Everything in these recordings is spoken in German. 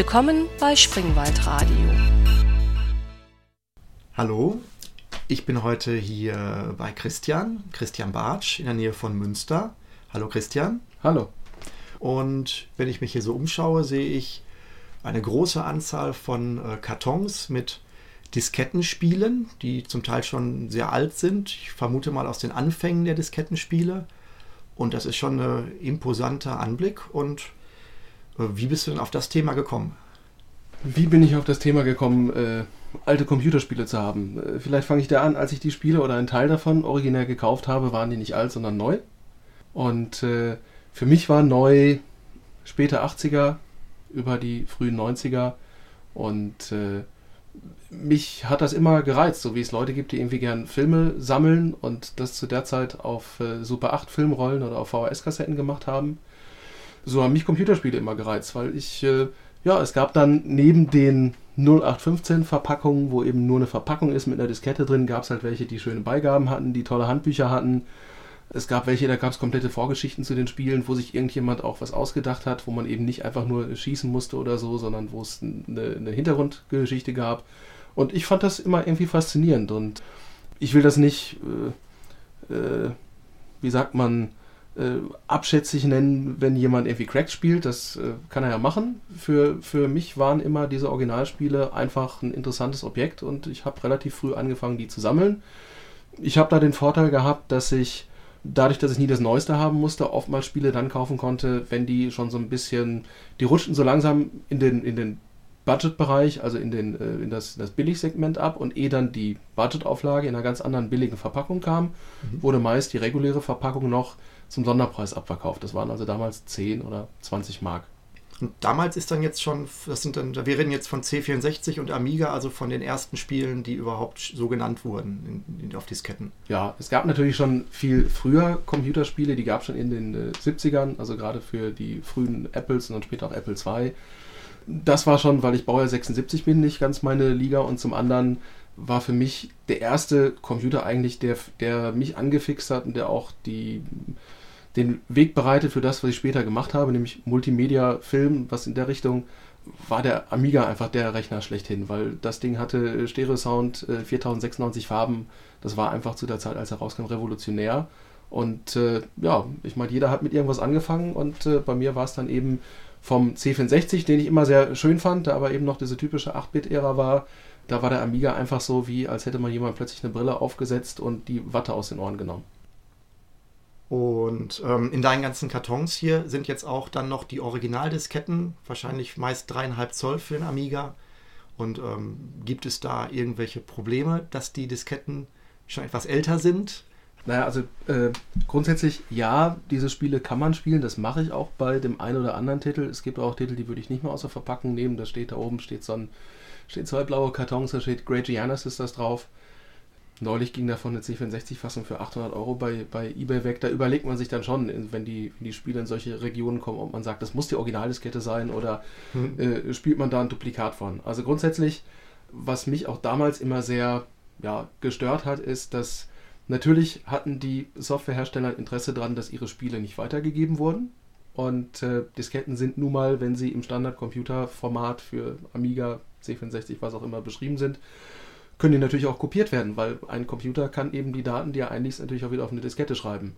Willkommen bei Springwald Radio. Hallo, ich bin heute hier bei Christian, Christian Bartsch in der Nähe von Münster. Hallo Christian. Hallo. Und wenn ich mich hier so umschaue, sehe ich eine große Anzahl von äh, Kartons mit Diskettenspielen, die zum Teil schon sehr alt sind. Ich vermute mal aus den Anfängen der Diskettenspiele. Und das ist schon ein imposanter Anblick. Und äh, wie bist du denn auf das Thema gekommen? Wie bin ich auf das Thema gekommen, äh, alte Computerspiele zu haben? Äh, vielleicht fange ich da an, als ich die Spiele oder einen Teil davon originär gekauft habe, waren die nicht alt, sondern neu. Und äh, für mich war neu späte 80er über die frühen 90er und äh, mich hat das immer gereizt, so wie es Leute gibt, die irgendwie gern Filme sammeln und das zu der Zeit auf äh, Super 8 Filmrollen oder auf VHS-Kassetten gemacht haben. So haben mich Computerspiele immer gereizt, weil ich, äh, ja, es gab dann neben den 0815 Verpackungen, wo eben nur eine Verpackung ist mit einer Diskette drin, gab es halt welche, die schöne Beigaben hatten, die tolle Handbücher hatten. Es gab welche, da gab es komplette Vorgeschichten zu den Spielen, wo sich irgendjemand auch was ausgedacht hat, wo man eben nicht einfach nur schießen musste oder so, sondern wo es eine, eine Hintergrundgeschichte gab. Und ich fand das immer irgendwie faszinierend und ich will das nicht, äh, äh, wie sagt man, äh, abschätzig nennen, wenn jemand irgendwie Crack spielt. Das äh, kann er ja machen. Für, für mich waren immer diese Originalspiele einfach ein interessantes Objekt und ich habe relativ früh angefangen, die zu sammeln. Ich habe da den Vorteil gehabt, dass ich dadurch, dass ich nie das Neueste haben musste, oftmals Spiele dann kaufen konnte, wenn die schon so ein bisschen, die rutschten so langsam in den, in den Budgetbereich, also in, den, äh, in das, das Billigsegment ab und ehe dann die Budgetauflage in einer ganz anderen billigen Verpackung kam, mhm. wurde meist die reguläre Verpackung noch zum Sonderpreis abverkauft. Das waren also damals 10 oder 20 Mark. Und damals ist dann jetzt schon, das sind dann, wir reden jetzt von C64 und Amiga, also von den ersten Spielen, die überhaupt so genannt wurden in, in, auf Disketten. Ja, es gab natürlich schon viel früher Computerspiele, die gab es schon in den äh, 70ern, also gerade für die frühen Apples und dann später auch Apple II das war schon, weil ich Baujahr 76 bin, nicht ganz meine Liga und zum anderen war für mich der erste Computer eigentlich, der, der mich angefixt hat und der auch die, den Weg bereitet für das, was ich später gemacht habe, nämlich Multimedia-Film, was in der Richtung war der Amiga einfach der Rechner schlechthin, weil das Ding hatte Stereo-Sound, 4096 Farben, das war einfach zu der Zeit, als er rauskam, revolutionär. Und äh, ja, ich meine, jeder hat mit irgendwas angefangen und äh, bei mir war es dann eben vom C64, den ich immer sehr schön fand, der aber eben noch diese typische 8-Bit-Ära war. Da war der Amiga einfach so, wie als hätte man jemand plötzlich eine Brille aufgesetzt und die Watte aus den Ohren genommen. Und ähm, in deinen ganzen Kartons hier sind jetzt auch dann noch die Originaldisketten, wahrscheinlich meist dreieinhalb Zoll für den Amiga. Und ähm, gibt es da irgendwelche Probleme, dass die Disketten schon etwas älter sind? Naja, also äh, grundsätzlich ja, diese Spiele kann man spielen. Das mache ich auch bei dem einen oder anderen Titel. Es gibt auch Titel, die würde ich nicht mehr aus der Verpackung nehmen. Da steht da oben steht so ein, steht zwei blaue Kartons, da steht Great Giannis ist das drauf. Neulich ging davon eine C64-Fassung für 800 Euro bei, bei eBay weg. Da überlegt man sich dann schon, wenn die, wenn die Spiele in solche Regionen kommen, ob man sagt, das muss die Originaldiskette sein oder hm. äh, spielt man da ein Duplikat von. Also grundsätzlich, was mich auch damals immer sehr ja, gestört hat, ist, dass Natürlich hatten die Softwarehersteller Interesse daran, dass ihre Spiele nicht weitergegeben wurden. Und äh, Disketten sind nun mal, wenn sie im Standard-Computer-Format für Amiga, C64, was auch immer beschrieben sind, können die natürlich auch kopiert werden, weil ein Computer kann eben die Daten, die er einliest, natürlich auch wieder auf eine Diskette schreiben.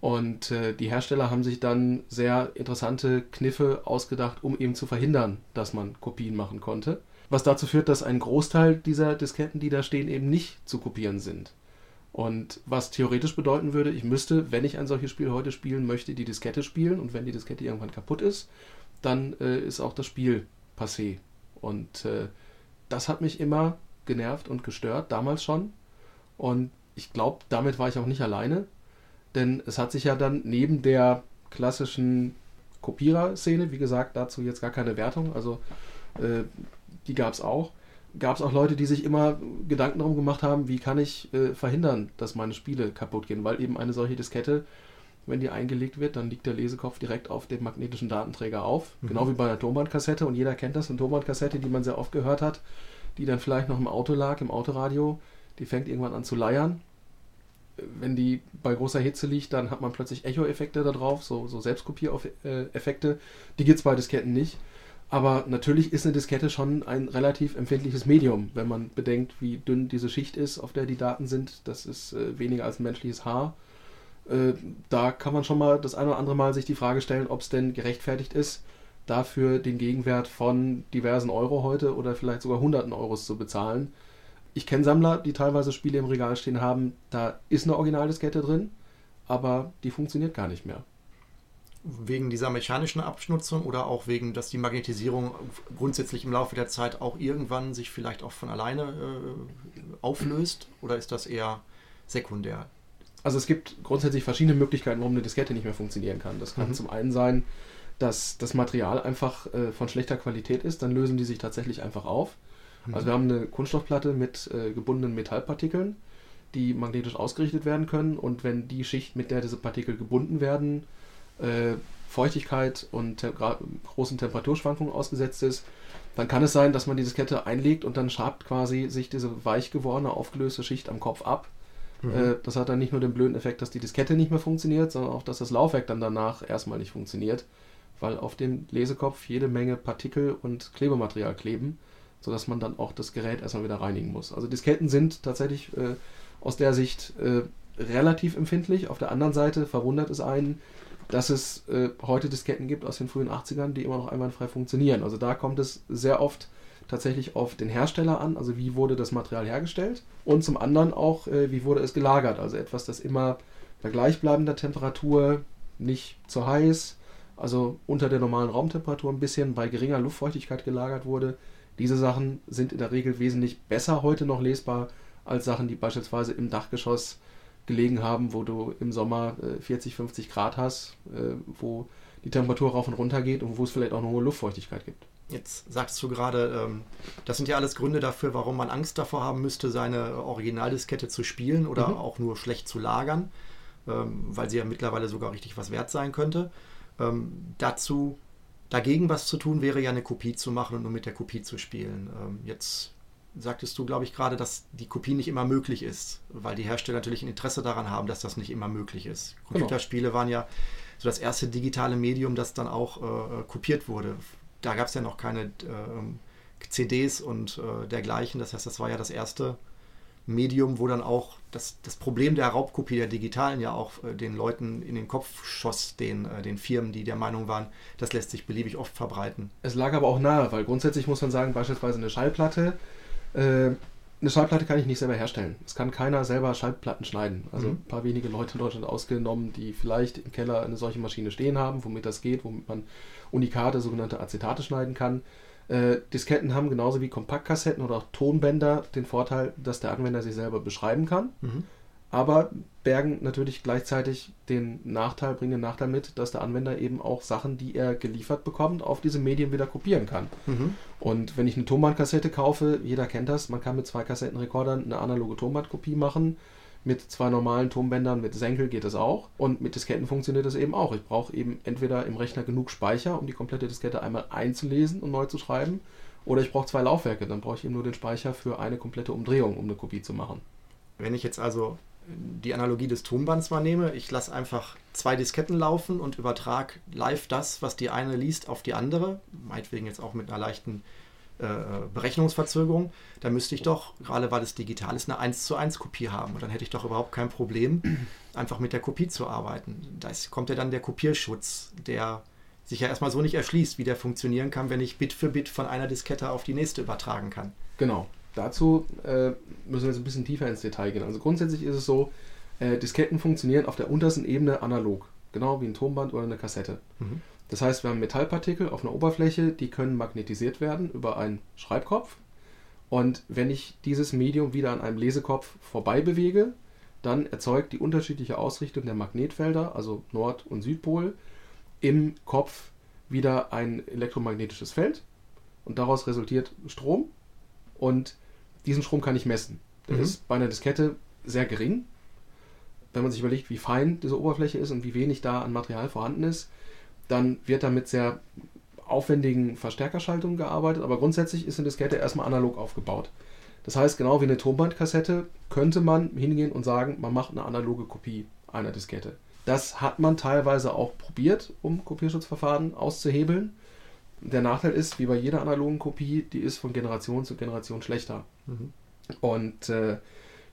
Und äh, die Hersteller haben sich dann sehr interessante Kniffe ausgedacht, um eben zu verhindern, dass man Kopien machen konnte. Was dazu führt, dass ein Großteil dieser Disketten, die da stehen, eben nicht zu kopieren sind. Und was theoretisch bedeuten würde, ich müsste, wenn ich ein solches Spiel heute spielen möchte, die Diskette spielen und wenn die Diskette irgendwann kaputt ist, dann äh, ist auch das Spiel passé. Und äh, das hat mich immer genervt und gestört, damals schon. Und ich glaube, damit war ich auch nicht alleine, denn es hat sich ja dann neben der klassischen Kopierer-Szene, wie gesagt, dazu jetzt gar keine Wertung, also äh, die gab es auch, gab es auch Leute, die sich immer Gedanken darum gemacht haben, wie kann ich äh, verhindern, dass meine Spiele kaputt gehen, weil eben eine solche Diskette, wenn die eingelegt wird, dann liegt der Lesekopf direkt auf dem magnetischen Datenträger auf, mhm. genau wie bei einer Tonbandkassette und jeder kennt das, eine Tonbandkassette, die man sehr oft gehört hat, die dann vielleicht noch im Auto lag, im Autoradio, die fängt irgendwann an zu leiern. Wenn die bei großer Hitze liegt, dann hat man plötzlich Echo-Effekte da drauf, so, so Selbstkopiereffekte. Die gibt es bei Disketten nicht. Aber natürlich ist eine Diskette schon ein relativ empfindliches Medium, wenn man bedenkt, wie dünn diese Schicht ist, auf der die Daten sind. Das ist äh, weniger als ein menschliches Haar. Äh, da kann man schon mal das eine oder andere Mal sich die Frage stellen, ob es denn gerechtfertigt ist, dafür den Gegenwert von diversen Euro heute oder vielleicht sogar hunderten Euros zu bezahlen. Ich kenne Sammler, die teilweise Spiele im Regal stehen haben, da ist eine Originaldiskette drin, aber die funktioniert gar nicht mehr wegen dieser mechanischen Abschnutzung oder auch wegen, dass die Magnetisierung grundsätzlich im Laufe der Zeit auch irgendwann sich vielleicht auch von alleine äh, auflöst? Oder ist das eher sekundär? Also es gibt grundsätzlich verschiedene Möglichkeiten, warum eine Diskette nicht mehr funktionieren kann. Das kann mhm. zum einen sein, dass das Material einfach äh, von schlechter Qualität ist, dann lösen die sich tatsächlich einfach auf. Mhm. Also wir haben eine Kunststoffplatte mit äh, gebundenen Metallpartikeln, die magnetisch ausgerichtet werden können und wenn die Schicht, mit der diese Partikel gebunden werden, äh, Feuchtigkeit und te großen Temperaturschwankungen ausgesetzt ist, dann kann es sein, dass man die Diskette einlegt und dann schabt quasi sich diese weich gewordene, aufgelöste Schicht am Kopf ab. Mhm. Äh, das hat dann nicht nur den blöden Effekt, dass die Diskette nicht mehr funktioniert, sondern auch, dass das Laufwerk dann danach erstmal nicht funktioniert, weil auf dem Lesekopf jede Menge Partikel und Klebematerial kleben, sodass man dann auch das Gerät erstmal wieder reinigen muss. Also Disketten sind tatsächlich äh, aus der Sicht äh, relativ empfindlich. Auf der anderen Seite verwundert es einen, dass es äh, heute Disketten gibt aus den frühen 80ern, die immer noch einwandfrei funktionieren. Also da kommt es sehr oft tatsächlich auf den Hersteller an, also wie wurde das Material hergestellt und zum anderen auch, äh, wie wurde es gelagert. Also etwas, das immer bei gleichbleibender Temperatur, nicht zu heiß, also unter der normalen Raumtemperatur ein bisschen bei geringer Luftfeuchtigkeit gelagert wurde. Diese Sachen sind in der Regel wesentlich besser heute noch lesbar als Sachen, die beispielsweise im Dachgeschoss gelegen haben, wo du im Sommer äh, 40, 50 Grad hast, äh, wo die Temperatur rauf und runter geht und wo es vielleicht auch eine hohe Luftfeuchtigkeit gibt. Jetzt sagst du gerade, ähm, das sind ja alles Gründe dafür, warum man Angst davor haben müsste, seine Originaldiskette zu spielen oder mhm. auch nur schlecht zu lagern, ähm, weil sie ja mittlerweile sogar richtig was wert sein könnte. Ähm, dazu, dagegen was zu tun, wäre ja eine Kopie zu machen und nur mit der Kopie zu spielen. Ähm, jetzt sagtest du, glaube ich, gerade, dass die Kopie nicht immer möglich ist, weil die Hersteller natürlich ein Interesse daran haben, dass das nicht immer möglich ist. Genau. Computerspiele genau. waren ja so das erste digitale Medium, das dann auch äh, kopiert wurde. Da gab es ja noch keine äh, CDs und äh, dergleichen. Das heißt, das war ja das erste Medium, wo dann auch das, das Problem der Raubkopie der digitalen ja auch äh, den Leuten in den Kopf schoss, den, äh, den Firmen, die der Meinung waren, das lässt sich beliebig oft verbreiten. Es lag aber auch nahe, weil grundsätzlich muss man sagen, beispielsweise eine Schallplatte äh, eine Schallplatte kann ich nicht selber herstellen. Es kann keiner selber Schallplatten schneiden. Also mhm. ein paar wenige Leute in Deutschland ausgenommen, die vielleicht im Keller eine solche Maschine stehen haben, womit das geht, womit man Unikate, sogenannte Acetate schneiden kann. Äh, Disketten haben genauso wie Kompaktkassetten oder auch Tonbänder den Vorteil, dass der Anwender sie selber beschreiben kann. Mhm aber bergen natürlich gleichzeitig den Nachteil, bringen den Nachteil mit, dass der Anwender eben auch Sachen, die er geliefert bekommt, auf diese Medien wieder kopieren kann. Mhm. Und wenn ich eine Tonbandkassette kaufe, jeder kennt das, man kann mit zwei Kassettenrekordern eine analoge Tonbandkopie machen. Mit zwei normalen Tonbändern, mit Senkel geht das auch. Und mit Disketten funktioniert das eben auch. Ich brauche eben entweder im Rechner genug Speicher, um die komplette Diskette einmal einzulesen und neu zu schreiben, oder ich brauche zwei Laufwerke. Dann brauche ich eben nur den Speicher für eine komplette Umdrehung, um eine Kopie zu machen. Wenn ich jetzt also die Analogie des Tonbands mal nehme, ich lasse einfach zwei Disketten laufen und übertrage live das, was die eine liest, auf die andere, meinetwegen jetzt auch mit einer leichten äh, Berechnungsverzögerung, dann müsste ich doch, gerade weil es digital ist, eine 1 zu 1 Kopie haben. Und dann hätte ich doch überhaupt kein Problem, einfach mit der Kopie zu arbeiten. Da kommt ja dann der Kopierschutz, der sich ja erstmal so nicht erschließt, wie der funktionieren kann, wenn ich Bit für Bit von einer Diskette auf die nächste übertragen kann. Genau, Dazu äh, müssen wir jetzt ein bisschen tiefer ins Detail gehen. Also grundsätzlich ist es so, äh, Disketten funktionieren auf der untersten Ebene analog, genau wie ein Tonband oder eine Kassette. Mhm. Das heißt, wir haben Metallpartikel auf einer Oberfläche, die können magnetisiert werden über einen Schreibkopf. Und wenn ich dieses Medium wieder an einem Lesekopf vorbei bewege, dann erzeugt die unterschiedliche Ausrichtung der Magnetfelder, also Nord- und Südpol, im Kopf wieder ein elektromagnetisches Feld und daraus resultiert Strom und diesen Strom kann ich messen. Der mhm. ist bei einer Diskette sehr gering. Wenn man sich überlegt, wie fein diese Oberfläche ist und wie wenig da an Material vorhanden ist, dann wird da mit sehr aufwendigen Verstärkerschaltungen gearbeitet, aber grundsätzlich ist eine Diskette erstmal analog aufgebaut. Das heißt, genau wie eine Tonbandkassette könnte man hingehen und sagen, man macht eine analoge Kopie einer Diskette. Das hat man teilweise auch probiert, um Kopierschutzverfahren auszuhebeln. der Nachteil ist, wie bei jeder analogen Kopie, die ist von Generation zu Generation schlechter. Mhm. Und äh,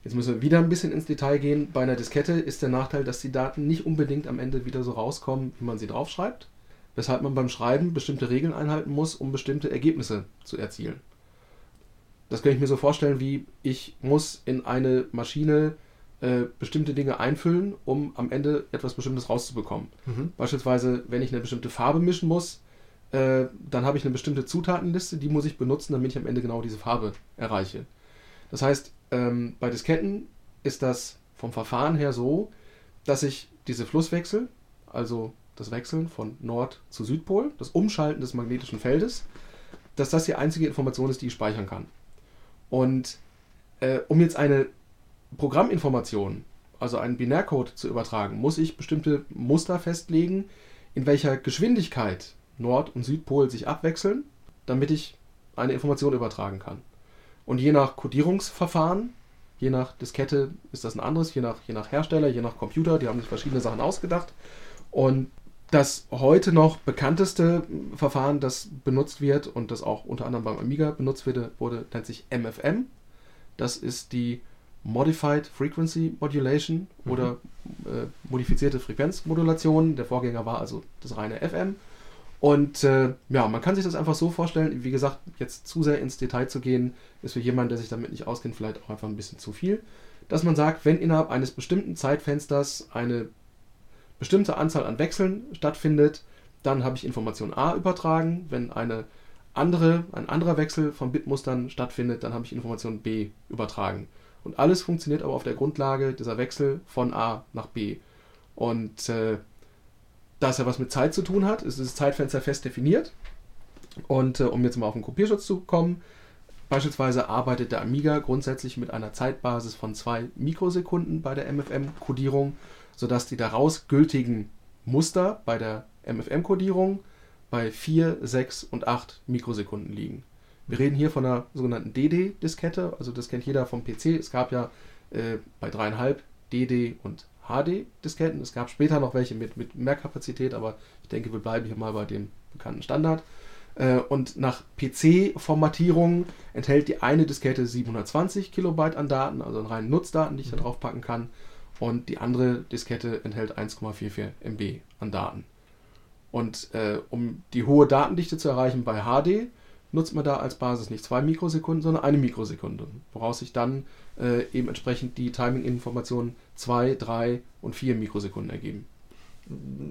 jetzt müssen wir wieder ein bisschen ins Detail gehen. Bei einer Diskette ist der Nachteil, dass die Daten nicht unbedingt am Ende wieder so rauskommen, wie man sie draufschreibt. Weshalb man beim Schreiben bestimmte Regeln einhalten muss, um bestimmte Ergebnisse zu erzielen. Das kann ich mir so vorstellen, wie ich muss in eine Maschine äh, bestimmte Dinge einfüllen, um am Ende etwas Bestimmtes rauszubekommen. Mhm. Beispielsweise, wenn ich eine bestimmte Farbe mischen muss, äh, dann habe ich eine bestimmte Zutatenliste, die muss ich benutzen, damit ich am Ende genau diese Farbe erreiche. Das heißt, ähm, bei Disketten ist das vom Verfahren her so, dass ich diese Flusswechsel, also das Wechseln von Nord zu Südpol, das Umschalten des magnetischen Feldes, dass das die einzige Information ist, die ich speichern kann. Und äh, um jetzt eine Programminformation, also einen Binärcode zu übertragen, muss ich bestimmte Muster festlegen, in welcher Geschwindigkeit Nord- und Südpol sich abwechseln, damit ich eine Information übertragen kann. Und je nach Codierungsverfahren, je nach Diskette ist das ein anderes, je nach, je nach Hersteller, je nach Computer, die haben sich verschiedene Sachen ausgedacht. Und das heute noch bekannteste Verfahren, das benutzt wird und das auch unter anderem beim Amiga benutzt wurde, wurde nennt sich MFM. Das ist die Modified Frequency Modulation Mhm. oder äh, modifizierte Frequenzmodulation. Der Vorgänger war also das reine FM. Und äh, ja, man kann sich das einfach so vorstellen, wie gesagt, jetzt zu sehr ins Detail zu gehen, ist für jemanden, der sich damit nicht auskennt, vielleicht auch einfach ein bisschen zu viel. Dass man sagt, wenn innerhalb eines bestimmten Zeitfensters eine bestimmte Anzahl an Wechseln stattfindet, dann habe ich Information A übertragen. Wenn eine andere, ein anderer Wechsel von Bitmustern stattfindet, dann habe ich Information B übertragen. Und alles funktioniert aber auf der Grundlage dieser Wechsel von A nach B. Und äh, da es ja was mit Zeit zu tun hat, ist das Zeitfenster fest definiert. Und äh, um jetzt mal auf den Kopierschutz zu kommen, beispielsweise arbeitet der Amiga grundsätzlich mit einer Zeitbasis von zwei Mikrosekunden bei der MFM-Kodierung, sodass die daraus gültigen Muster bei der MFM-Kodierung bei 4, 6 und 8 Mikrosekunden liegen. Wir reden hier von einer sogenannten DD-Diskette, also das kennt jeder vom PC. Es gab ja äh, bei 3,5 DD und HD-Disketten. Es gab später noch welche mit, mit mehr Kapazität, aber ich denke, wir bleiben hier mal bei dem bekannten Standard. Äh, und nach PC-Formatierung enthält die eine Diskette 720 Kilobyte an Daten, also an reinen Nutzdaten, die ich da drauf packen kann. Und die andere Diskette enthält 1,44 MB an Daten. Und äh, um die hohe Datendichte zu erreichen bei HD, nutzt man da als Basis nicht zwei Mikrosekunden, sondern eine Mikrosekunde, woraus sich dann äh, eben entsprechend die Timing-Informationen zwei, drei und vier Mikrosekunden ergeben.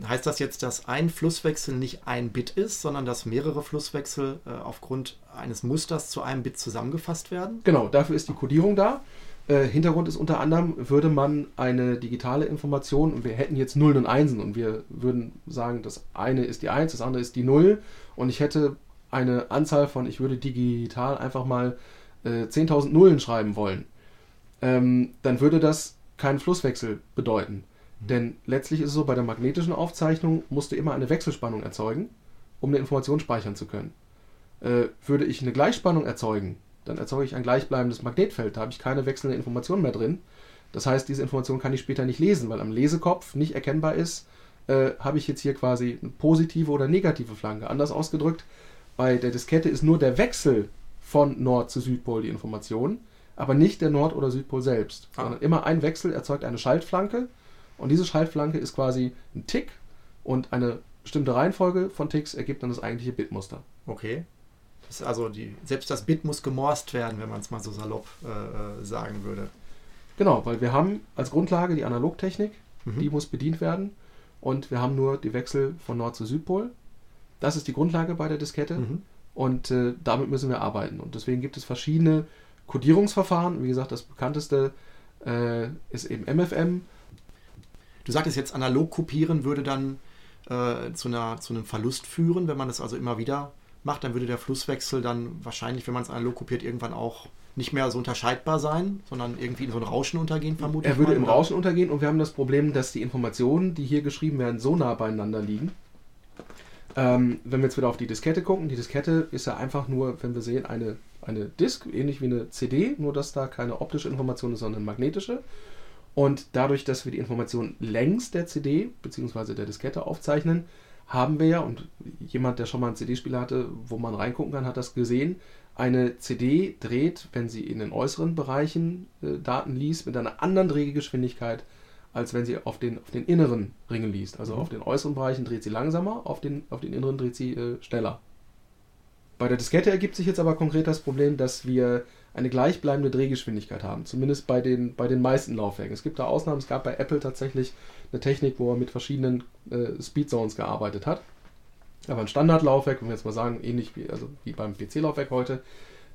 Heißt das jetzt, dass ein Flusswechsel nicht ein Bit ist, sondern dass mehrere Flusswechsel äh, aufgrund eines Musters zu einem Bit zusammengefasst werden? Genau, dafür ist die Codierung da. Äh, Hintergrund ist unter anderem, würde man eine digitale Information und wir hätten jetzt Nullen und Einsen und wir würden sagen, das eine ist die Eins, das andere ist die Null und ich hätte eine Anzahl von, ich würde digital einfach mal äh, 10.000 Nullen schreiben wollen, ähm, dann würde das keinen Flusswechsel bedeuten. Denn letztlich ist es so, bei der magnetischen Aufzeichnung musst du immer eine Wechselspannung erzeugen, um eine Information speichern zu können. Äh, würde ich eine Gleichspannung erzeugen, dann erzeuge ich ein gleichbleibendes Magnetfeld. Da habe ich keine wechselnde Information mehr drin. Das heißt, diese Information kann ich später nicht lesen, weil am Lesekopf nicht erkennbar ist, äh, habe ich jetzt hier quasi eine positive oder negative Flanke. Anders ausgedrückt, bei der Diskette ist nur der Wechsel von Nord zu Südpol die Information, aber nicht der Nord- oder Südpol selbst. Ah. Sondern immer ein Wechsel erzeugt eine Schaltflanke und diese Schaltflanke ist quasi ein Tick und eine bestimmte Reihenfolge von Ticks ergibt dann das eigentliche Bitmuster. Okay. Das also die, selbst das Bit muss gemorst werden, wenn man es mal so salopp äh, äh, sagen würde. Genau, weil wir haben als Grundlage die Analogtechnik, Mhm. die muss bedient werden und wir haben nur die Wechsel von Nord zu Südpol. Das ist die Grundlage bei der Diskette Mhm. und äh, damit müssen wir arbeiten. Und deswegen gibt es verschiedene Codierungsverfahren. Wie gesagt, das bekannteste äh, ist eben MFM. Du sagtest jetzt, analog kopieren würde dann äh, zu, einer, zu einem Verlust führen, wenn man das also immer wieder macht, dann würde der Flusswechsel dann wahrscheinlich, wenn man es analog kopiert, irgendwann auch nicht mehr so unterscheidbar sein, sondern irgendwie in so ein Rauschen untergehen, vermutlich. Er würde mal, im oder? Rauschen untergehen und wir haben das Problem, dass die Informationen, die hier geschrieben werden, so nah beieinander liegen. Ähm, wenn wir jetzt wieder auf die Diskette gucken, die Diskette ist ja einfach nur, wenn wir sehen, eine, eine Disk, ähnlich wie eine CD, nur dass da keine optische Information ist, sondern magnetische. Und dadurch, dass wir die Information längs der CD bzw. der Diskette aufzeichnen, haben wir ja, und jemand, der schon mal einen CD-Spieler hatte, wo man reingucken kann, hat das gesehen. Eine CD dreht, wenn sie in den äußeren Bereichen äh, Daten liest, mit einer anderen Drehgeschwindigkeit, als wenn sie auf den, auf den inneren Ringen liest. Also Mhm. auf den äußeren Bereichen dreht sie langsamer, auf den, auf den inneren dreht sie äh, schneller. Bei der Diskette ergibt sich jetzt aber konkret das Problem, dass wir eine gleichbleibende Drehgeschwindigkeit haben, zumindest bei den, bei den meisten Laufwerken. Es gibt da Ausnahmen, es gab bei Apple tatsächlich eine Technik, wo er mit verschiedenen äh, Speedzones gearbeitet hat. Aber ein Standardlaufwerk, wenn wir jetzt mal sagen, ähnlich wie, also wie beim PC-Laufwerk heute,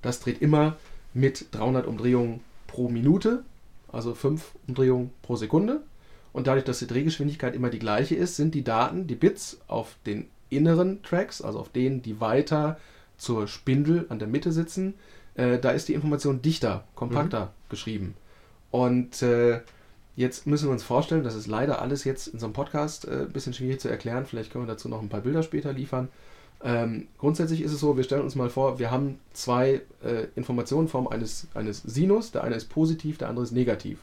das dreht immer mit 300 Umdrehungen pro Minute, also 5 Umdrehungen pro Sekunde. Und dadurch, dass die Drehgeschwindigkeit immer die gleiche ist, sind die Daten, die Bits auf den inneren Tracks, also auf denen, die weiter zur Spindel an der Mitte sitzen, äh, da ist die Information dichter, kompakter geschrieben. Und äh, jetzt müssen wir uns vorstellen, das ist leider alles jetzt in so einem Podcast äh, ein bisschen schwierig zu erklären. Vielleicht können wir dazu noch ein paar Bilder später liefern. Ähm, grundsätzlich ist es so, wir stellen uns mal vor, wir haben zwei äh, Informationen in Form eines, eines Sinus. Der eine ist positiv, der andere ist negativ.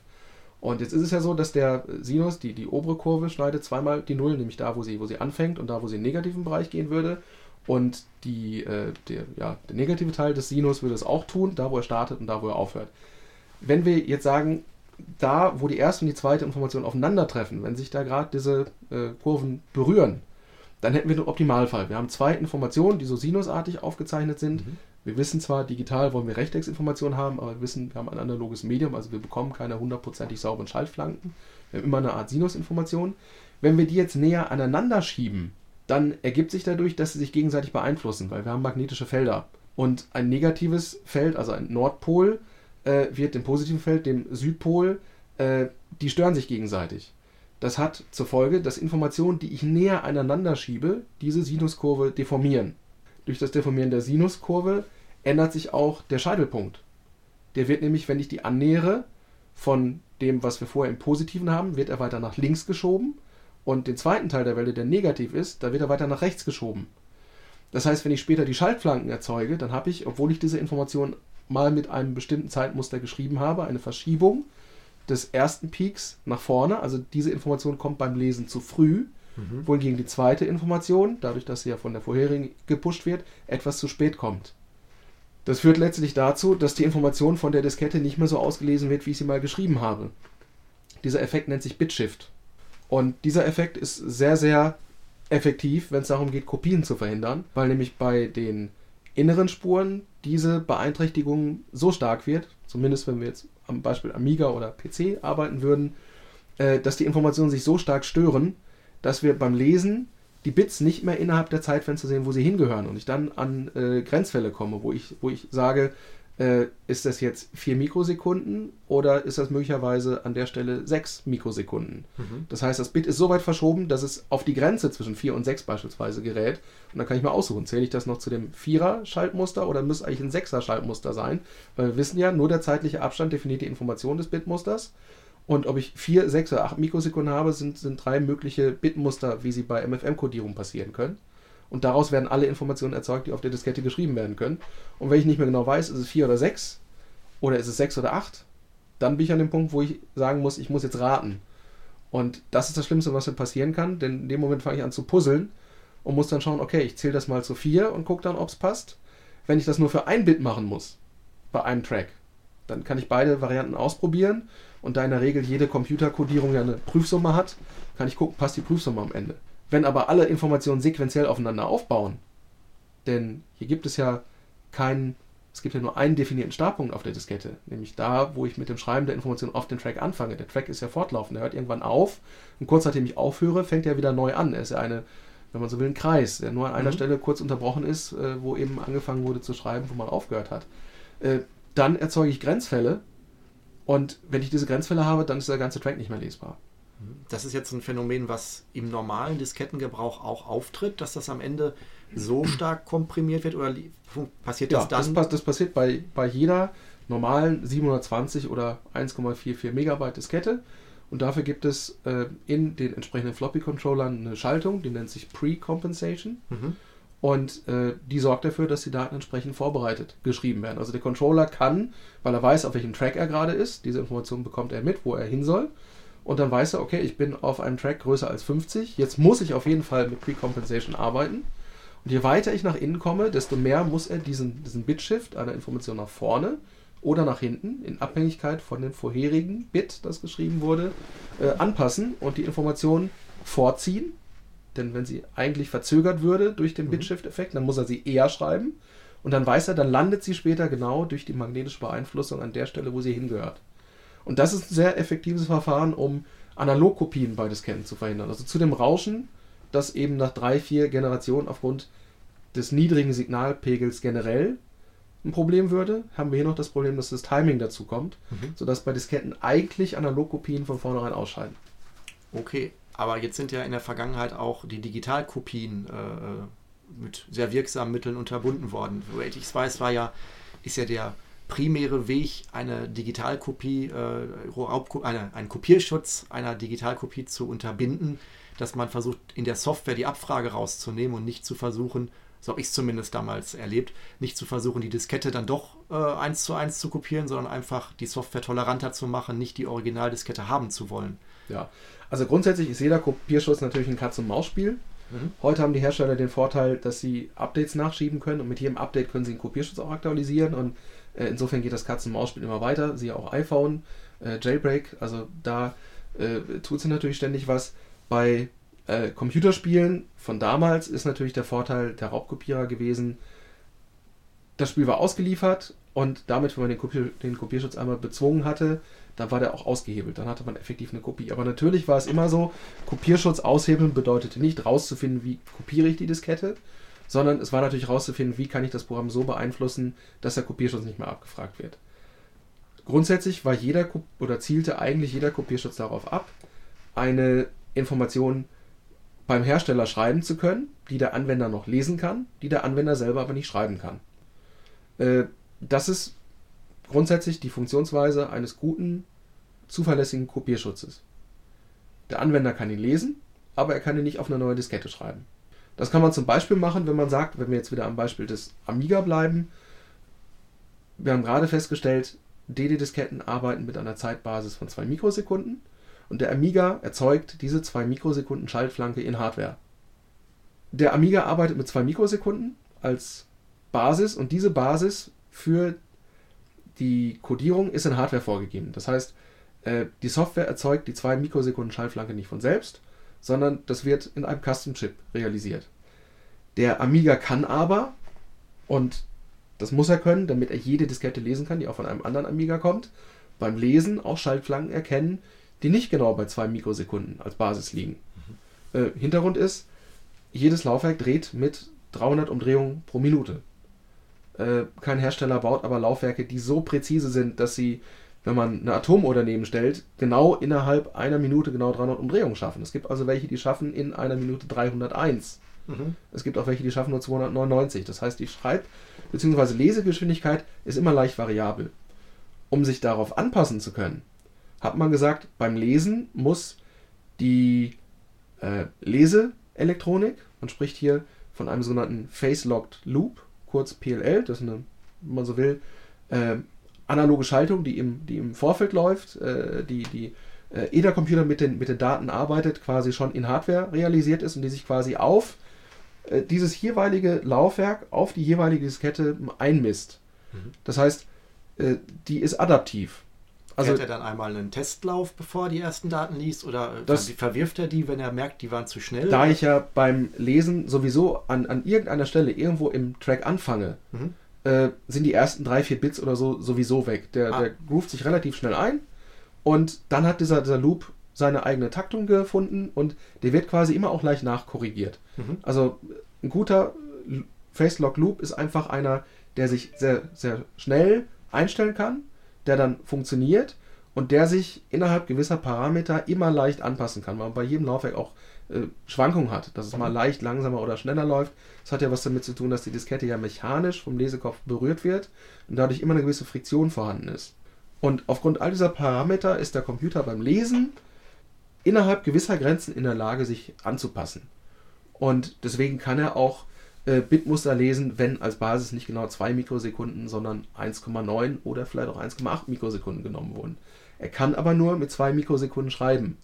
Und jetzt ist es ja so, dass der Sinus, die, die obere Kurve, schneidet zweimal die Null, nämlich da, wo sie, wo sie anfängt und da, wo sie in den negativen Bereich gehen würde. Und die, äh, der, ja, der negative Teil des Sinus würde es auch tun, da, wo er startet und da, wo er aufhört. Wenn wir jetzt sagen, da, wo die erste und die zweite Information aufeinandertreffen, wenn sich da gerade diese äh, Kurven berühren, dann hätten wir den Optimalfall. Wir haben zwei Informationen, die so sinusartig aufgezeichnet sind. Mhm. Wir wissen zwar, digital wollen wir Rechtecks-Informationen haben, aber wir wissen, wir haben ein analoges Medium, also wir bekommen keine hundertprozentig sauberen Schaltflanken. Wir haben immer eine Art Sinusinformation. Wenn wir die jetzt näher aneinander schieben, dann ergibt sich dadurch, dass sie sich gegenseitig beeinflussen, weil wir haben magnetische Felder. Und ein negatives Feld, also ein Nordpol, äh, wird dem positiven Feld, dem Südpol, äh, die stören sich gegenseitig. Das hat zur Folge, dass Informationen, die ich näher aneinander schiebe, diese Sinuskurve deformieren. Durch das Deformieren der Sinuskurve ändert sich auch der Scheitelpunkt. Der wird nämlich, wenn ich die annähere von dem, was wir vorher im Positiven haben, wird er weiter nach links geschoben und den zweiten Teil der Welle, der negativ ist, da wird er weiter nach rechts geschoben. Das heißt, wenn ich später die Schaltflanken erzeuge, dann habe ich, obwohl ich diese Information mal mit einem bestimmten Zeitmuster geschrieben habe, eine Verschiebung des ersten Peaks nach vorne. Also diese Information kommt beim Lesen zu früh, Mhm. wohingegen die zweite Information, dadurch, dass sie ja von der vorherigen gepusht wird, etwas zu spät kommt. Das führt letztlich dazu, dass die Information von der Diskette nicht mehr so ausgelesen wird, wie ich sie mal geschrieben habe. Dieser Effekt nennt sich Bitshift. Und dieser Effekt ist sehr, sehr effektiv, wenn es darum geht, Kopien zu verhindern, weil nämlich bei den inneren Spuren diese Beeinträchtigung so stark wird, zumindest wenn wir jetzt am Beispiel Amiga oder PC arbeiten würden, äh, dass die Informationen sich so stark stören, dass wir beim Lesen die Bits nicht mehr innerhalb der Zeitfenster sehen, wo sie hingehören und ich dann an äh, Grenzfälle komme, wo ich, wo ich sage, äh, ist das jetzt 4 Mikrosekunden oder ist das möglicherweise an der Stelle 6 Mikrosekunden? Mhm. Das heißt, das Bit ist so weit verschoben, dass es auf die Grenze zwischen 4 und 6 beispielsweise gerät. Und dann kann ich mal aussuchen, zähle ich das noch zu dem 4er-Schaltmuster oder müsste eigentlich ein 6er-Schaltmuster sein? Weil wir wissen ja, nur der zeitliche Abstand definiert die Information des Bitmusters. Und ob ich 4, 6 oder 8 Mikrosekunden habe, sind, sind drei mögliche Bitmuster, wie sie bei MFM-Kodierung passieren können. Und daraus werden alle Informationen erzeugt, die auf der Diskette geschrieben werden können. Und wenn ich nicht mehr genau weiß, ist es 4 oder 6 oder ist es 6 oder 8, dann bin ich an dem Punkt, wo ich sagen muss, ich muss jetzt raten. Und das ist das Schlimmste, was mir passieren kann, denn in dem Moment fange ich an zu puzzeln und muss dann schauen, okay, ich zähle das mal zu 4 und gucke dann, ob es passt. Wenn ich das nur für ein Bit machen muss, bei einem Track, dann kann ich beide Varianten ausprobieren und da in der Regel jede Computerkodierung ja eine Prüfsumme hat, kann ich gucken, passt die Prüfsumme am Ende. Wenn aber alle Informationen sequenziell aufeinander aufbauen, denn hier gibt es ja keinen, es gibt ja nur einen definierten Startpunkt auf der Diskette, nämlich da, wo ich mit dem Schreiben der Information auf den Track anfange. Der Track ist ja fortlaufend, der hört irgendwann auf und kurz nachdem ich aufhöre, fängt er wieder neu an. Er ist ja eine, wenn man so will, ein Kreis, der nur an einer Mhm. Stelle kurz unterbrochen ist, äh, wo eben angefangen wurde zu schreiben, wo man aufgehört hat. Äh, dann erzeuge ich Grenzfälle und wenn ich diese Grenzfälle habe, dann ist der ganze Track nicht mehr lesbar. Das ist jetzt ein Phänomen, was im normalen Diskettengebrauch auch auftritt, dass das am Ende so stark komprimiert wird oder passiert Ja, das das, dann? pass- das passiert bei, bei jeder normalen 720 oder 1,44 Megabyte Diskette. Und dafür gibt es äh, in den entsprechenden Floppy-Controllern eine Schaltung, die nennt sich Pre-Compensation. Mhm. Und äh, die sorgt dafür, dass die Daten entsprechend vorbereitet geschrieben werden. Also der Controller kann, weil er weiß, auf welchem Track er gerade ist, diese Information bekommt er mit, wo er hin soll. Und dann weiß er, okay, ich bin auf einem Track größer als 50. Jetzt muss ich auf jeden Fall mit Precompensation arbeiten. Und je weiter ich nach innen komme, desto mehr muss er diesen, diesen Bit-Shift einer Information nach vorne oder nach hinten, in Abhängigkeit von dem vorherigen Bit, das geschrieben wurde, äh, anpassen und die Information vorziehen. Denn wenn sie eigentlich verzögert würde durch den mhm. Bit-Shift-Effekt, dann muss er sie eher schreiben. Und dann weiß er, dann landet sie später genau durch die magnetische Beeinflussung an der Stelle, wo sie hingehört. Und das ist ein sehr effektives Verfahren, um Analogkopien bei Disketten zu verhindern. Also zu dem Rauschen, das eben nach drei, vier Generationen aufgrund des niedrigen Signalpegels generell ein Problem würde, haben wir hier noch das Problem, dass das Timing dazu kommt, mhm. sodass bei Disketten eigentlich Analogkopien von vornherein ausscheiden. Okay, aber jetzt sind ja in der Vergangenheit auch die Digitalkopien äh, äh mit sehr wirksamen Mitteln unterbunden worden. Soweit ich weiß, war ja, ist ja der primäre Weg, eine Digitalkopie, äh, eine, einen Kopierschutz einer Digitalkopie zu unterbinden, dass man versucht, in der Software die Abfrage rauszunehmen und nicht zu versuchen, so habe ich es zumindest damals erlebt, nicht zu versuchen, die Diskette dann doch äh, eins zu eins zu kopieren, sondern einfach die Software toleranter zu machen, nicht die Originaldiskette haben zu wollen. Ja, also grundsätzlich ist jeder Kopierschutz natürlich ein Katz-und-Maus-Spiel. Mhm. Heute haben die Hersteller den Vorteil, dass sie Updates nachschieben können und mit jedem Update können sie den Kopierschutz auch aktualisieren und äh, insofern geht das Katzen-Maus-Spiel immer weiter. Siehe auch iPhone, äh, Jailbreak. Also da äh, tut sie natürlich ständig was. Bei äh, Computerspielen von damals ist natürlich der Vorteil der Raubkopierer gewesen. Das Spiel war ausgeliefert und damit, wenn man den, Kopier den Kopierschutz einmal bezwungen hatte, dann war der auch ausgehebelt. Dann hatte man effektiv eine Kopie. Aber natürlich war es immer so, Kopierschutz aushebeln bedeutete nicht rauszufinden, wie kopiere ich die Diskette, sondern es war natürlich herauszufinden, wie kann ich das Programm so beeinflussen, dass der Kopierschutz nicht mehr abgefragt wird. Grundsätzlich war jeder oder zielte eigentlich jeder Kopierschutz darauf ab, eine Information beim Hersteller schreiben zu können, die der Anwender noch lesen kann, die der Anwender selber aber nicht schreiben kann. Äh, das ist grundsätzlich die Funktionsweise eines guten, zuverlässigen Kopierschutzes. Der Anwender kann ihn lesen, aber er kann ihn nicht auf eine neue Diskette schreiben. Das kann man zum Beispiel machen, wenn man sagt, wenn wir jetzt wieder am Beispiel des Amiga bleiben, wir haben gerade festgestellt, DD-Disketten arbeiten mit einer Zeitbasis von 2 Mikrosekunden und der Amiga erzeugt diese 2 Mikrosekunden Schaltflanke in Hardware. Der Amiga arbeitet mit 2 Mikrosekunden als Basis und diese Basis für die Codierung ist in Hardware vorgegeben. Das heißt, äh, die Software erzeugt die 2 Mikrosekunden Schaltflanke nicht von selbst, sondern das wird in einem Custom-Chip realisiert. Der Amiga kann aber, und das muss er können, damit er jede Diskette lesen kann, die auch von einem anderen Amiga kommt, beim Lesen auch Schaltflanken erkennen, die nicht genau bei 2 Mikrosekunden als Basis liegen. Mhm. Äh, Hintergrund ist, jedes Laufwerk dreht mit 300 Umdrehungen pro Minute. Äh, kein Hersteller baut aber Laufwerke, die so präzise sind, dass sie wenn man eine Atomuhr daneben stellt, genau innerhalb einer Minute genau 300 Umdrehungen schaffen. Es gibt also welche, die schaffen in einer Minute 301. Mhm. Es gibt auch welche, die schaffen nur 299. Das heißt, die Schreib- bzw. Lesegeschwindigkeit ist immer leicht variabel. Um sich darauf anpassen zu können, hat man gesagt, beim Lesen muss die äh, Leseelektronik, man spricht hier von einem sogenannten Face-Locked Loop, kurz PLL, das ist eine, wenn man so will, äh, analoge Schaltung, die im, die im Vorfeld läuft, äh, die, die äh, EDA-Computer mit den, mit den Daten arbeitet, quasi schon in Hardware realisiert ist und die sich quasi auf äh, dieses jeweilige Laufwerk, auf die jeweilige Diskette einmisst. Mhm. Das heißt, äh, die ist adaptiv. Also, Fährt er dann einmal einen Testlauf, bevor er die ersten Daten liest? Oder das, verwirft er die, wenn er merkt, die waren zu schnell? Da ich ja beim Lesen sowieso an, an irgendeiner Stelle irgendwo im Track anfange, mhm äh, sind die ersten drei, vier Bits oder so sowieso weg. Der, ah. der groovt sich relativ schnell ein und dann hat dieser, dieser Loop seine eigene Taktung gefunden und der wird quasi immer auch leicht nachkorrigiert. Mhm. Also ein guter Face-Lock Loop ist einfach einer, der sich sehr, sehr schnell einstellen kann, der dann funktioniert und der sich innerhalb gewisser Parameter immer leicht anpassen kann, weil man bei jedem Laufwerk auch äh, Schwankungen hat, dass es mal mhm. leicht langsamer oder schneller läuft. Das hat ja was damit zu tun, dass die Diskette ja mechanisch vom Lesekopf berührt wird und dadurch immer eine gewisse Friktion vorhanden ist. Und aufgrund all dieser Parameter ist der Computer beim Lesen innerhalb gewisser Grenzen in der Lage, sich anzupassen. Und deswegen kann er auch äh, Bitmuster lesen, wenn als Basis nicht genau 2 Mikrosekunden, sondern 1,9 oder vielleicht auch 1,8 Mikrosekunden genommen wurden. Er kann aber nur mit 2 Mikrosekunden schreiben.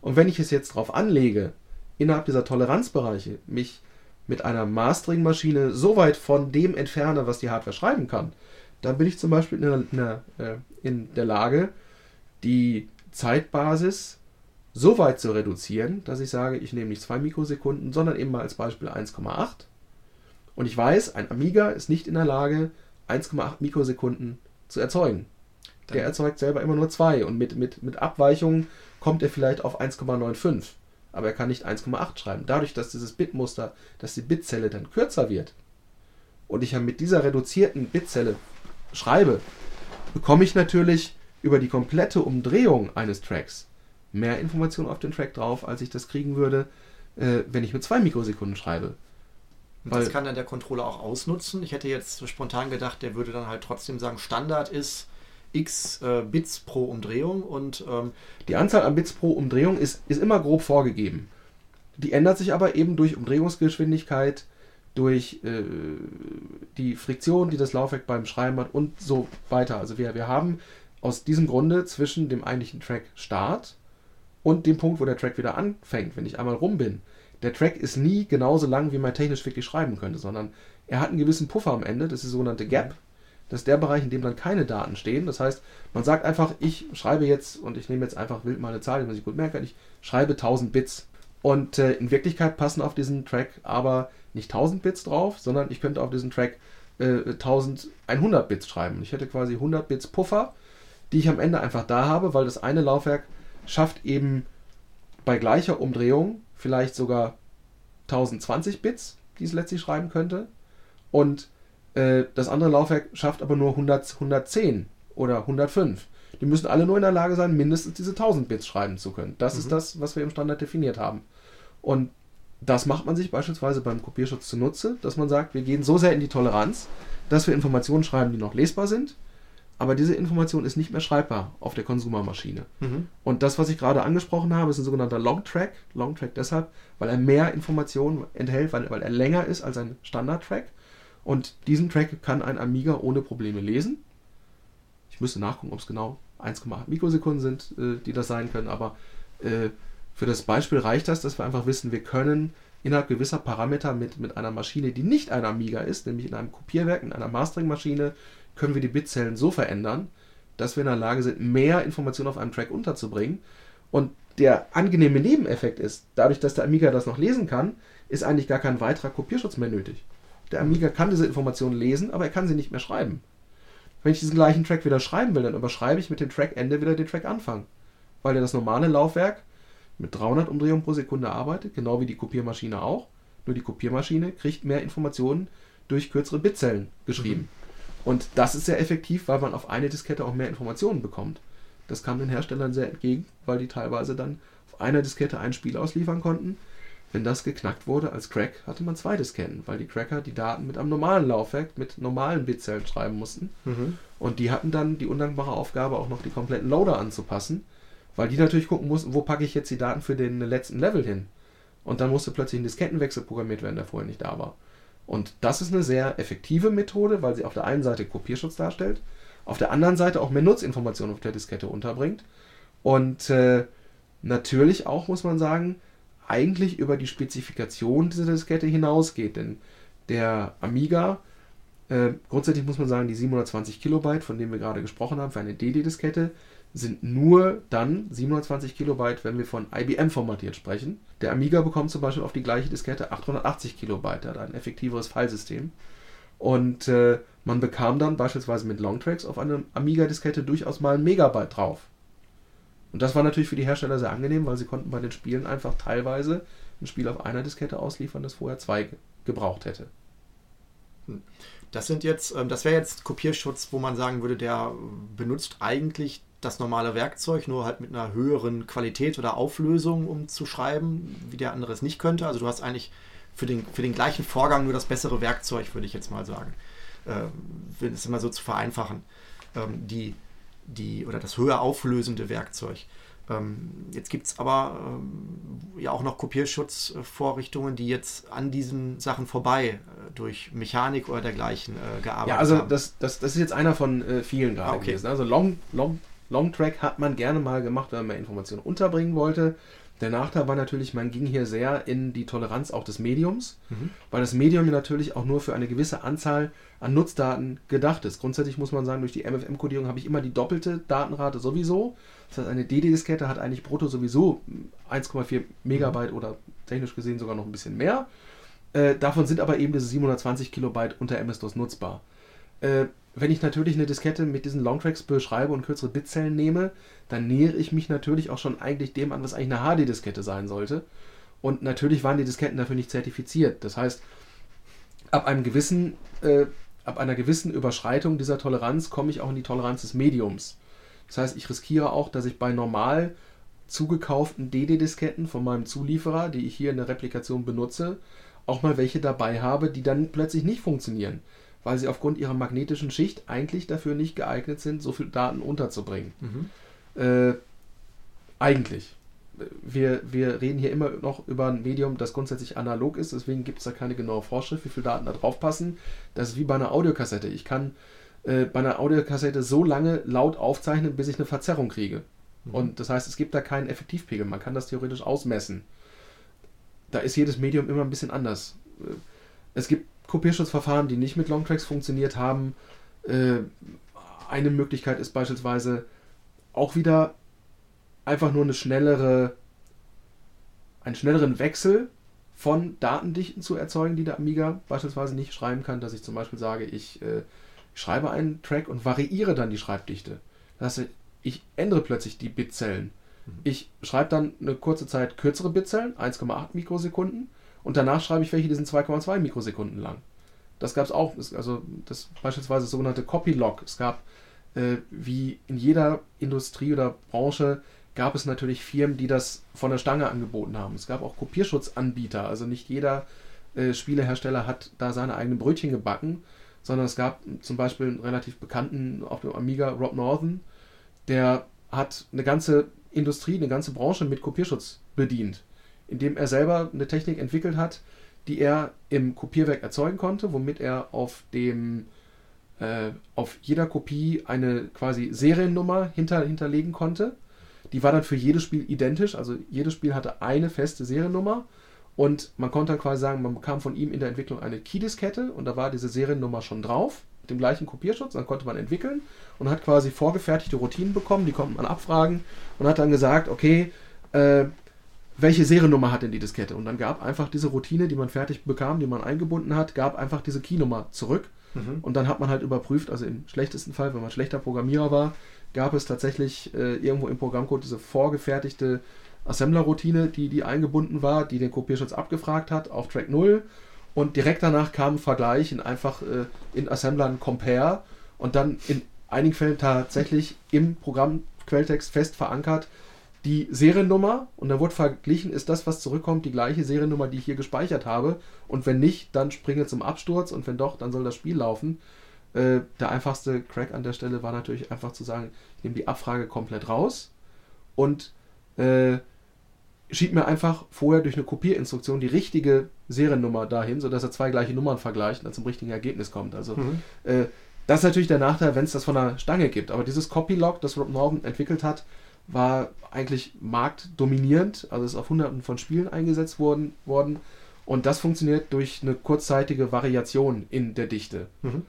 Und wenn ich es jetzt darauf anlege, innerhalb dieser Toleranzbereiche mich mit einer Mastering-Maschine so weit von dem entferne, was die Hardware schreiben kann, dann bin ich zum Beispiel in der, in der, äh, in der Lage, die Zeitbasis so weit zu reduzieren, dass ich sage, ich nehme nicht 2 Mikrosekunden, sondern eben mal als Beispiel 1,8. Und ich weiß, ein Amiga ist nicht in der Lage, 1,8 Mikrosekunden zu erzeugen. Der erzeugt selber immer nur 2 und mit, mit, mit Abweichungen kommt er vielleicht auf 1,95. Aber er kann nicht 1,8 schreiben. Dadurch, dass dieses Bitmuster, dass die Bitzelle dann kürzer wird und ich ja mit dieser reduzierten Bitzelle schreibe, bekomme ich natürlich über die komplette Umdrehung eines Tracks mehr Informationen auf den Track drauf, als ich das kriegen würde, äh, wenn ich mit 2 Mikrosekunden schreibe. Und das kann dann der Controller auch ausnutzen. Ich hätte jetzt so spontan gedacht, der würde dann halt trotzdem sagen, Standard ist x äh, Bits pro Umdrehung und ähm, die Anzahl an Bits pro Umdrehung ist, ist immer grob vorgegeben. Die ändert sich aber eben durch Umdrehungsgeschwindigkeit, durch äh, die Friktion, die das Laufwerk beim Schreiben hat und so weiter. Also wir, wir haben aus diesem Grunde zwischen dem eigentlichen Track Start und dem Punkt, wo der Track wieder anfängt, wenn ich einmal rum bin, der Track ist nie genauso lang, wie man technisch wirklich schreiben könnte, sondern er hat einen gewissen Puffer am Ende, das ist die sogenannte Gap. Das ist der Bereich, in dem dann keine Daten stehen. Das heißt, man sagt einfach, ich schreibe jetzt, und ich nehme jetzt einfach wild mal eine Zahl, die man sich gut merken kann, ich schreibe 1000 Bits. Und äh, in Wirklichkeit passen auf diesen Track aber nicht 1000 Bits drauf, sondern ich könnte auf diesen Track äh, 1100 Bits schreiben. Ich hätte quasi 100 Bits Puffer, die ich am Ende einfach da habe, weil das eine Laufwerk schafft eben bei gleicher Umdrehung vielleicht sogar 1020 Bits, die es letztlich schreiben könnte. Und äh, das andere Laufwerk schafft aber nur 100, 110 oder 105. Die müssen alle nur in der Lage sein, mindestens diese 1000 Bits schreiben zu können. Das mhm. ist das, was wir im Standard definiert haben. Und das macht man sich beispielsweise beim Kopierschutz zunutze, dass man sagt, wir gehen so sehr in die Toleranz, dass wir Informationen schreiben, die noch lesbar sind, aber diese Information ist nicht mehr schreibbar auf der Konsumermaschine. Mhm. Und das, was ich gerade angesprochen habe, ist ein sogenannter Longtrack. Longtrack deshalb, weil er mehr Informationen enthält, weil, weil er länger ist als ein Standard-Track. Und diesen Track kann ein Amiga ohne Probleme lesen. Ich müsste nachgucken, ob es genau 1,8 Mikrosekunden sind, äh, die das sein können, aber äh, für das Beispiel reicht das, dass wir einfach wissen, wir können innerhalb gewisser Parameter mit, mit einer Maschine, die nicht ein Amiga ist, nämlich in einem Kopierwerk, in einer Mastering-Maschine, können wir die Bitzellen so verändern, dass wir in der Lage sind, mehr Informationen auf einem Track unterzubringen. Und der angenehme Nebeneffekt ist, dadurch, dass der Amiga das noch lesen kann, ist eigentlich gar kein weiterer Kopierschutz mehr nötig. Der Amiga kann diese Informationen lesen, aber er kann sie nicht mehr schreiben. Wenn ich diesen gleichen Track wieder schreiben will, dann überschreibe ich mit dem Trackende wieder den Trackanfang. Weil ja das normale Laufwerk mit 300 Umdrehungen pro Sekunde arbeitet, genau wie die Kopiermaschine auch. Nur die Kopiermaschine kriegt mehr Informationen durch kürzere Bitzellen geschrieben. Mhm. Und das ist sehr effektiv, weil man auf eine Diskette auch mehr Informationen bekommt. Das kam den Herstellern sehr entgegen, weil die teilweise dann auf einer Diskette ein Spiel ausliefern konnten. Wenn das geknackt wurde als Crack, hatte man zwei Disketten, weil die Cracker die Daten mit einem normalen Laufwerk, mit normalen Bitzellen schreiben mussten. Mhm. Und die hatten dann die undankbare Aufgabe, auch noch die kompletten Loader anzupassen, weil die natürlich gucken mussten, wo packe ich jetzt die Daten für den letzten Level hin. Und dann musste plötzlich ein Diskettenwechsel programmiert werden, der vorher nicht da war. Und das ist eine sehr effektive Methode, weil sie auf der einen Seite Kopierschutz darstellt, auf der anderen Seite auch mehr Nutzinformationen auf der Diskette unterbringt und äh, natürlich auch, muss man sagen, eigentlich über die Spezifikation dieser Diskette hinausgeht. Denn der Amiga, äh, grundsätzlich muss man sagen, die 720 Kilobyte, von denen wir gerade gesprochen haben, für eine DD-Diskette, sind nur dann 720 Kilobyte, wenn wir von IBM formatiert sprechen. Der Amiga bekommt zum Beispiel auf die gleiche Diskette 880 Kilobyte, hat ein effektiveres Filesystem. Und äh, man bekam dann beispielsweise mit Longtracks auf einer Amiga-Diskette durchaus mal ein Megabyte drauf. Und das war natürlich für die Hersteller sehr angenehm, weil sie konnten bei den Spielen einfach teilweise ein Spiel auf einer Diskette ausliefern, das vorher zwei gebraucht hätte. Das sind jetzt, ähm, das wäre jetzt Kopierschutz, wo man sagen würde, der benutzt eigentlich das normale Werkzeug, nur halt mit einer höheren Qualität oder Auflösung, um zu schreiben, wie der andere es nicht könnte. Also du hast eigentlich für den, für den gleichen Vorgang nur das bessere Werkzeug, würde ich jetzt mal sagen. Äh, es immer so zu vereinfachen. Ähm, die, die, oder das höher auflösende Werkzeug. Ähm, jetzt gibt es aber ähm, ja auch noch Kopierschutzvorrichtungen, die jetzt an diesen Sachen vorbei äh, durch Mechanik oder dergleichen äh, gearbeitet haben. Ja, also haben. das, das, das ist jetzt einer von äh, vielen gerade Ah, okay. gewesen. Also Long, Long, Long Track hat man gerne mal gemacht, wenn man Informationen unterbringen wollte. Der Nachteil war natürlich, man ging hier sehr in die Toleranz auch des Mediums, Mhm. weil das Medium natürlich auch nur für eine gewisse Anzahl an Nutzdaten gedacht ist. Grundsätzlich muss man sagen, durch die MFM-Kodierung habe ich immer die doppelte Datenrate sowieso. Das heißt, eine DD-Diskette hat eigentlich brutto sowieso 1,4 Megabyte oder technisch gesehen sogar noch ein bisschen mehr. Äh, davon sind aber eben diese 720 Kilobyte unter MS-DOS nutzbar. Äh, wenn ich natürlich eine Diskette mit diesen Longtracks beschreibe und kürzere Bitzellen nehme, dann nähere ich mich natürlich auch schon eigentlich dem an, was eigentlich eine HD-Diskette sein sollte. Und natürlich waren die Disketten dafür nicht zertifiziert. Das heißt, ab einem gewissen, äh, ab einer gewissen Überschreitung dieser Toleranz komme ich auch in die Toleranz des Mediums. Das heißt, ich riskiere auch, dass ich bei normal zugekauften DD-Disketten von meinem Zulieferer, die ich hier in der Replikation benutze, auch mal welche dabei habe, die dann plötzlich nicht funktionieren, weil sie aufgrund ihrer magnetischen Schicht eigentlich dafür nicht geeignet sind, so viel Daten unterzubringen. Mhm. Äh, eigentlich. Wir, wir reden hier immer noch über ein Medium, das grundsätzlich analog ist, deswegen gibt es da keine genaue Vorschrift, wie viele Daten da drauf passen. Das ist wie bei einer Audiokassette. Ich kann äh, bei einer Audiokassette so lange laut aufzeichnen, bis ich eine Verzerrung kriege. Und das heißt, es gibt da keinen Effektivpegel. Man kann das theoretisch ausmessen. Da ist jedes Medium immer ein bisschen anders. Äh, Es gibt Kopierschutzverfahren, die nicht mit Longtracks funktioniert haben. Äh, Eine Möglichkeit ist beispielsweise auch wieder einfach nur eine schnellere, einen schnelleren Wechsel von Datendichten zu erzeugen, die der Amiga beispielsweise nicht schreiben kann, dass ich zum Beispiel sage, ich äh, schreibe einen Track und variiere dann die Schreibdichte. Das heißt, ich ändere plötzlich die Bitzellen. Ich schreibe dann eine kurze Zeit kürzere Bitzellen, 1,8 Mikrosekunden, und danach schreibe ich welche, die sind 2,2 Mikrosekunden lang. Das gab es auch, also das beispielsweise das sogenannte Copy-Log. Es gab, äh, wie in jeder Industrie oder Branche, gab es natürlich Firmen, die das von der Stange angeboten haben. Es gab auch Kopierschutzanbieter, also nicht jeder äh, Spielehersteller hat da seine eigenen Brötchen gebacken, sondern es gab zum Beispiel einen relativ bekannten auf dem Amiga, Rob Northern, der hat eine ganze Industrie, eine ganze Branche mit Kopierschutz bedient, indem er selber eine Technik entwickelt hat, die er im Kopierwerk erzeugen konnte, womit er auf dem äh, auf jeder Kopie eine quasi Seriennummer hinter, hinterlegen konnte. Die war dann für jedes Spiel identisch, also jedes Spiel hatte eine feste Seriennummer und man konnte dann quasi sagen, man bekam von ihm in der Entwicklung eine Keydiskette und da war diese Seriennummer schon drauf, mit dem gleichen Kopierschutz, dann konnte man entwickeln und hat quasi vorgefertigte Routinen bekommen, die konnte man abfragen und hat dann gesagt, okay, äh, welche Seriennummer hat denn die Diskette? Und dann gab einfach diese Routine, die man fertig bekam, die man eingebunden hat, gab einfach diese Keynummer zurück. Mhm. Und dann hat man halt überprüft, also im schlechtesten Fall, wenn man schlechter Programmierer war, gab es tatsächlich äh, irgendwo im Programmcode diese vorgefertigte Assembler-Routine, die, die eingebunden war, die den Kopierschutz abgefragt hat auf Track 0. Und direkt danach kam ein Vergleich in einfach äh, in Assembler ein Compare und dann in einigen Fällen tatsächlich im Programmquelltext fest verankert die Seriennummer und dann wurde verglichen, ist das, was zurückkommt, die gleiche Seriennummer, die ich hier gespeichert habe. Und wenn nicht, dann springe zum Absturz und wenn doch, dann soll das Spiel laufen. Äh, der einfachste Crack an der Stelle war natürlich einfach zu sagen, ich nehme die Abfrage komplett raus und äh, schiebe mir einfach vorher durch eine Kopierinstruktion die richtige Seriennummer dahin, sodass er zwei gleiche Nummern vergleicht und dann zum richtigen Ergebnis kommt. Also Mhm. äh, das ist natürlich der Nachteil, wenn es das von der Stange gibt. Aber dieses Copy-Log, das Rob Norton entwickelt hat, war eigentlich marktdominierend. Also ist auf hunderten von Spielen eingesetzt worden, worden. Und das funktioniert durch eine kurzzeitige Variation in der Dichte. Mhm.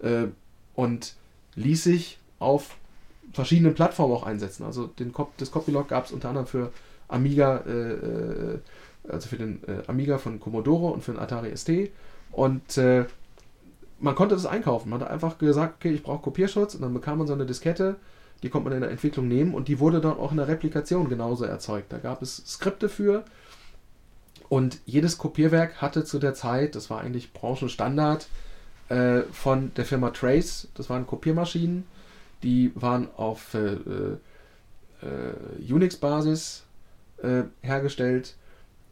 Äh, und ließ sich auf verschiedenen Plattformen auch einsetzen. Also den Cop das Copylog gab es unter anderem für Amiga, äh, äh, also für den äh, Amiga von Commodore und für den Atari ST. Und äh, man konnte das einkaufen. Man hat einfach gesagt, okay, ich brauche Kopierschutz und dann bekam man so eine Diskette, die konnte man in der Entwicklung nehmen und die wurde dann auch in der Replikation genauso erzeugt. Da gab es Skripte für und jedes Kopierwerk hatte zu der Zeit, das war eigentlich Branchenstandard, äh, von der Firma Trace, das waren Kopiermaschinen, die waren auf äh, äh, Unix-Basis äh, hergestellt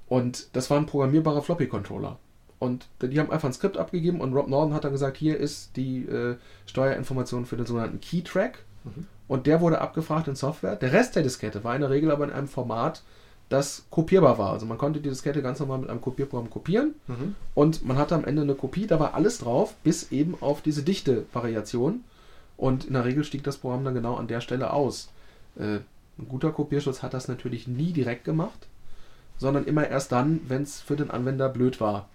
und das war ein programmierbarer Floppy-Controller. Und die haben einfach ein Skript abgegeben und Rob Norton hat dann gesagt, hier ist die äh, Steuerinformation für den sogenannten Key-Track. Mhm. Und der wurde abgefragt in Software. Der Rest der Diskette war in der Regel aber in einem Format, das kopierbar war. Also man konnte die Diskette ganz normal mit einem Kopierprogramm kopieren Mhm. und man hatte am Ende eine Kopie, da war alles drauf, bis eben auf diese Dichte-Variation. Und in der Regel stieg das Programm dann genau an der Stelle aus. Äh, ein guter Kopierschutz hat das natürlich nie direkt gemacht, sondern immer erst dann, wenn es für den Anwender blöd war.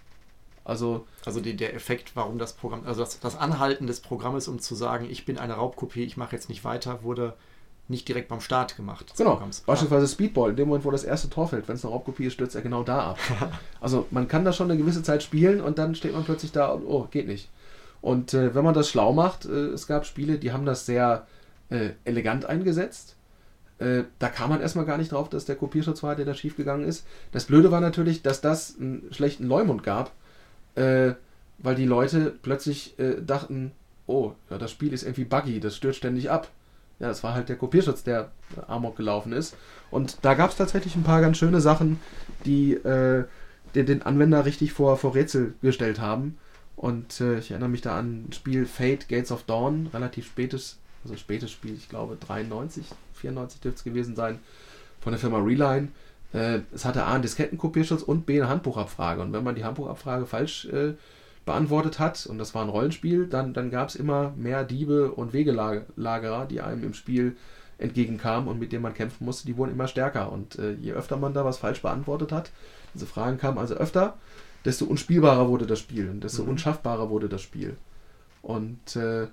Also Also die, der Effekt, warum das Programm, also das, das Anhalten des Programmes, um zu sagen, ich bin eine Raubkopie, ich mache jetzt nicht weiter, wurde nicht direkt beim Start gemacht. Genau, Programms. beispielsweise Speedball, in dem Moment, wo das erste Tor fällt, wenn es eine Raubkopie ist, stürzt er genau da ab. also man kann da schon eine gewisse Zeit spielen und dann steht man plötzlich da und oh, geht nicht. Und äh, wenn man das schlau macht, äh, es gab Spiele, die haben das sehr äh, elegant eingesetzt. Äh, da kam man erstmal gar nicht drauf, dass der Kopierschutz war, der da schiefgegangen ist. Das Blöde war natürlich, dass das einen schlechten Leumund gab, äh, weil die Leute plötzlich äh, dachten, oh, ja, das Spiel ist irgendwie buggy, das stürzt ständig ab. Ja, es war halt der Kopierschutz, der Amok gelaufen ist. Und da gab es tatsächlich ein paar ganz schöne Sachen, die äh, den, den Anwender richtig vor, vor Rätsel gestellt haben. Und äh, ich erinnere mich da an ein Spiel Fate Gates of Dawn, relativ spätes, also spätes Spiel, ich glaube 93, 94 dürfte es gewesen sein, von der Firma Reline. Äh, es hatte A einen Diskettenkopierschutz und B eine Handbuchabfrage. Und wenn man die Handbuchabfrage falsch äh, beantwortet hat, und das war ein Rollenspiel, dann, dann gab es immer mehr Diebe und Wegelagerer, die einem im Spiel entgegenkamen und mit denen man kämpfen musste, die wurden immer stärker. Und äh, je öfter man da was falsch beantwortet hat, diese Fragen kamen also öfter, desto unspielbarer wurde das Spiel und desto Mhm. unschaffbarer wurde das Spiel. Und äh,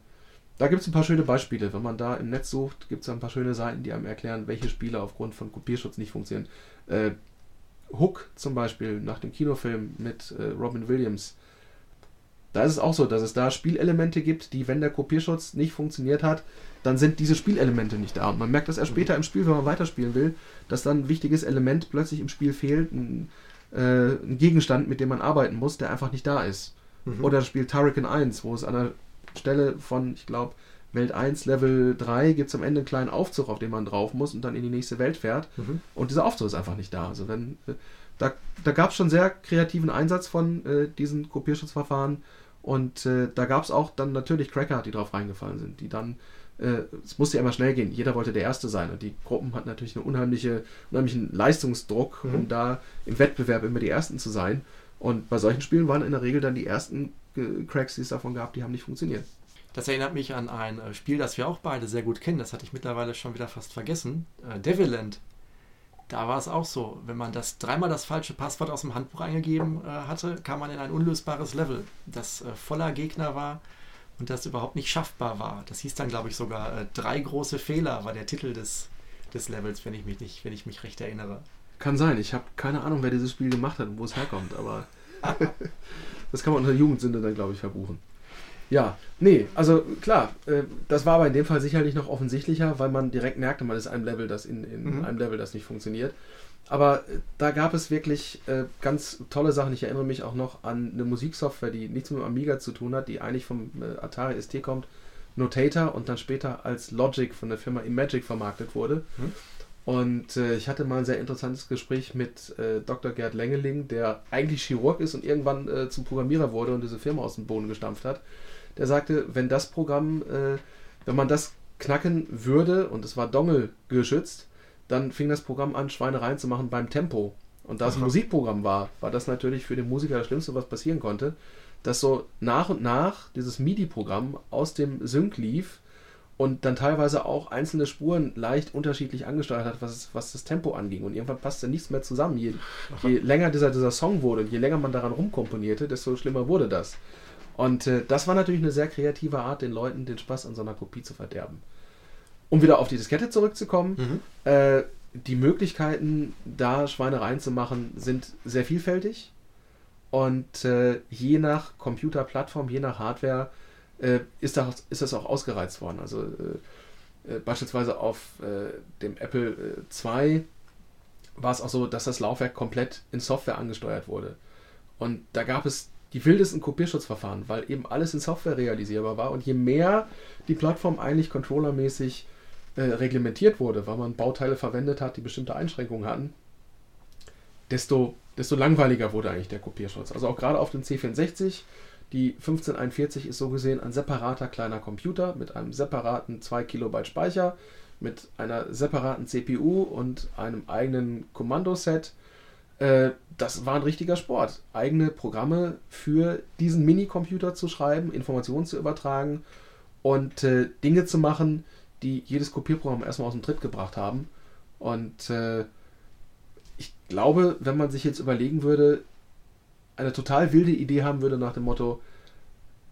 da gibt es ein paar schöne Beispiele. Wenn man da im Netz sucht, gibt es ein paar schöne Seiten, die einem erklären, welche Spiele aufgrund von Kopierschutz nicht funktionieren. Äh, Hook zum Beispiel, nach dem Kinofilm mit äh, Robin Williams. Da ist es auch so, dass es da Spielelemente gibt, die, wenn der Kopierschutz nicht funktioniert hat, dann sind diese Spielelemente nicht da. Und man merkt das erst später im Spiel, wenn man weiterspielen will, dass dann ein wichtiges Element plötzlich im Spiel fehlt, ein, äh, ein Gegenstand, mit dem man arbeiten muss, der einfach nicht da ist. Mhm. Oder das Spiel Turrican 1, wo es an der Stelle von, ich glaube, Welt 1, Level 3 gibt es am Ende einen kleinen Aufzug, auf den man drauf muss und dann in die nächste Welt fährt. Mhm. Und dieser Aufzug ist einfach nicht da. Also wenn, äh, da da gab es schon sehr kreativen Einsatz von äh, diesen Kopierschutzverfahren und äh, da gab es auch dann natürlich Cracker, die drauf reingefallen sind, die dann, äh, es musste ja immer schnell gehen, jeder wollte der Erste sein und die Gruppen hatten natürlich einen unheimliche, unheimlichen Leistungsdruck, Mhm. um da im Wettbewerb immer die Ersten zu sein. Und bei solchen Spielen waren in der Regel dann die ersten äh, Cracks, die es davon gab, die haben nicht funktioniert. Das erinnert mich an ein äh, Spiel, das wir auch beide sehr gut kennen. Das hatte ich mittlerweile schon wieder fast vergessen. Äh, Devilland. Da war es auch so. Wenn man das dreimal das falsche Passwort aus dem Handbuch eingegeben äh, hatte, kam man in ein unlösbares Level, das äh, voller Gegner war und das überhaupt nicht schaffbar war. Das hieß dann, glaube ich, sogar äh, drei große Fehler war der Titel des, des Levels, wenn ich mich nicht, wenn ich mich recht erinnere. Kann sein, ich habe keine Ahnung, wer dieses Spiel gemacht hat und wo es herkommt, aber das kann man unter Jugendsünde dann, glaube ich, verbuchen. Ja, nee, also klar, äh, das war aber in dem Fall sicherlich noch offensichtlicher, weil man direkt merkte, man ist in einem Level, das in, in Mhm. einem Level, das nicht funktioniert. Aber äh, da gab es wirklich äh, ganz tolle Sachen. Ich erinnere mich auch noch an eine Musiksoftware, die nichts mit dem Amiga zu tun hat, die eigentlich vom äh, Atari ST kommt, Notator und dann später als Logic von der Firma Imagic vermarktet wurde. Mhm. Und äh, ich hatte mal ein sehr interessantes Gespräch mit äh, Dr. Gerd Lengeling, der eigentlich Chirurg ist und irgendwann äh, zum Programmierer wurde und diese Firma aus dem Boden gestampft hat. Der sagte, wenn das Programm, äh, wenn man das knacken würde und es war Dongle geschützt, dann fing das Programm an, Schweinereien zu machen beim Tempo. Und da es ein. Musikprogramm war, war das natürlich für den Musiker das Schlimmste, was passieren konnte, dass so nach und nach dieses MIDI-Programm aus dem Sync lief und dann teilweise auch einzelne Spuren leicht unterschiedlich angesteuert hat, was, was das Tempo anging. Und irgendwann passte nichts mehr zusammen. Je, je länger dieser, dieser Song wurde und je länger man daran rumkomponierte, desto schlimmer wurde das. Und äh, das war natürlich eine sehr kreative Art, den Leuten den Spaß an so einer Kopie zu verderben. Um wieder auf die Diskette zurückzukommen, Mhm. äh, die Möglichkeiten, da Schweinereien zu machen, sind sehr vielfältig. Und äh, je nach Computerplattform, je nach Hardware, äh, ist, das, ist das auch ausgereizt worden. Also äh, äh, beispielsweise auf dem Apple II war es auch so, dass das Laufwerk komplett in Software angesteuert wurde. Und da gab es die wildesten Kopierschutzverfahren, weil eben alles in Software realisierbar war. Und je mehr die Plattform eigentlich controllermäßig äh, reglementiert wurde, weil man Bauteile verwendet hat, die bestimmte Einschränkungen hatten, desto, desto langweiliger wurde eigentlich der Kopierschutz. Also auch gerade auf dem C64, Die 1541 ist so gesehen ein separater kleiner Computer mit einem separaten 2 Kilobyte Speicher, mit einer separaten CPU und einem eigenen Kommandoset. Äh, das war ein richtiger Sport. Eigene Programme für diesen Minicomputer zu schreiben, Informationen zu übertragen und äh, Dinge zu machen, die jedes Kopierprogramm erstmal aus dem Tritt gebracht haben. Und äh, ich glaube, wenn man sich jetzt überlegen würde, eine total wilde Idee haben würde nach dem Motto,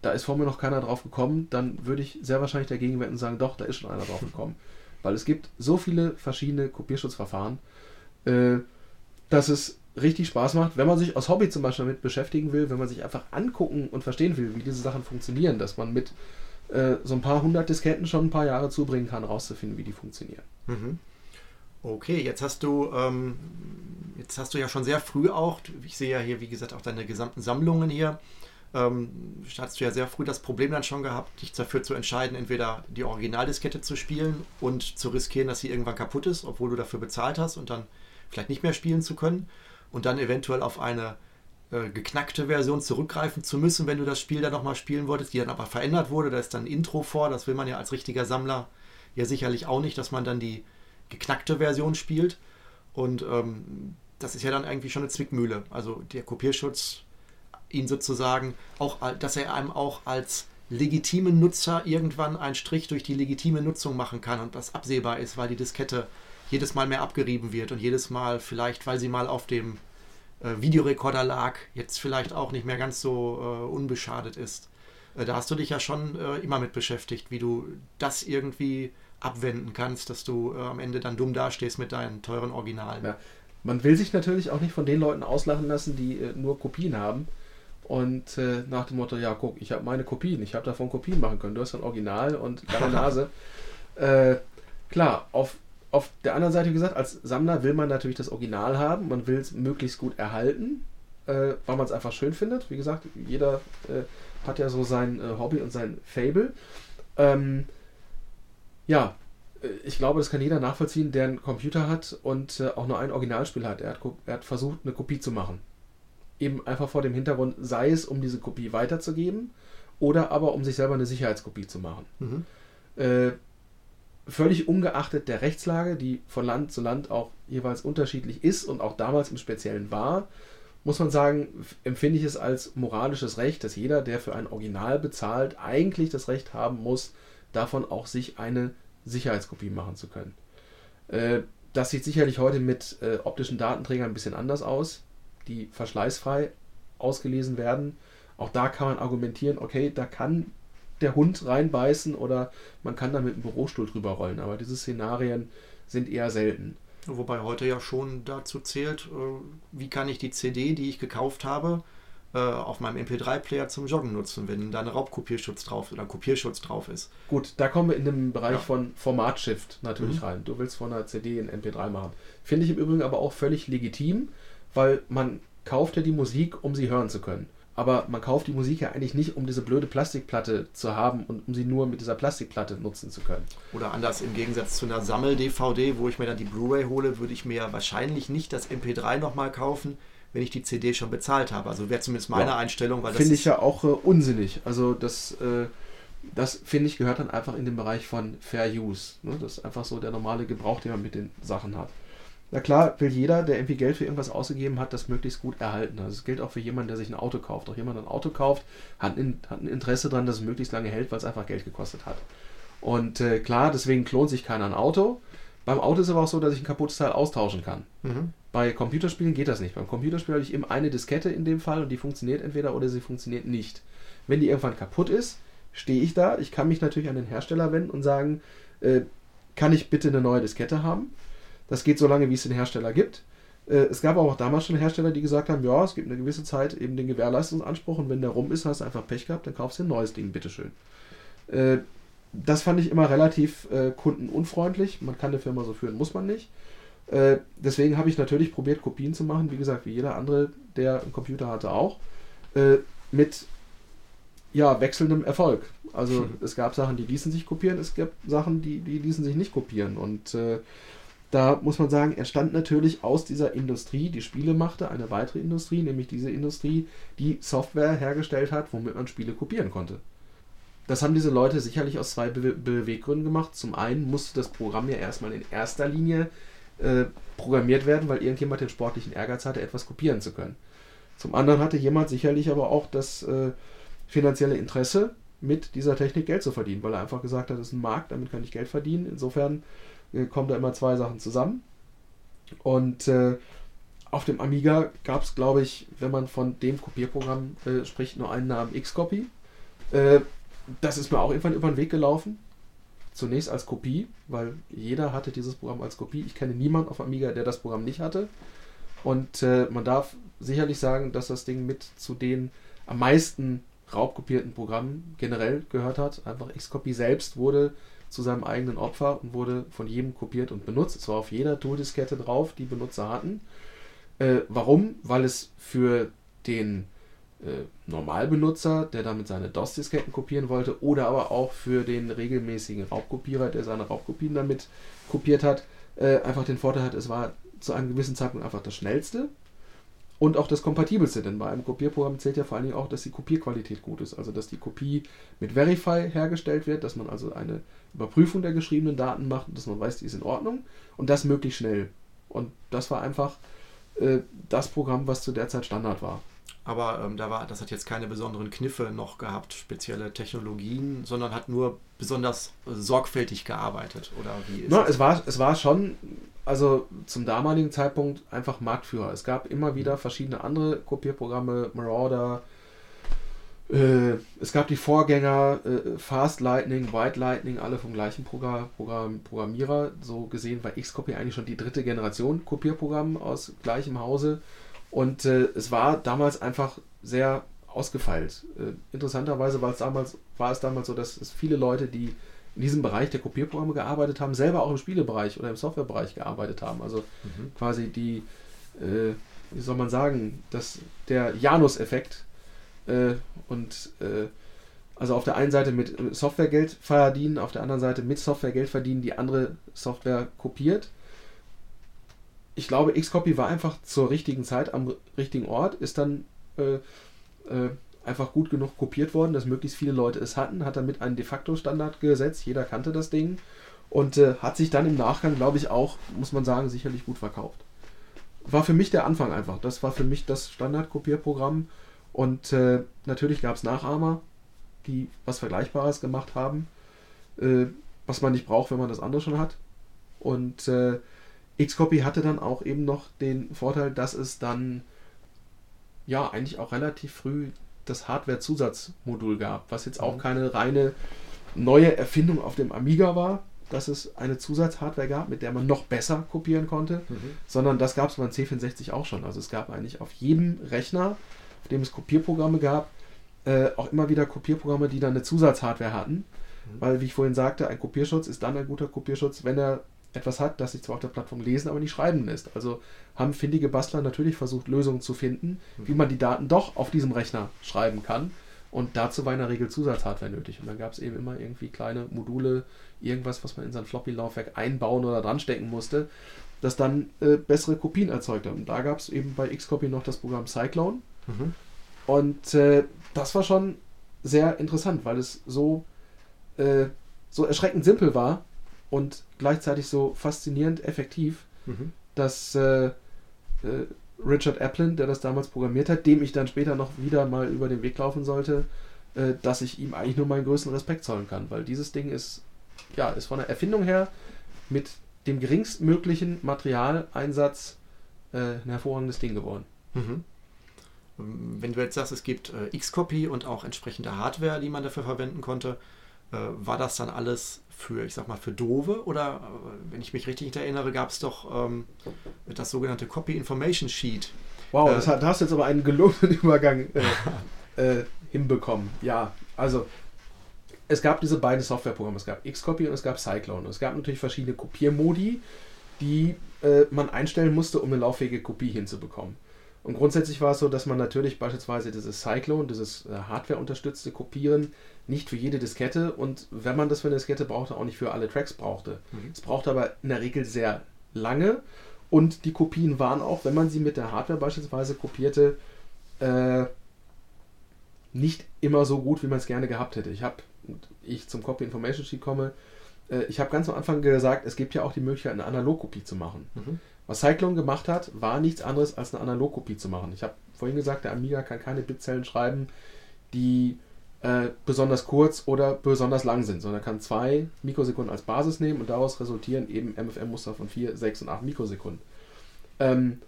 da ist vor mir noch keiner drauf gekommen, dann würde ich sehr wahrscheinlich dagegen wetten und sagen, doch, da ist schon einer drauf gekommen. Weil es gibt so viele verschiedene Kopierschutzverfahren, äh, dass es richtig Spaß macht, wenn man sich aus Hobby zum Beispiel damit beschäftigen will, wenn man sich einfach angucken und verstehen will, wie diese Sachen funktionieren, dass man mit äh, so ein paar hundert Disketten schon ein paar Jahre zubringen kann, rauszufinden, wie die funktionieren. Mhm. Okay, jetzt hast du ähm, jetzt hast du ja schon sehr früh auch, ich sehe ja hier, wie gesagt, auch deine gesamten Sammlungen hier, ähm, hast du ja sehr früh das Problem dann schon gehabt, dich dafür zu entscheiden, entweder die Originaldiskette zu spielen und zu riskieren, dass sie irgendwann kaputt ist, obwohl du dafür bezahlt hast und dann vielleicht nicht mehr spielen zu können und dann eventuell auf eine äh, geknackte Version zurückgreifen zu müssen, wenn du das Spiel dann nochmal spielen wolltest, die dann aber verändert wurde. Da ist dann ein Intro vor, das will man ja als richtiger Sammler ja sicherlich auch nicht, dass man dann die geknackte Version spielt. Und ähm, das ist ja dann irgendwie schon eine Zwickmühle. Also der Kopierschutz, ihn sozusagen auch, dass er einem auch als legitimen Nutzer irgendwann einen Strich durch die legitime Nutzung machen kann und das absehbar ist, weil die Diskette jedes Mal mehr abgerieben wird und jedes Mal vielleicht, weil sie mal auf dem äh, Videorekorder lag, jetzt vielleicht auch nicht mehr ganz so äh, unbeschadet ist. Äh, da hast du dich ja schon äh, immer mit beschäftigt, wie du das irgendwie abwenden kannst, dass du äh, am Ende dann dumm dastehst mit deinen teuren Originalen. Ja. Man will sich natürlich auch nicht von den Leuten auslachen lassen, die äh, nur Kopien haben. Und äh, nach dem Motto, ja, guck, ich habe meine Kopien, ich habe davon Kopien machen können. Du hast ein Original und deine Nase. äh, klar, auf, auf der anderen Seite, wie gesagt, als Sammler will man natürlich das Original haben. Man will es möglichst gut erhalten, äh, weil man es einfach schön findet. Wie gesagt, jeder äh, hat ja so sein äh, Hobby und sein Fable. Ähm, ja, äh, ich glaube, das kann jeder nachvollziehen, der einen Computer hat und äh, auch nur ein Originalspiel hat. Er, hat. er hat versucht, eine Kopie zu machen. Eben einfach vor dem Hintergrund, sei es, um diese Kopie weiterzugeben oder aber um sich selber eine Sicherheitskopie zu machen. Mhm. Völlig ungeachtet der Rechtslage, die von Land zu Land auch jeweils unterschiedlich ist und auch damals im Speziellen war, muss man sagen, empfinde ich es als moralisches Recht, dass jeder, der für ein Original bezahlt, eigentlich das Recht haben muss, davon auch sich eine Sicherheitskopie machen zu können. Äh, das sieht sicherlich heute mit äh, optischen Datenträgern ein bisschen anders aus, die verschleißfrei ausgelesen werden. Auch da kann man argumentieren, okay, da kann der Hund reinbeißen oder man kann da mit einem Bürostuhl drüber rollen, aber diese Szenarien sind eher selten. Wobei heute ja schon dazu zählt, äh, wie kann ich die CD, die ich gekauft habe, äh, auf meinem MP3-Player zum Joggen nutzen, wenn da ein Raubkopierschutz drauf oder Kopierschutz drauf ist. Gut, da kommen wir in den Bereich ja. von Formatshift natürlich mhm. rein. Du willst von einer CD in MP3 machen. Finde ich im Übrigen aber auch völlig legitim, weil man kauft ja die Musik, um sie hören zu können. Aber man kauft die Musik ja eigentlich nicht, um diese blöde Plastikplatte zu haben und um sie nur mit dieser Plastikplatte nutzen zu können. Oder anders, im Gegensatz zu einer Sammel-DVD, wo ich mir dann die Blu-ray hole, würde ich mir wahrscheinlich nicht das MP3 nochmal kaufen, wenn ich die CD schon bezahlt habe. Also wäre zumindest meine ja. Einstellung. Finde ich ja auch äh, unsinnig. Also das, äh, das finde ich gehört dann einfach in den Bereich von Fair Use. Ne? Das ist einfach so der normale Gebrauch, den man mit den Sachen hat. Na klar, will jeder, der irgendwie Geld für irgendwas ausgegeben hat, das möglichst gut erhalten. Also das gilt auch für jemanden, der sich ein Auto kauft. Auch jemand, der ein Auto kauft, hat ein, hat ein Interesse daran, dass es möglichst lange hält, weil es einfach Geld gekostet hat. Und äh, klar, deswegen klont sich keiner ein Auto. Beim Auto ist es aber auch so, dass ich ein kaputtes Teil austauschen kann. Mhm. Bei Computerspielen geht das nicht. Beim Computerspiel habe ich eben eine Diskette in dem Fall und die funktioniert entweder oder sie funktioniert nicht. Wenn die irgendwann kaputt ist, stehe ich da. Ich kann mich natürlich an den Hersteller wenden und sagen, äh, kann ich bitte eine neue Diskette haben? Das geht so lange, wie es den Hersteller gibt. Äh, es gab auch damals schon Hersteller, die gesagt haben, ja, es gibt eine gewisse Zeit eben den Gewährleistungsanspruch und wenn der rum ist, hast du einfach Pech gehabt, dann kaufst du ein neues Ding, bitteschön. Äh, das fand ich immer relativ äh, kundenunfreundlich. Man kann eine Firma so führen, muss man nicht. Deswegen habe ich natürlich probiert, Kopien zu machen, wie gesagt, wie jeder andere, der einen Computer hatte, auch. Mit ja, wechselndem Erfolg. Also hm. es gab Sachen, die ließen sich kopieren, es gab Sachen, die, die ließen sich nicht kopieren. Und äh, da muss man sagen, entstand natürlich aus dieser Industrie, die Spiele machte, eine weitere Industrie, nämlich diese Industrie, die Software hergestellt hat, womit man Spiele kopieren konnte. Das haben diese Leute sicherlich aus zwei Be Beweggründen gemacht. Zum einen musste das Programm ja erstmal in erster Linie äh, programmiert werden, weil irgendjemand den sportlichen Ehrgeiz hatte, etwas kopieren zu können. Zum anderen hatte jemand sicherlich aber auch das äh, finanzielle Interesse, mit dieser Technik Geld zu verdienen, weil er einfach gesagt hat, das ist ein Markt, damit kann ich Geld verdienen. Insofern kommen da immer zwei Sachen zusammen. Und äh, auf dem Amiga gab es, glaube ich, wenn man von dem Kopierprogramm äh, spricht, nur einen Namen Xcopy. Äh, das ist mir auch irgendwann über den Weg gelaufen. Zunächst als Kopie, weil jeder hatte dieses Programm als Kopie. Ich kenne niemanden auf Amiga, der das Programm nicht hatte. Und äh, man darf sicherlich sagen, dass das Ding mit zu den am meisten raubkopierten Programmen generell gehört hat. Einfach Xcopy selbst wurde zu seinem eigenen Opfer und wurde von jedem kopiert und benutzt. Es war auf jeder Tooldiskette drauf, die Benutzer hatten. Äh, warum? Weil es für den äh, Normalbenutzer, der damit seine DOS-Disketten kopieren wollte, oder aber auch für den regelmäßigen Raubkopierer, der seine Raubkopien damit kopiert hat, äh, einfach den Vorteil hat, es war zu einem gewissen Zeitpunkt einfach das schnellste und auch das kompatibelste, denn bei einem Kopierprogramm zählt ja vor allen Dingen auch, dass die Kopierqualität gut ist, also dass die Kopie mit Verify hergestellt wird, dass man also eine Überprüfung der geschriebenen Daten macht, dass man weiß, die ist in Ordnung und das möglichst schnell. Und das war einfach äh, das Programm, was zu der Zeit Standard war. Aber ähm, da war, das hat jetzt keine besonderen Kniffe noch gehabt, spezielle Technologien, sondern hat nur besonders sorgfältig gearbeitet, oder wie ist Na, es? War, es war schon, also zum damaligen Zeitpunkt einfach Marktführer. Es gab immer wieder mhm. verschiedene andere Kopierprogramme, Marauder, äh, es gab die Vorgänger äh, Fast Lightning, White Lightning, alle vom gleichen Programm, Programm, Programmierer. So gesehen war Xcopy eigentlich schon die dritte Generation Kopierprogramm aus gleichem Hause. Und äh, es war damals einfach sehr ausgefeilt. Äh, interessanterweise war es, damals, war es damals so, dass es viele Leute, die in diesem Bereich der Kopierprogramme gearbeitet haben, selber auch im Spielebereich oder im Softwarebereich gearbeitet haben. Also mhm. quasi die, äh, wie soll man sagen, das, der Janus-Effekt. Äh, und äh, also auf der einen Seite mit Software Geld verdienen, auf der anderen Seite mit Software Geld verdienen, die andere Software kopiert ich glaube, Xcopy war einfach zur richtigen Zeit am richtigen Ort, ist dann äh, äh, einfach gut genug kopiert worden, dass möglichst viele Leute es hatten, hat damit einen de facto Standard gesetzt, jeder kannte das Ding und äh, hat sich dann im Nachgang, glaube ich, auch, muss man sagen, sicherlich gut verkauft. War für mich der Anfang einfach. Das war für mich das Standard-Kopierprogramm und äh, natürlich gab es Nachahmer, die was Vergleichbares gemacht haben, äh, was man nicht braucht, wenn man das andere schon hat. Und äh, Xcopy hatte dann auch eben noch den Vorteil, dass es dann ja eigentlich auch relativ früh das Hardware-Zusatzmodul gab, was jetzt auch mhm. keine reine neue Erfindung auf dem Amiga war, dass es eine Zusatzhardware gab, mit der man noch besser kopieren konnte, mhm. sondern das gab es beim C64 auch schon. Also es gab eigentlich auf jedem Rechner, auf dem es Kopierprogramme gab, äh, auch immer wieder Kopierprogramme, die dann eine Zusatzhardware hatten. Mhm. Weil, wie ich vorhin sagte, ein Kopierschutz ist dann ein guter Kopierschutz, wenn er etwas hat, das sich zwar auf der Plattform lesen, aber nicht schreiben lässt. Also haben findige Bastler natürlich versucht, Lösungen zu finden, wie man die Daten doch auf diesem Rechner schreiben kann. Und dazu war in der Regel Zusatzhardware nötig. Und dann gab es eben immer irgendwie kleine Module, irgendwas, was man in sein Floppy-Laufwerk einbauen oder dran stecken musste, das dann äh, bessere Kopien erzeugt hat. Und da gab es eben bei Xcopy noch das Programm Cyclone. Mhm. Und äh, das war schon sehr interessant, weil es so, äh, so erschreckend simpel war, und gleichzeitig so faszinierend effektiv, mhm. dass äh, äh, Richard Applin, der das damals programmiert hat, dem ich dann später noch wieder mal über den Weg laufen sollte, äh, dass ich ihm eigentlich nur meinen größten Respekt zollen kann, weil dieses Ding ist, ja, ist von der Erfindung her mit dem geringstmöglichen Materialeinsatz äh, ein hervorragendes Ding geworden. Mhm. Wenn du jetzt sagst, es gibt äh, Xcopy und auch entsprechende Hardware, die man dafür verwenden konnte, äh, war das dann alles für, ich sag mal, für Dove oder, äh, wenn ich mich richtig erinnere, gab es doch ähm, das sogenannte Copy Information Sheet. Wow, äh, hat, da hast du jetzt aber einen gelungenen Übergang äh, äh, hinbekommen. Ja, also es gab diese beiden Softwareprogramme. Es gab Xcopy und es gab Cyclone. Und es gab natürlich verschiedene Kopiermodi, die äh, man einstellen musste, um eine lauffähige Kopie hinzubekommen. Und grundsätzlich war es so, dass man natürlich beispielsweise dieses Cyclone, dieses äh, Hardware-unterstützte Kopieren, nicht für jede Diskette und wenn man das für eine Diskette brauchte, auch nicht für alle Tracks brauchte. Mhm. Es brauchte aber in der Regel sehr lange und die Kopien waren auch, wenn man sie mit der Hardware beispielsweise kopierte, äh, nicht immer so gut, wie man es gerne gehabt hätte. Ich habe, ich zum Copy Information Sheet komme, äh, ich habe ganz am Anfang gesagt, es gibt ja auch die Möglichkeit, eine Analogkopie zu machen. Mhm. Was Cyclone gemacht hat, war nichts anderes als eine Analogkopie zu machen. Ich habe vorhin gesagt, der Amiga kann keine Bitzellen schreiben, die äh, besonders kurz oder besonders lang sind, sondern kann zwei Mikrosekunden als Basis nehmen und daraus resultieren eben MFM-Muster von 4, 6 und 8 Mikrosekunden. Ähm,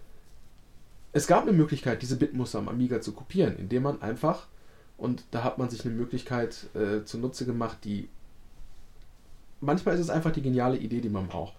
es gab eine Möglichkeit, diese Bitmuster am Amiga zu kopieren, indem man einfach, und da hat man sich eine Möglichkeit äh, zunutze gemacht, die manchmal ist es einfach die geniale Idee, die man braucht.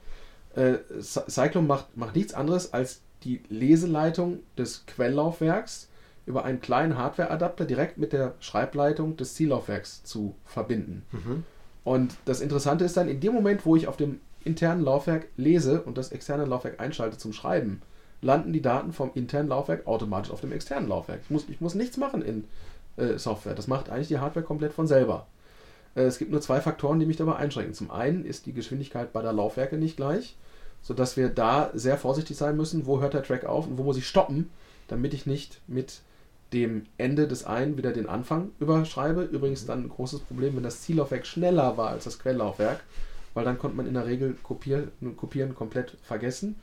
Äh, Cyclone macht, macht nichts anderes als die Leseleitung des Quelllaufwerks über einen kleinen Hardware-Adapter direkt mit der Schreibleitung des Ziellaufwerks zu verbinden. Mhm. Und das Interessante ist dann, in dem Moment, wo ich auf dem internen Laufwerk lese und das externe Laufwerk einschalte zum Schreiben, landen die Daten vom internen Laufwerk automatisch auf dem externen Laufwerk. Ich muss, ich muss nichts machen in äh, Software. Das macht eigentlich die Hardware komplett von selber. Äh, es gibt nur zwei Faktoren, die mich dabei einschränken. Zum einen ist die Geschwindigkeit beider Laufwerke nicht gleich, sodass wir da sehr vorsichtig sein müssen, wo hört der Track auf und wo muss ich stoppen, damit ich nicht mit dem Ende des einen wieder den Anfang überschreibe. Übrigens dann ein großes Problem, wenn das Ziellaufwerk schneller war als das Quelllaufwerk, weil dann konnte man in der Regel kopieren, kopieren komplett vergessen.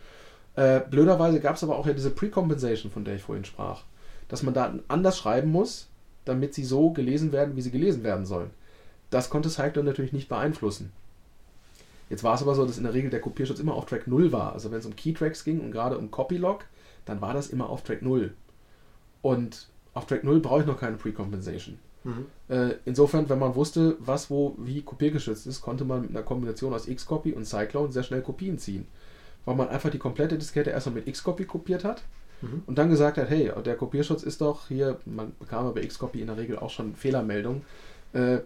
Äh, blöderweise gab es aber auch ja diese Precompensation, von der ich vorhin sprach, dass man Daten anders schreiben muss, damit sie so gelesen werden, wie sie gelesen werden sollen. Das konnte Cyclone natürlich nicht beeinflussen. Jetzt war es aber so, dass in der Regel der Kopierschutz immer auf Track 0 war. Also wenn es um Keytracks ging und gerade um Copylog, dann war das immer auf Track 0. Und auf Track 0 brauche ich noch keine Precompensation. Mhm. Äh, insofern, wenn man wusste, was wo wie kopiergeschützt ist, konnte man mit einer Kombination aus Xcopy und Cyclone sehr schnell Kopien ziehen. Weil man einfach die komplette Diskette erstmal mit Xcopy kopiert hat mhm. und dann gesagt hat, hey, der Kopierschutz ist doch hier, man bekam aber Xcopy in der Regel auch schon Fehlermeldungen. Äh,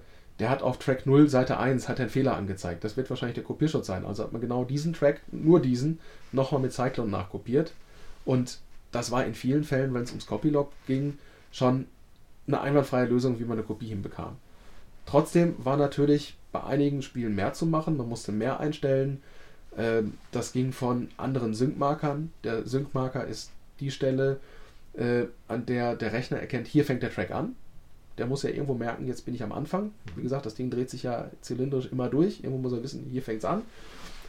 der hat auf Track 0 Seite 1 hat einen Fehler angezeigt. Das wird wahrscheinlich der Kopierschutz sein. Also hat man genau diesen Track, nur diesen, nochmal mit Cyclone nachkopiert. Und das war in vielen Fällen, wenn es ums Copylog ging, schon eine einwandfreie Lösung, wie man eine Kopie hinbekam. Trotzdem war natürlich bei einigen Spielen mehr zu machen. Man musste mehr einstellen. Ähm, das ging von anderen Sync-Markern. Der Sync-Marker ist die Stelle, äh, an der der Rechner erkennt, hier fängt der Track an der muss ja irgendwo merken, jetzt bin ich am Anfang. Wie gesagt, das Ding dreht sich ja zylindrisch immer durch. Irgendwo muss er wissen, hier fängt es an.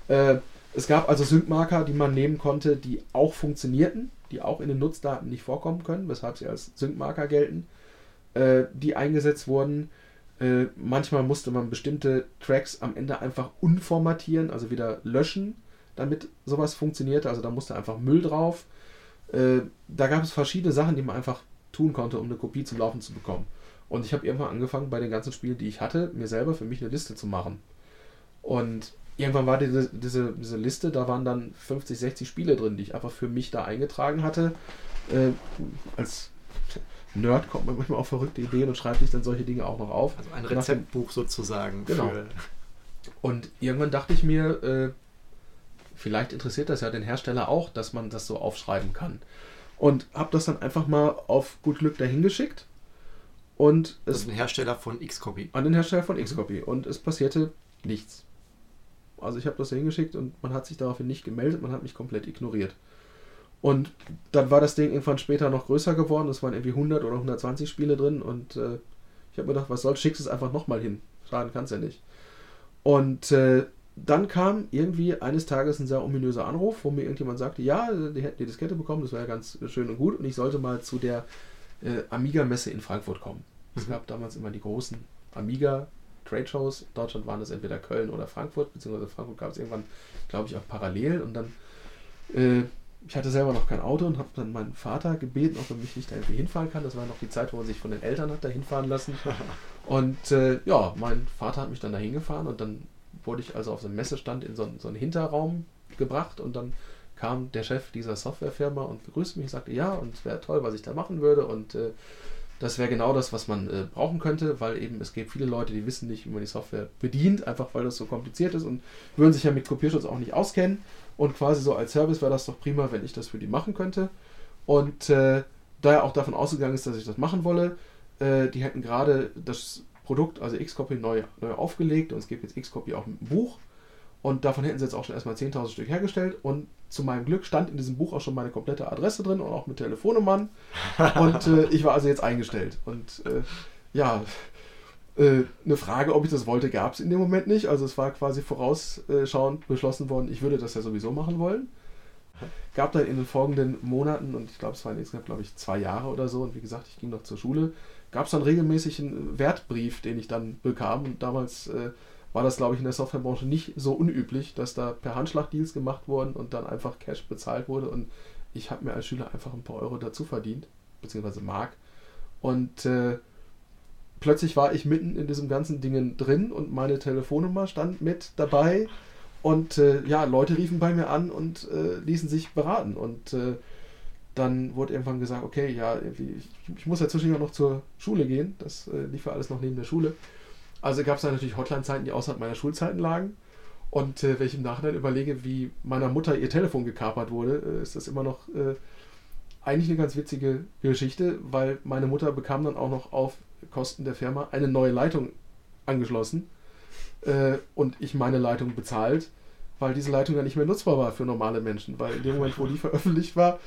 Äh, es gab also Sync-Marker, die man nehmen konnte, die auch funktionierten, die auch in den Nutzdaten nicht vorkommen können, weshalb sie als Sync-Marker gelten, äh, die eingesetzt wurden. Äh, manchmal musste man bestimmte Tracks am Ende einfach unformatieren, also wieder löschen, damit sowas funktionierte. Also da musste einfach Müll drauf. Äh, da gab es verschiedene Sachen, die man einfach tun konnte, um eine Kopie zum Laufen zu bekommen. Und ich habe irgendwann angefangen, bei den ganzen Spielen, die ich hatte, mir selber für mich eine Liste zu machen. Und irgendwann war diese, diese, diese Liste, da waren dann 50, 60 Spiele drin, die ich einfach für mich da eingetragen hatte. Äh, als Nerd kommt man manchmal auf verrückte Ideen und schreibt sich dann solche Dinge auch noch auf. Also ein Rezeptbuch sozusagen. Genau. Und irgendwann dachte ich mir, äh, vielleicht interessiert das ja den Hersteller auch, dass man das so aufschreiben kann. Und habe das dann einfach mal auf gut Glück dahin geschickt und das ist ein Hersteller von Xcopy. An den Hersteller von Xcopy. Und es passierte nichts. Also ich habe das hingeschickt und man hat sich daraufhin nicht gemeldet, man hat mich komplett ignoriert. Und dann war das Ding irgendwann später noch größer geworden. Es waren irgendwie 100 oder 120 Spiele drin und äh, ich habe mir gedacht, was soll, schickst es einfach nochmal hin. Schaden kann es ja nicht. Und äh, dann kam irgendwie eines Tages ein sehr ominöser Anruf, wo mir irgendjemand sagte, ja, die hätten die Diskette bekommen, das wäre ja ganz schön und gut und ich sollte mal zu der äh, Amiga-Messe in Frankfurt kommen. Es mhm. gab damals immer die großen Amiga Trade Shows. In Deutschland waren es entweder Köln oder Frankfurt, beziehungsweise Frankfurt gab es irgendwann, glaube ich, auch parallel. Und dann, äh, ich hatte selber noch kein Auto und habe dann meinen Vater gebeten, ob er mich nicht da irgendwie hinfahren kann. Das war noch die Zeit, wo man sich von den Eltern hat da hinfahren lassen. und äh, ja, mein Vater hat mich dann da hingefahren und dann wurde ich also auf so einem Messestand in so, so einen Hinterraum gebracht und dann kam der Chef dieser Softwarefirma und begrüßte mich und sagte, ja, und es wäre toll, was ich da machen würde und äh, das wäre genau das, was man äh, brauchen könnte, weil eben es gibt viele Leute, die wissen nicht, wie man die Software bedient, einfach weil das so kompliziert ist und würden sich ja mit Kopierschutz auch nicht auskennen. Und quasi so als Service wäre das doch prima, wenn ich das für die machen könnte. Und äh, da er auch davon ausgegangen ist, dass ich das machen wolle, äh, die hätten gerade das Produkt, also Xcopy, neu, neu aufgelegt und es gibt jetzt Xcopy auch ein Buch. Und davon hätten sie jetzt auch schon erstmal 10.000 Stück hergestellt. Und zu meinem Glück stand in diesem Buch auch schon meine komplette Adresse drin und auch mit Telefonnummern. und äh, ich war also jetzt eingestellt. Und äh, ja, äh, eine Frage, ob ich das wollte, gab es in dem Moment nicht. Also es war quasi vorausschauend beschlossen worden, ich würde das ja sowieso machen wollen. Gab dann in den folgenden Monaten, und ich glaube, es waren insgesamt, glaube ich, zwei Jahre oder so, und wie gesagt, ich ging noch zur Schule, gab es dann regelmäßig einen Wertbrief, den ich dann bekam. Und damals äh, war das, glaube ich, in der Softwarebranche nicht so unüblich, dass da per Handschlag Deals gemacht wurden und dann einfach Cash bezahlt wurde. Und ich habe mir als Schüler einfach ein paar Euro dazu verdient, beziehungsweise Mark. Und äh, plötzlich war ich mitten in diesem ganzen Dingen drin und meine Telefonnummer stand mit dabei. Und äh, ja, Leute riefen bei mir an und äh, ließen sich beraten. Und äh, dann wurde irgendwann gesagt, okay, ja, ich, ich muss ja zwischendurch auch noch zur Schule gehen. Das äh, lief ja alles noch neben der Schule. Also gab es natürlich Hotline-Zeiten, die außerhalb meiner Schulzeiten lagen. Und äh, wenn ich im Nachhinein überlege, wie meiner Mutter ihr Telefon gekapert wurde, äh, ist das immer noch äh, eigentlich eine ganz witzige Geschichte, weil meine Mutter bekam dann auch noch auf Kosten der Firma eine neue Leitung angeschlossen äh, und ich meine Leitung bezahlt, weil diese Leitung ja nicht mehr nutzbar war für normale Menschen, weil in dem Moment, wo die veröffentlicht war,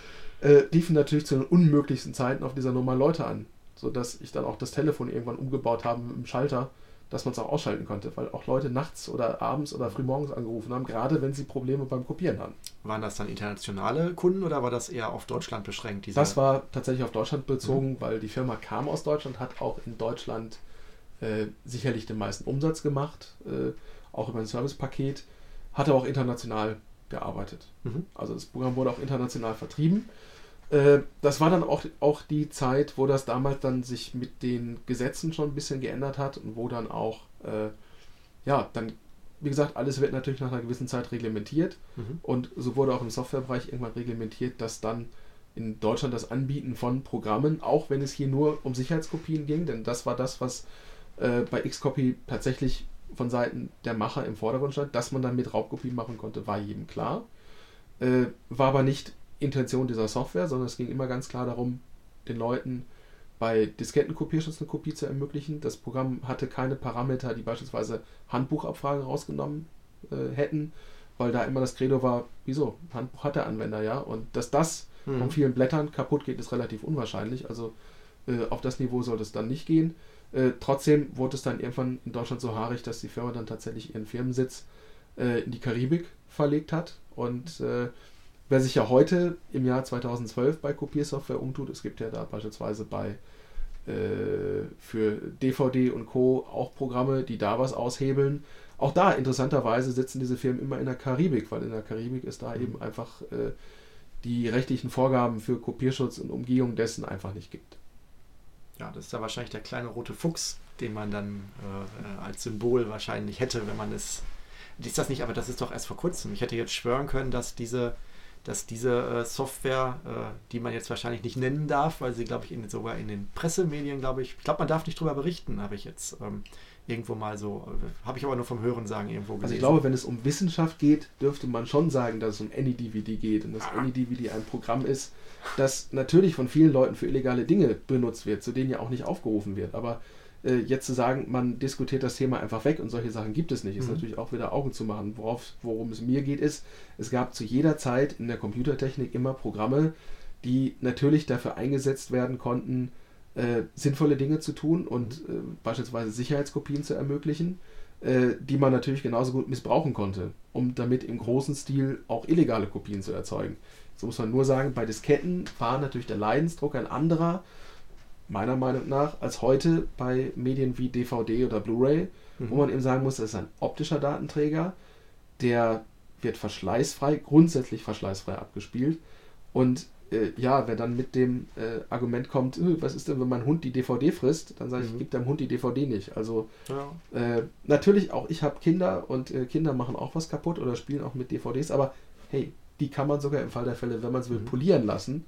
äh, liefen natürlich zu den unmöglichsten Zeiten auf dieser Nummer Leute an, sodass ich dann auch das Telefon irgendwann umgebaut habe mit dem Schalter dass man es auch ausschalten konnte, weil auch Leute nachts oder abends oder frühmorgens angerufen haben, gerade wenn sie Probleme beim Kopieren hatten. Waren das dann internationale Kunden oder war das eher auf Deutschland beschränkt? das war tatsächlich auf Deutschland bezogen, mhm. weil die Firma kam aus Deutschland, hat auch in Deutschland äh, sicherlich den meisten Umsatz gemacht, äh, auch über ein Servicepaket, hatte auch international gearbeitet. Mhm. Also das Programm wurde auch international vertrieben. Äh, das war dann auch, auch die Zeit, wo das damals dann sich mit den Gesetzen schon ein bisschen geändert hat und wo dann auch, äh, ja, dann, wie gesagt, alles wird natürlich nach einer gewissen Zeit reglementiert mhm. und so wurde auch im Softwarebereich irgendwann reglementiert, dass dann in Deutschland das Anbieten von Programmen, auch wenn es hier nur um Sicherheitskopien ging, denn das war das, was äh, bei Xcopy tatsächlich von Seiten der Macher im Vordergrund stand, dass man dann mit Raubkopien machen konnte, war jedem klar. Äh, war aber nicht Intention dieser Software, sondern es ging immer ganz klar darum, den Leuten bei Diskettenkopierschutz eine Kopie zu ermöglichen. Das Programm hatte keine Parameter, die beispielsweise Handbuchabfragen rausgenommen äh, hätten, weil da immer das Credo war, wieso? Handbuch hat der Anwender ja. Und dass das mhm. von vielen Blättern kaputt geht, ist relativ unwahrscheinlich. Also äh, auf das Niveau sollte es dann nicht gehen. Äh, trotzdem wurde es dann irgendwann in Deutschland so haarig, dass die Firma dann tatsächlich ihren Firmensitz äh, in die Karibik verlegt hat und äh, Wer sich ja heute im Jahr 2012 bei Kopiersoftware umtut, es gibt ja da beispielsweise bei äh, für DVD und Co. auch Programme, die da was aushebeln. Auch da interessanterweise sitzen diese Firmen immer in der Karibik, weil in der Karibik ist da eben einfach äh, die rechtlichen Vorgaben für Kopierschutz und Umgehung dessen einfach nicht gibt. Ja, das ist ja wahrscheinlich der kleine rote Fuchs, den man dann äh, als Symbol wahrscheinlich hätte, wenn man es. Ist das nicht, aber das ist doch erst vor kurzem. Ich hätte jetzt schwören können, dass diese dass diese äh, Software, äh, die man jetzt wahrscheinlich nicht nennen darf, weil sie, glaube ich, in, sogar in den Pressemedien, glaube ich, ich glaube, man darf nicht drüber berichten, habe ich jetzt ähm, irgendwo mal so, äh, habe ich aber nur vom Hören sagen irgendwo gelesen. Also ich glaube, wenn es um Wissenschaft geht, dürfte man schon sagen, dass es um AnyDVD geht und dass ah. AnyDVD ein Programm ist, das natürlich von vielen Leuten für illegale Dinge benutzt wird, zu denen ja auch nicht aufgerufen wird, aber äh, jetzt zu sagen, man diskutiert das Thema einfach weg und solche Sachen gibt es nicht, ist mhm. natürlich auch wieder Augen zu machen. Worauf, worum es mir geht, ist, es gab zu jeder Zeit in der Computertechnik immer Programme, die natürlich dafür eingesetzt werden konnten, äh, sinnvolle Dinge zu tun und mhm. äh, beispielsweise Sicherheitskopien zu ermöglichen, äh, die man natürlich genauso gut missbrauchen konnte, um damit im großen Stil auch illegale Kopien zu erzeugen. So muss man nur sagen, bei Disketten war natürlich der Leidensdruck ein anderer meiner Meinung nach, als heute bei Medien wie DVD oder Blu-ray, mhm. wo man eben sagen muss, das ist ein optischer Datenträger, der wird verschleißfrei, grundsätzlich verschleißfrei abgespielt. Und äh, ja, wer dann mit dem äh, Argument kommt, äh, was ist denn, wenn mein Hund die DVD frisst, dann sage ich, mhm. gib deinem Hund die DVD nicht. Also ja. Äh, natürlich auch, ich habe Kinder und äh, Kinder machen auch was kaputt oder spielen auch mit DVDs, aber hey, die kann man sogar im Fall der Fälle, wenn man es will, mhm. polieren lassen.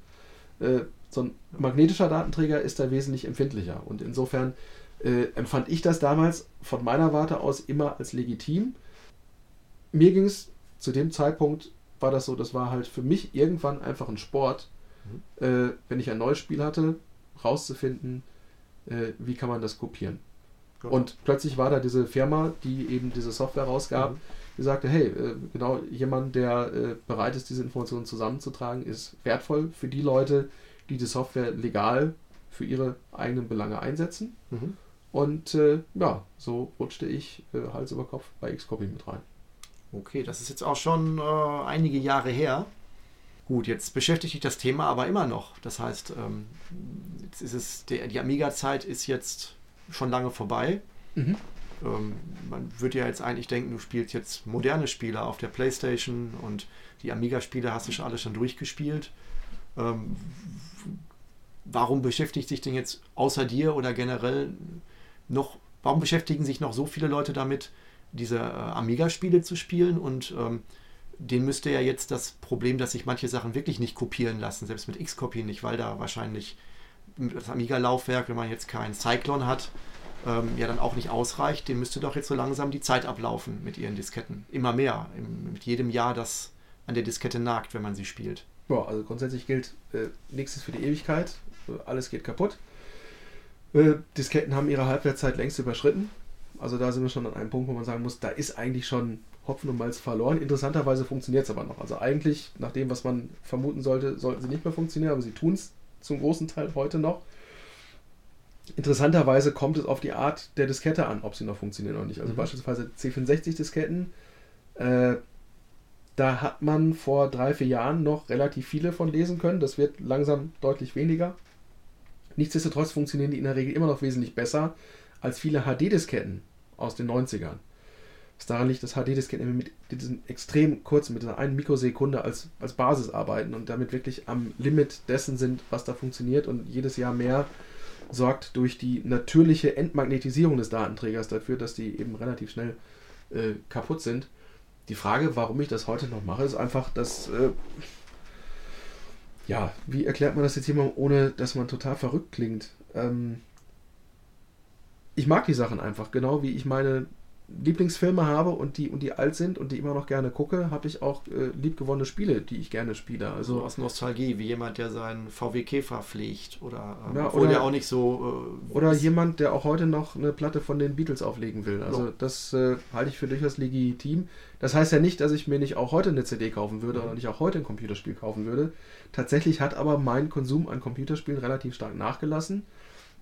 So ein magnetischer Datenträger ist da wesentlich empfindlicher. Und insofern äh, empfand ich das damals von meiner Warte aus immer als legitim. Mir ging es zu dem Zeitpunkt, war das so, das war halt für mich irgendwann einfach ein Sport, mhm. äh, wenn ich ein neues Spiel hatte, rauszufinden, äh, wie kann man das kopieren. Ja. Und plötzlich war da diese Firma, die eben diese Software rausgab, mhm. die sagte, hey, äh, genau jemand, der äh, bereit ist, diese Informationen zusammenzutragen, ist wertvoll für die Leute, die die Software legal für ihre eigenen Belange einsetzen. Mhm. Und äh, ja, so rutschte ich äh, Hals über Kopf bei Xcopy mit rein. Okay, das ist jetzt auch schon äh, einige Jahre her. Gut, jetzt beschäftigt dich das Thema aber immer noch. Das heißt, ähm, jetzt ist es, der, die Amiga-Zeit ist jetzt schon lange vorbei. Mhm. Ähm, man würde ja jetzt eigentlich denken, du spielst jetzt moderne Spiele auf der Playstation und die Amiga-Spiele hast du schon alle schon durchgespielt. Ähm, warum beschäftigt sich denn jetzt außer dir oder generell noch, warum beschäftigen sich noch so viele Leute damit, diese äh, Amiga-Spiele zu spielen und ähm, den müsste ja jetzt das Problem, dass sich manche Sachen wirklich nicht kopieren lassen, selbst mit Xcopy nicht, weil da wahrscheinlich das Amiga-Laufwerk, wenn man jetzt kein Cyclone hat, ähm, ja dann auch nicht ausreicht. Dem müsste doch jetzt so langsam die Zeit ablaufen mit ihren Disketten. Immer mehr, im, mit jedem Jahr, das an der Diskette nagt, wenn man sie spielt. Ja, also grundsätzlich gilt, äh, nichts ist für die Ewigkeit, alles geht kaputt. Äh, Disketten haben ihre Halbwertszeit längst überschritten. Also da sind wir schon an einem Punkt, wo man sagen muss, da ist eigentlich schon Hopfen und Malz verloren. Interessanterweise funktioniert es aber noch. Also eigentlich, nach dem, was man vermuten sollte, sollten sie nicht mehr funktionieren, aber sie tun es zum großen Teil heute noch. Interessanterweise kommt es auf die Art der Diskette an, ob sie noch funktionieren oder nicht. Also Mhm. beispielsweise C64-Disketten, äh, da hat man vor drei, vier Jahren noch relativ viele von lesen können. Das wird langsam deutlich weniger. Nichtsdestotrotz funktionieren die in der Regel immer noch wesentlich besser als viele HD-Disketten aus den 90ern. Was daran liegt, dass HD-Disketten mit diesem extrem kurzen, mit dieser einen Mikrosekunde als, als Basis arbeiten und damit wirklich am Limit dessen sind, was da funktioniert und jedes Jahr mehr sorgt durch die natürliche Entmagnetisierung des Datenträgers dafür, dass die eben relativ schnell äh, kaputt sind. Die Frage, warum ich das heute noch mache, ist einfach, dass. Äh, ja, wie erklärt man das jetzt jemandem, ohne dass man total verrückt klingt? Ähm, ich mag die Sachen einfach, genau wie ich meine Lieblingsfilme habe und die, und die alt sind und die immer noch gerne gucke, habe ich auch äh, liebgewonnene Spiele, die ich gerne spiele. So Also aus Nostalgie, wie jemand, der seinen VW Käfer pflegt oder, ähm, Ja, oder- der auch nicht so. Äh, Oder jemand, der auch heute noch eine Platte von den Beatles auflegen will. Also Ja. das äh, halte ich für durchaus legitim. Das heißt ja nicht, dass ich mir nicht auch heute eine CD kaufen würde Mhm. oder nicht auch heute ein Computerspiel kaufen würde. Tatsächlich hat aber mein Konsum an Computerspielen relativ stark nachgelassen.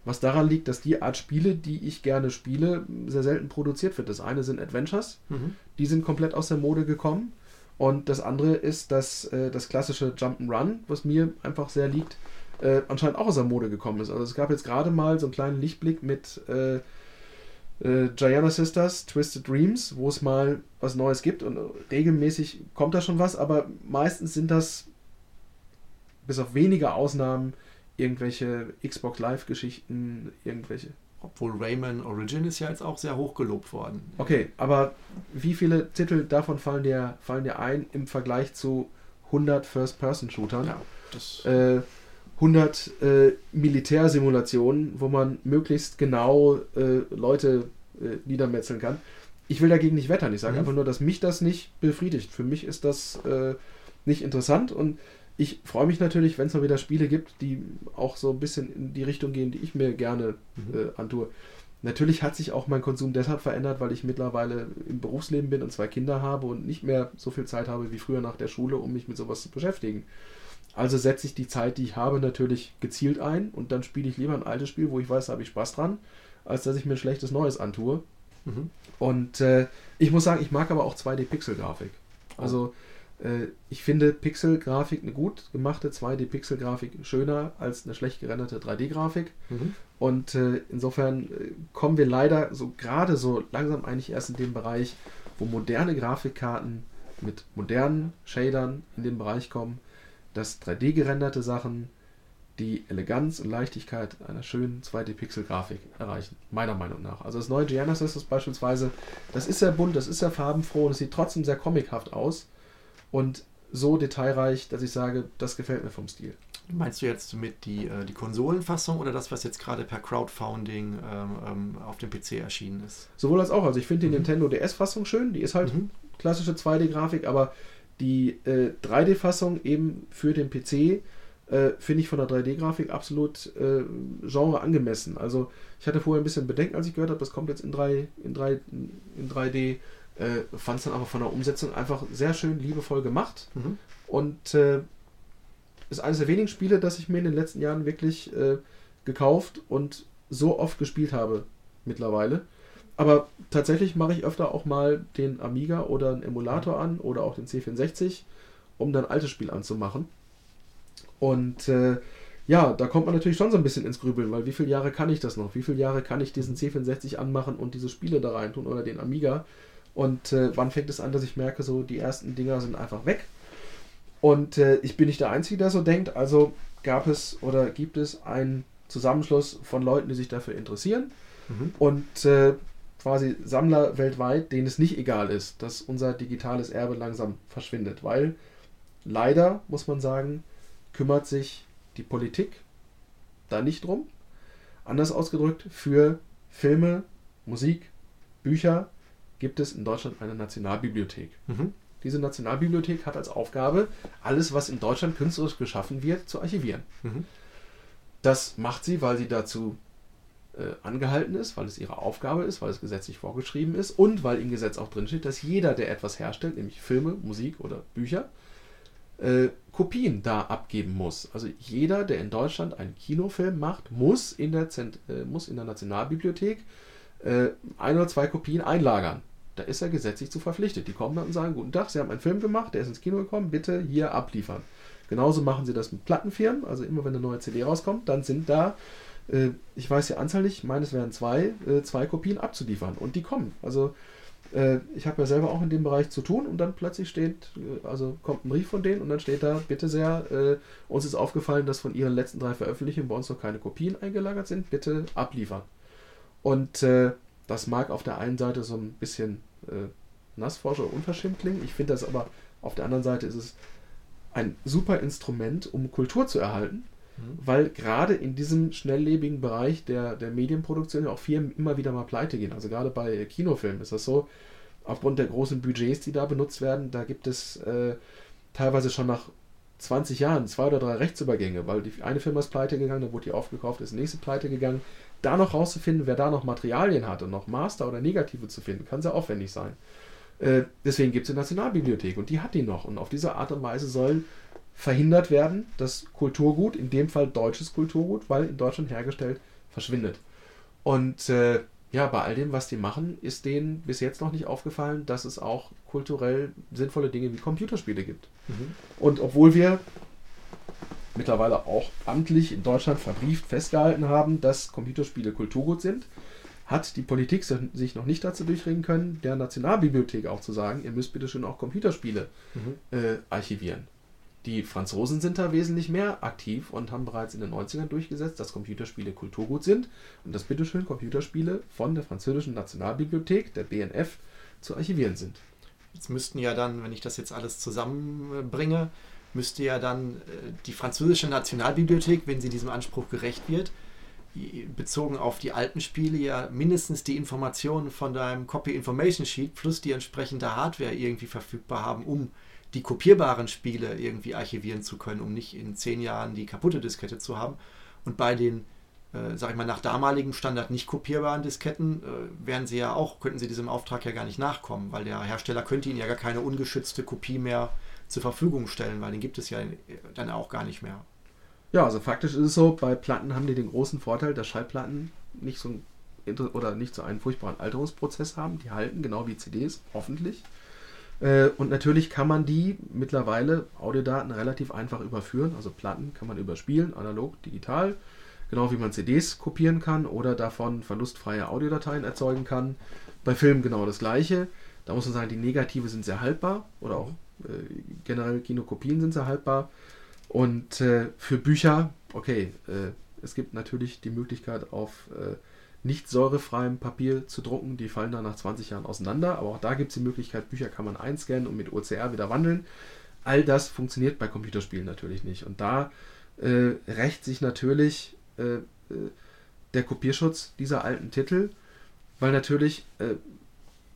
Was daran liegt, dass die Art Spiele, die ich gerne spiele, sehr selten produziert wird. Das eine sind Adventures, Mhm. die sind komplett aus der Mode gekommen. Und das andere ist das, äh, das klassische Jump'n'Run, was mir einfach sehr liegt, äh, anscheinend auch aus der Mode gekommen ist. Also es gab jetzt gerade mal so einen kleinen Lichtblick mit äh, äh, Gianna Sisters, Twisted Dreams, wo es mal was Neues gibt und regelmäßig kommt da schon was, aber meistens sind das bis auf wenige Ausnahmen irgendwelche Xbox Live-Geschichten, irgendwelche Obwohl Rayman Origin ist ja jetzt auch sehr hoch gelobt worden. Okay, aber wie viele Titel davon fallen dir, fallen dir ein im Vergleich zu 100 First-Person-Shootern? Ja, das, Äh, 100 äh, Militärsimulationen, wo man möglichst genau äh, Leute äh, niedermetzeln kann. Ich will dagegen nicht wettern. Ich sage Mhm. einfach nur, dass mich das nicht befriedigt. Für mich ist das äh, nicht interessant und ich freue mich natürlich, wenn es mal wieder Spiele gibt, die auch so ein bisschen in die Richtung gehen, die ich mir gerne Mhm. äh, antue. Natürlich hat sich auch mein Konsum deshalb verändert, weil ich mittlerweile im Berufsleben bin und zwei Kinder habe und nicht mehr so viel Zeit habe wie früher nach der Schule, um mich mit sowas zu beschäftigen. Also setze ich die Zeit, die ich habe, natürlich gezielt ein und dann spiele ich lieber ein altes Spiel, wo ich weiß, da habe ich Spaß dran, als dass ich mir ein schlechtes Neues antue. Mhm. Und äh, ich muss sagen, ich mag aber auch 2D-Pixel-Grafik. Also äh, ich finde Pixel-Grafik, eine gut gemachte 2D-Pixel-Grafik schöner als eine schlecht gerenderte 3D-Grafik. Mhm. Und äh, insofern äh, kommen wir leider so gerade so langsam eigentlich erst in den Bereich, wo moderne Grafikkarten mit modernen Shadern in den Bereich kommen, dass 3D gerenderte Sachen die Eleganz und Leichtigkeit einer schönen 2D-Pixel-Grafik erreichen. Meiner Meinung nach. Also das neue Genesis ist beispielsweise, das ist sehr bunt, das ist sehr farbenfroh und es sieht trotzdem sehr comichaft aus und so detailreich, dass ich sage, das gefällt mir vom Stil. Meinst du jetzt mit die, äh, die Konsolenfassung oder das, was jetzt gerade per Crowdfunding ähm, ähm, auf dem PC erschienen ist? Sowohl als auch. Also ich finde die Mhm. Nintendo DS-Fassung schön, die ist halt Mhm. klassische 2D-Grafik, aber die äh, 3D-Fassung eben für den PC äh, finde ich von der 3D-Grafik absolut äh, Genre angemessen. Also ich hatte vorher ein bisschen Bedenken, als ich gehört habe, das kommt jetzt in, 3, in, 3, in 3D. Äh, Fand es dann aber von der Umsetzung einfach sehr schön liebevoll gemacht. Mhm. Und äh, ist eines der wenigen Spiele, das ich mir in den letzten Jahren wirklich äh, gekauft und so oft gespielt habe mittlerweile. Aber tatsächlich mache ich öfter auch mal den Amiga oder einen Emulator an oder auch den C64, um dann altes Spiel anzumachen. Und äh, ja, da kommt man natürlich schon so ein bisschen ins Grübeln, weil wie viele Jahre kann ich das noch? Wie viele Jahre kann ich diesen C64 anmachen und diese Spiele da rein tun oder den Amiga? Und äh, wann fängt es an, dass ich merke, so die ersten Dinger sind einfach weg? Und äh, ich bin nicht der Einzige, der so denkt. Also gab es oder gibt es einen Zusammenschluss von Leuten, die sich dafür interessieren Mhm. und äh, quasi Sammler weltweit, denen es nicht egal ist, dass unser digitales Erbe langsam verschwindet. Weil leider, muss man sagen, kümmert sich die Politik da nicht drum. Anders ausgedrückt, für Filme, Musik, Bücher gibt es in Deutschland eine Nationalbibliothek. Mhm. Diese Nationalbibliothek hat als Aufgabe, alles, was in Deutschland künstlerisch geschaffen wird, zu archivieren. Mhm. Das macht sie, weil sie dazu äh, angehalten ist, weil es ihre Aufgabe ist, weil es gesetzlich vorgeschrieben ist und weil im Gesetz auch drin steht, dass jeder, der etwas herstellt, nämlich Filme, Musik oder Bücher, äh, Kopien da abgeben muss. Also jeder, der in Deutschland einen Kinofilm macht, muss in der, Zent äh, muss in der Nationalbibliothek äh, ein oder zwei Kopien einlagern. Da ist er gesetzlich zu verpflichtet. Die kommen dann und sagen, guten Tag, Sie haben einen Film gemacht, der ist ins Kino gekommen, bitte hier abliefern. Genauso machen sie das mit Plattenfirmen, also immer wenn eine neue CD rauskommt, dann sind da, äh, ich weiß die Anzahl nicht, meines wären zwei, äh, zwei Kopien abzuliefern und die kommen. Also äh, ich habe ja selber auch in dem Bereich zu tun und dann plötzlich steht, äh, also kommt ein Brief von denen und dann steht da, bitte sehr, äh, uns ist aufgefallen, dass von ihren letzten drei Veröffentlichungen bei uns noch keine Kopien eingelagert sind, bitte abliefern. Und äh, das mag auf der einen Seite so ein bisschen äh, nassforsch oder unverschämt klingen, ich finde das aber auf der anderen Seite ist es ein super Instrument, um Kultur zu erhalten, Mhm. weil gerade in diesem schnelllebigen Bereich der, der Medienproduktion ja auch Firmen immer wieder mal pleite gehen. Also gerade bei Kinofilmen ist das so, aufgrund der großen Budgets, die da benutzt werden, da gibt es äh, teilweise schon nach 20 Jahren zwei oder drei Rechtsübergänge, weil die eine Firma ist pleite gegangen, dann wurde die aufgekauft, ist die nächste pleite gegangen. Da noch rauszufinden, wer da noch Materialien hat und noch Master oder Negative zu finden, kann sehr aufwendig sein. Äh, deswegen gibt es die Nationalbibliothek und die hat die noch. Und auf diese Art und Weise soll verhindert werden, dass Kulturgut, in dem Fall deutsches Kulturgut, weil in Deutschland hergestellt, verschwindet. Und äh, ja, bei all dem, was die machen, ist denen bis jetzt noch nicht aufgefallen, dass es auch kulturell sinnvolle Dinge wie Computerspiele gibt. Mhm. Und obwohl wir mittlerweile auch amtlich in Deutschland verbrieft festgehalten haben, dass Computerspiele Kulturgut sind, hat die Politik sich noch nicht dazu durchringen können, der Nationalbibliothek auch zu sagen, ihr müsst bitte schön auch Computerspiele Mhm. äh, archivieren. Die Franzosen sind da wesentlich mehr aktiv und haben bereits in den 90ern durchgesetzt, dass Computerspiele Kulturgut sind und dass bitteschön Computerspiele von der französischen Nationalbibliothek, der BNF, zu archivieren sind. Jetzt müssten ja dann, wenn ich das jetzt alles zusammenbringe, müsste ja dann äh, die französische Nationalbibliothek, wenn sie diesem Anspruch gerecht wird, bezogen auf die alten Spiele ja mindestens die Informationen von deinem Copy Information Sheet plus die entsprechende Hardware irgendwie verfügbar haben, um die kopierbaren Spiele irgendwie archivieren zu können, um nicht in zehn Jahren die kaputte Diskette zu haben. Und bei den, äh, sag ich mal, nach damaligem Standard nicht kopierbaren Disketten äh, wären sie ja auch, könnten sie diesem Auftrag ja gar nicht nachkommen, weil der Hersteller könnte ihnen ja gar keine ungeschützte Kopie mehr zur Verfügung stellen, weil den gibt es ja dann auch gar nicht mehr. Ja, also faktisch ist es so, bei Platten haben die den großen Vorteil, dass Schallplatten nicht so, ein, oder nicht so einen furchtbaren Alterungsprozess haben. Die halten, genau wie CDs, hoffentlich. Äh, Und natürlich kann man die mittlerweile Audiodaten relativ einfach überführen. Also Platten kann man überspielen, analog, digital. Genau wie man CDs kopieren kann oder davon verlustfreie Audiodateien erzeugen kann. Bei Filmen genau das gleiche. Da muss man sagen, die Negative sind sehr haltbar oder auch generell Kinokopien sind sehr haltbar. Und äh, für Bücher, okay, äh, es gibt natürlich die Möglichkeit auf äh, nicht säurefreiem Papier zu drucken. Die fallen dann nach 20 Jahren auseinander. Aber auch da gibt es die Möglichkeit, Bücher kann man einscannen und mit OCR wieder wandeln. All das funktioniert bei Computerspielen natürlich nicht. Und da äh, rächt sich natürlich äh, äh, der Kopierschutz dieser alten Titel, weil natürlich äh,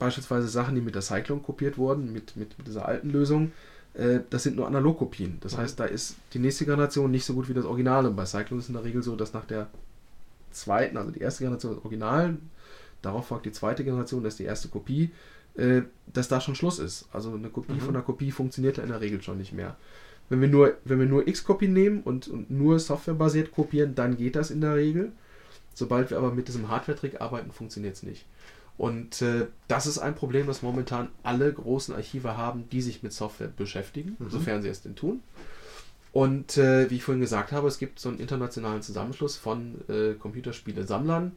beispielsweise Sachen, die mit der Cyclone kopiert wurden, mit, mit, mit dieser alten Lösung, äh, das sind nur Analogkopien. Das heißt, da ist die nächste Generation nicht so gut wie das Original. Und bei Cyclone ist in der Regel so, dass nach der zweiten, also die erste Generation das Original, darauf folgt die zweite Generation, das ist die erste Kopie, äh, dass da schon Schluss ist. Also eine Kopie Mhm. von einer Kopie funktioniert ja in der Regel schon nicht mehr. Wenn wir nur, wenn wir nur X-Copy nehmen und, und nur softwarebasiert kopieren, dann geht das in der Regel. Sobald wir aber mit diesem Hardware-Trick arbeiten, funktioniert es nicht. Und äh, das ist ein Problem, das momentan alle großen Archive haben, die sich mit Software beschäftigen, Mhm. sofern sie es denn tun. Und äh, wie ich vorhin gesagt habe, es gibt so einen internationalen Zusammenschluss von äh, Computerspiele-Sammlern,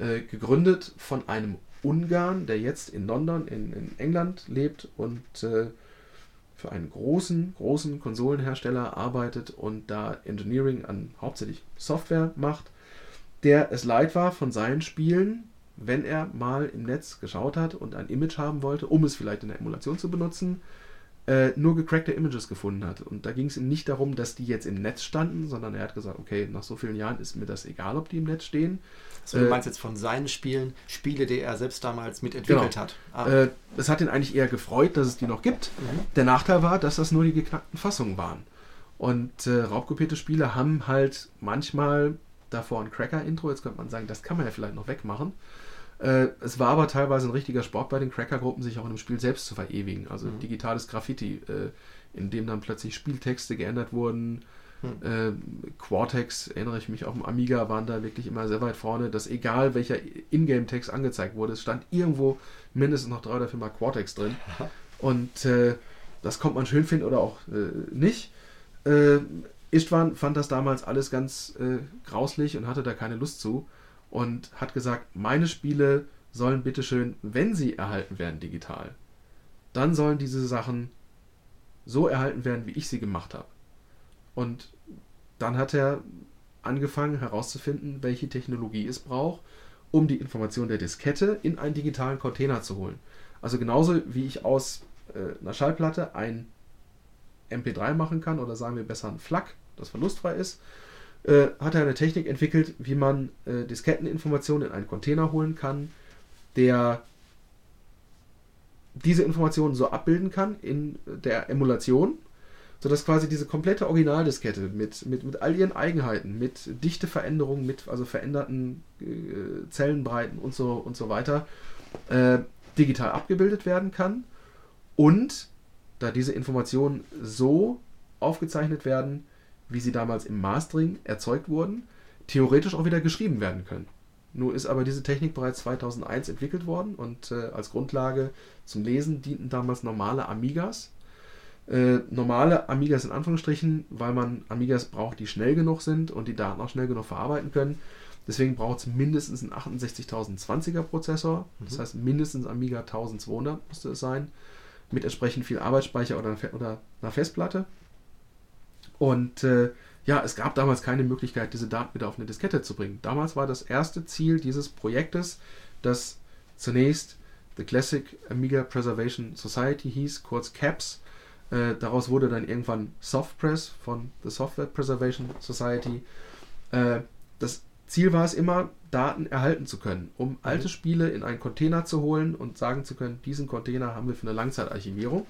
äh, gegründet von einem Ungarn, der jetzt in London, in, in England lebt und äh, für einen großen, großen Konsolenhersteller arbeitet und da Engineering an hauptsächlich Software macht, der es leid war von seinen Spielen, wenn er mal im Netz geschaut hat und ein Image haben wollte, um es vielleicht in der Emulation zu benutzen, äh, nur gecrackte Images gefunden hat. Und da ging es ihm nicht darum, dass die jetzt im Netz standen, sondern er hat gesagt, okay, nach so vielen Jahren ist mir das egal, ob die im Netz stehen. Also du Äh, meinst jetzt von seinen Spielen, Spiele, die er selbst damals mitentwickelt Genau. hat. Ah, Äh, es hat ihn eigentlich eher gefreut, dass es die noch gibt. mhm. Der Nachteil war, dass das nur die geknackten Fassungen waren. Und äh, raubkopierte Spiele haben halt manchmal davor ein Cracker-Intro. Jetzt könnte man sagen, das kann man ja vielleicht noch wegmachen. Äh, es war aber teilweise ein richtiger Sport bei den Cracker-Gruppen, sich auch in dem Spiel selbst zu verewigen. Also Mhm. digitales Graffiti, äh, in dem dann plötzlich Spieltexte geändert wurden. Mhm. Äh, Quartex, erinnere ich mich, auf dem Amiga waren da wirklich immer sehr weit vorne, dass egal welcher Ingame-Text angezeigt wurde, es stand irgendwo mindestens noch drei oder vier Mal Quartex drin. Und äh, das kommt man schön finden oder auch äh, nicht. Äh, Istvan fand das damals alles ganz äh, grauslich und hatte da keine Lust zu und hat gesagt, meine Spiele sollen bitteschön, wenn sie erhalten werden digital, dann sollen diese Sachen so erhalten werden, wie ich sie gemacht habe. Und dann hat er angefangen herauszufinden, welche Technologie es braucht, um die Information der Diskette in einen digitalen Container zu holen. Also genauso wie ich aus äh, einer Schallplatte ein MP3 machen kann oder sagen wir besser ein FLAC, das verlustfrei ist, äh, hat er eine Technik entwickelt, wie man äh, Disketteninformationen in einen Container holen kann, der diese Informationen so abbilden kann in der Emulation, sodass quasi diese komplette Originaldiskette mit, mit, mit all ihren Eigenheiten, mit Dichteveränderungen, mit also veränderten äh, Zellenbreiten und so, und so weiter, äh, digital abgebildet werden kann. Und da diese Informationen so aufgezeichnet werden, wie sie damals im Mastering erzeugt wurden, theoretisch auch wieder geschrieben werden können. Nur ist aber diese Technik bereits 2001 entwickelt worden und äh, als Grundlage zum Lesen dienten damals normale Amigas. Äh, normale Amigas in Anführungsstrichen, weil man Amigas braucht, die schnell genug sind und die Daten auch schnell genug verarbeiten können. Deswegen braucht es mindestens einen 68020er Prozessor. Das Mhm. heißt, mindestens Amiga 1200 musste es sein. Mit entsprechend viel Arbeitsspeicher oder, oder einer Festplatte. Und äh, ja, es gab damals keine Möglichkeit, diese Daten wieder auf eine Diskette zu bringen. Damals war das erste Ziel dieses Projektes, das zunächst The Classic Amiga Preservation Society hieß, kurz CAPS. Äh, daraus wurde dann irgendwann Softpress von The Software Preservation Society. Äh, das Ziel war es immer, Daten erhalten zu können, um alte Spiele in einen Container zu holen und sagen zu können, diesen Container haben wir für eine Langzeitarchivierung.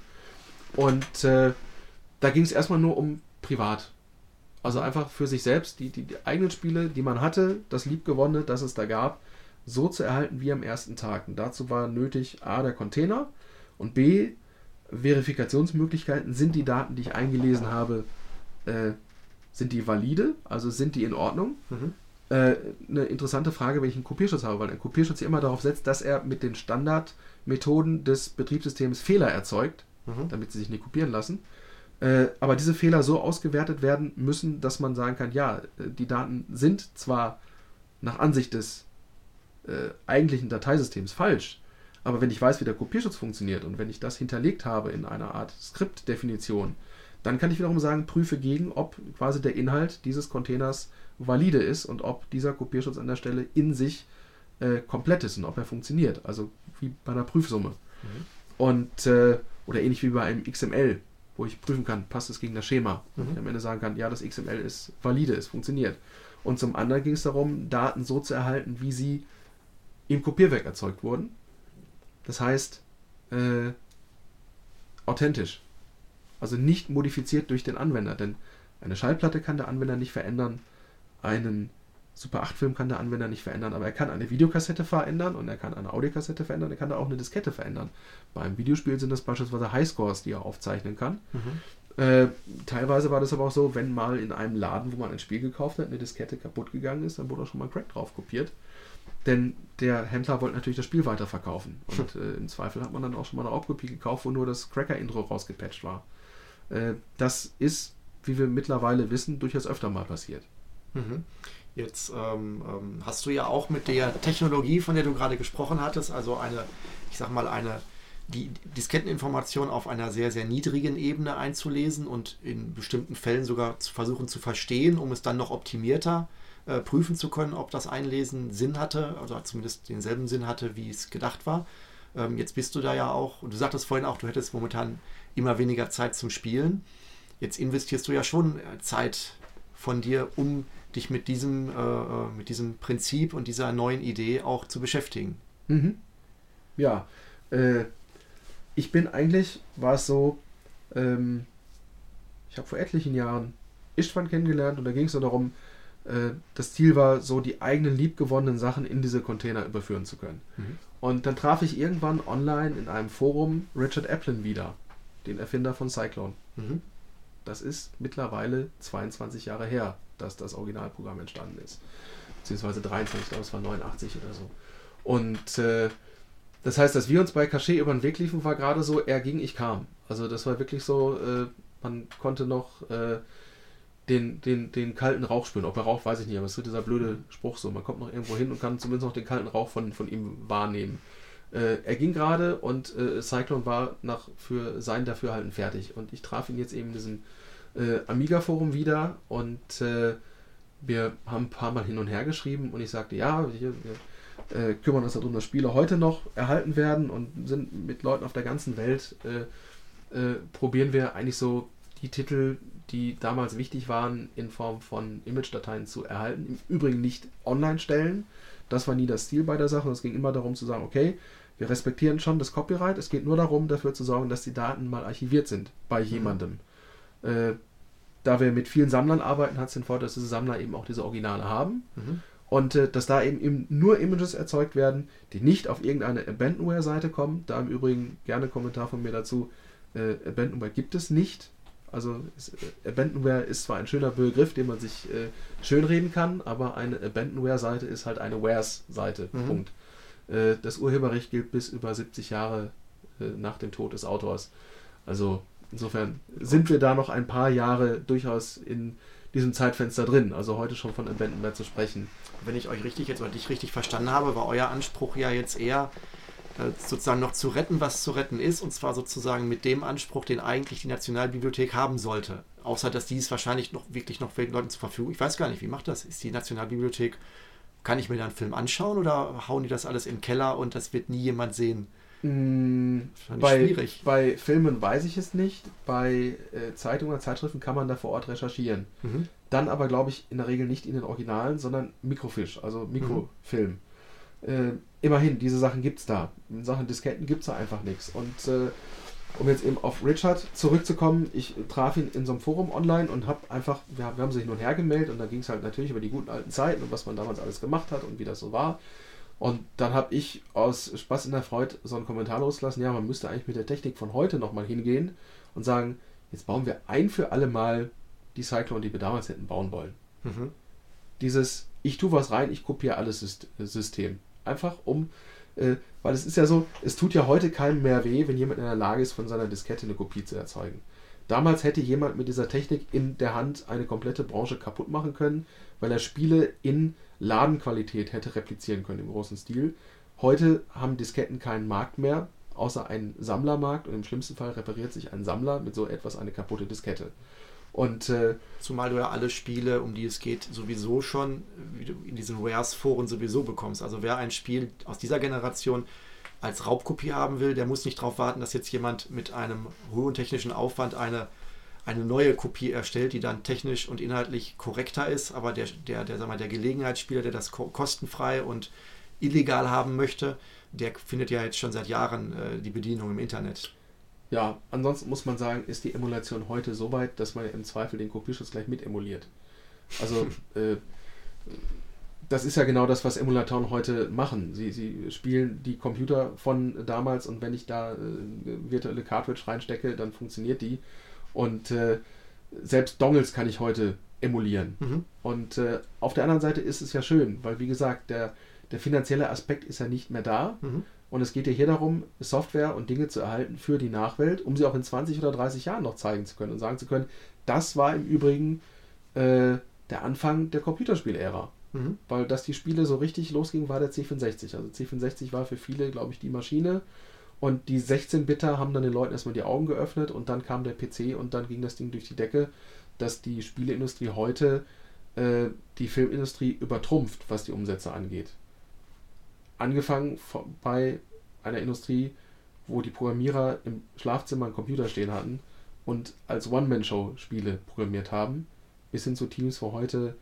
Und äh, da ging es erstmal nur um privat. Also einfach für sich selbst, die, die, die eigenen Spiele, die man hatte, das Liebgewonnene, das es da gab, so zu erhalten wie am ersten Tag. Und dazu war nötig A, der Container und B, Verifikationsmöglichkeiten. Sind die Daten, die ich eingelesen habe, äh, sind die valide? Also sind die in Ordnung? Mhm. Äh, eine interessante Frage, wenn ich einen Kopierschutz habe, weil ein Kopierschutz ja immer darauf setzt, dass er mit den Standardmethoden des Betriebssystems Fehler erzeugt, Mhm. damit sie sich nicht kopieren lassen. Äh, aber diese Fehler so ausgewertet werden müssen, dass man sagen kann, ja, äh, die Daten sind zwar nach Ansicht des äh, eigentlichen Dateisystems falsch, aber wenn ich weiß, wie der Kopierschutz funktioniert und wenn ich das hinterlegt habe in einer Art Skriptdefinition, dann kann ich wiederum sagen, prüfe gegen, ob quasi der Inhalt dieses Containers valide ist und ob dieser Kopierschutz an der Stelle in sich äh, komplett ist und ob er funktioniert. Also wie bei einer Prüfsumme. Mhm. Und äh, oder ähnlich wie bei einem XML, wo ich prüfen kann, passt es gegen das Schema. Mhm. Und ich am Ende sagen kann, ja, das XML ist valide, es funktioniert. Und zum anderen ging es darum, Daten so zu erhalten, wie sie im Kopierwerk erzeugt wurden. Das heißt, äh, authentisch. Also nicht modifiziert durch den Anwender, denn eine Schallplatte kann der Anwender nicht verändern, einen Super 8-Film kann der Anwender nicht verändern, aber er kann eine Videokassette verändern und er kann eine Audiokassette verändern, er kann da auch eine Diskette verändern. Beim Videospiel sind das beispielsweise Highscores, die er aufzeichnen kann. Mhm. Äh, teilweise war das aber auch so, wenn mal in einem Laden, wo man ein Spiel gekauft hat, eine Diskette kaputt gegangen ist, dann wurde auch schon mal ein Crack drauf kopiert. Denn der Händler wollte natürlich das Spiel weiterverkaufen. Und äh, im Zweifel hat man dann auch schon mal eine Raubkopie gekauft, wo nur das Cracker-Intro rausgepatcht war. Äh, das ist, wie wir mittlerweile wissen, durchaus öfter mal passiert. Mhm. Jetzt ähm, ähm, hast du ja auch mit der Technologie, von der du gerade gesprochen hattest, also eine, ich sag mal, eine die Disketteninformation auf einer sehr, sehr niedrigen Ebene einzulesen und in bestimmten Fällen sogar zu versuchen zu verstehen, um es dann noch optimierter äh, prüfen zu können, ob das Einlesen Sinn hatte, oder zumindest denselben Sinn hatte, wie es gedacht war. Ähm, jetzt bist du da ja auch, und du sagtest vorhin auch, du hättest momentan immer weniger Zeit zum Spielen. Jetzt investierst du ja schon äh, Zeit von dir, um dich mit diesem, äh, äh, mit diesem Prinzip und dieser neuen Idee auch zu beschäftigen. Mhm. Ja, äh, ich bin eigentlich, war es so, ähm, ich habe vor etlichen Jahren Istvan kennengelernt und da ging es so darum, äh, das Ziel war, so die eigenen liebgewonnenen Sachen in diese Container überführen zu können. Mhm. Und dann traf ich irgendwann online in einem Forum Richard Applin wieder, den Erfinder von Cyclone. Mhm. Das ist mittlerweile 22 Jahre her, dass das Originalprogramm entstanden ist. Beziehungsweise 23, ich glaube es war 89 oder so. Und äh, das heißt, dass wir uns bei Cachet über den Weg liefen, war gerade so, er ging, ich kam. Also das war wirklich so, äh, man konnte noch äh, den, den, den kalten Rauch spüren. Ob er raucht, weiß ich nicht, aber es ist dieser blöde Spruch so. Man kommt noch irgendwo hin und kann zumindest noch den kalten Rauch von, von ihm wahrnehmen. Äh, er ging gerade und äh, Cyclone war nach, für sein Dafürhalten fertig. Und ich traf ihn jetzt eben in diesem äh, Amiga-Forum wieder und äh, wir haben ein paar Mal hin und her geschrieben und ich sagte, ja, wir, wir äh, kümmern uns darum, dass Spiele heute noch erhalten werden und sind mit Leuten auf der ganzen Welt, äh, äh, probieren wir eigentlich so die Titel, die damals wichtig waren, in Form von Image-Dateien zu erhalten. Im Übrigen nicht online stellen. Das war nie das Ziel bei der Sache. Es ging immer darum zu sagen, okay, wir respektieren schon das Copyright. Es geht nur darum, dafür zu sorgen, dass die Daten mal archiviert sind bei jemandem. Äh, da wir mit vielen Sammlern arbeiten, hat es den Vorteil, dass diese Sammler eben auch diese Originale haben. Mhm. Und äh, dass da eben, eben nur Images erzeugt werden, die nicht auf irgendeine Abandonware-Seite kommen. Da im Übrigen gerne Kommentar von mir dazu. Äh, Abandonware gibt es nicht. Also ist, äh, Abandonware ist zwar ein schöner Begriff, den man sich äh, schönreden kann, aber eine Abandonware-Seite ist halt eine Wares-Seite. Mhm. Punkt. Äh, das Urheberrecht gilt bis über 70 Jahre äh, nach dem Tod des Autors. Also insofern sind wir da noch ein paar Jahre durchaus in diesem Zeitfenster drin. Also heute schon von Abandonware zu sprechen. Wenn ich euch richtig jetzt oder dich richtig verstanden habe, war euer Anspruch ja jetzt eher äh, sozusagen noch zu retten, was zu retten ist, und zwar sozusagen mit dem Anspruch, den eigentlich die Nationalbibliothek haben sollte. Außer dass die es wahrscheinlich noch wirklich noch vielen Leuten zur Verfügung. Ich weiß gar nicht, wie macht das? Ist die Nationalbibliothek, kann ich mir da einen Film anschauen oder hauen die das alles in den Keller und das wird nie jemand sehen? Mm, Wahrscheinlich bei, schwierig. bei Filmen weiß ich es nicht. Bei äh, Zeitungen oder Zeitschriften kann man da vor Ort recherchieren. Mhm. Dann aber, glaube ich, in der Regel nicht in den Originalen, sondern Mikrofisch, also Mikrofilm. Äh, immerhin, diese Sachen gibt es da. In Sachen Disketten gibt es da einfach nichts. Und äh, um jetzt eben auf Richard zurückzukommen, ich traf ihn in so einem Forum online und habe einfach, wir, wir haben sich hin und her gemeldet und da ging es halt natürlich über die guten alten Zeiten und was man damals alles gemacht hat und wie das so war. Und dann habe ich aus Spaß in der Freude so einen Kommentar losgelassen, ja, man müsste eigentlich mit der Technik von heute nochmal hingehen und sagen, jetzt bauen wir ein für alle Mal die Cyclone, die wir damals hätten bauen wollen. Mhm. Dieses, ich tue was rein, ich kopiere alles Syst- System. Einfach um, äh, weil es ist ja so, es tut ja heute keinem mehr weh, wenn jemand in der Lage ist, von seiner Diskette eine Kopie zu erzeugen. Damals hätte jemand mit dieser Technik in der Hand eine komplette Branche kaputt machen können, weil er Spiele in Ladenqualität hätte replizieren können im großen Stil. Heute haben Disketten keinen Markt mehr, außer einen Sammlermarkt und im schlimmsten Fall repariert sich ein Sammler mit so etwas eine kaputte Diskette. Und äh, Zumal du ja alle Spiele, um die es geht, sowieso schon in diesen Wares-Foren sowieso bekommst. Also wer ein Spiel aus dieser Generation als Raubkopie haben will, der muss nicht darauf warten, dass jetzt jemand mit einem hohen technischen Aufwand eine, eine neue Kopie erstellt, die dann technisch und inhaltlich korrekter ist. Aber der, der, der, sag mal, der Gelegenheitsspieler, der das ko kostenfrei und illegal haben möchte, der findet ja jetzt schon seit Jahren äh, die Bedienung im Internet. Ja, ansonsten muss man sagen, ist die Emulation heute so weit, dass man im Zweifel den Kopierschutz gleich mit emuliert. Also äh, das ist ja genau das, was Emulatoren heute machen. Sie, sie spielen die Computer von damals und wenn ich da äh, virtuelle Cartridge reinstecke, dann funktioniert die. Und äh, selbst Dongles kann ich heute emulieren. Mhm. Und äh, auf der anderen Seite ist es ja schön, weil wie gesagt, der, der finanzielle Aspekt ist ja nicht mehr da. Mhm. Und es geht ja hier darum, Software und Dinge zu erhalten für die Nachwelt, um sie auch in 20 oder 30 Jahren noch zeigen zu können und sagen zu können, das war im Übrigen äh, der Anfang der Computerspielära. Mhm. Weil dass die Spiele so richtig losgingen, war der C64. Also C64 war für viele, glaube ich, die Maschine. Und die 16-Bitter haben dann den Leuten erstmal die Augen geöffnet und dann kam der PC und dann ging das Ding durch die Decke, dass die Spieleindustrie heute äh, die Filmindustrie übertrumpft, was die Umsätze angeht. Angefangen bei einer Industrie, wo die Programmierer im Schlafzimmer einen Computer stehen hatten und als One-Man-Show Spiele programmiert haben, bis hin zu Teams, wo heute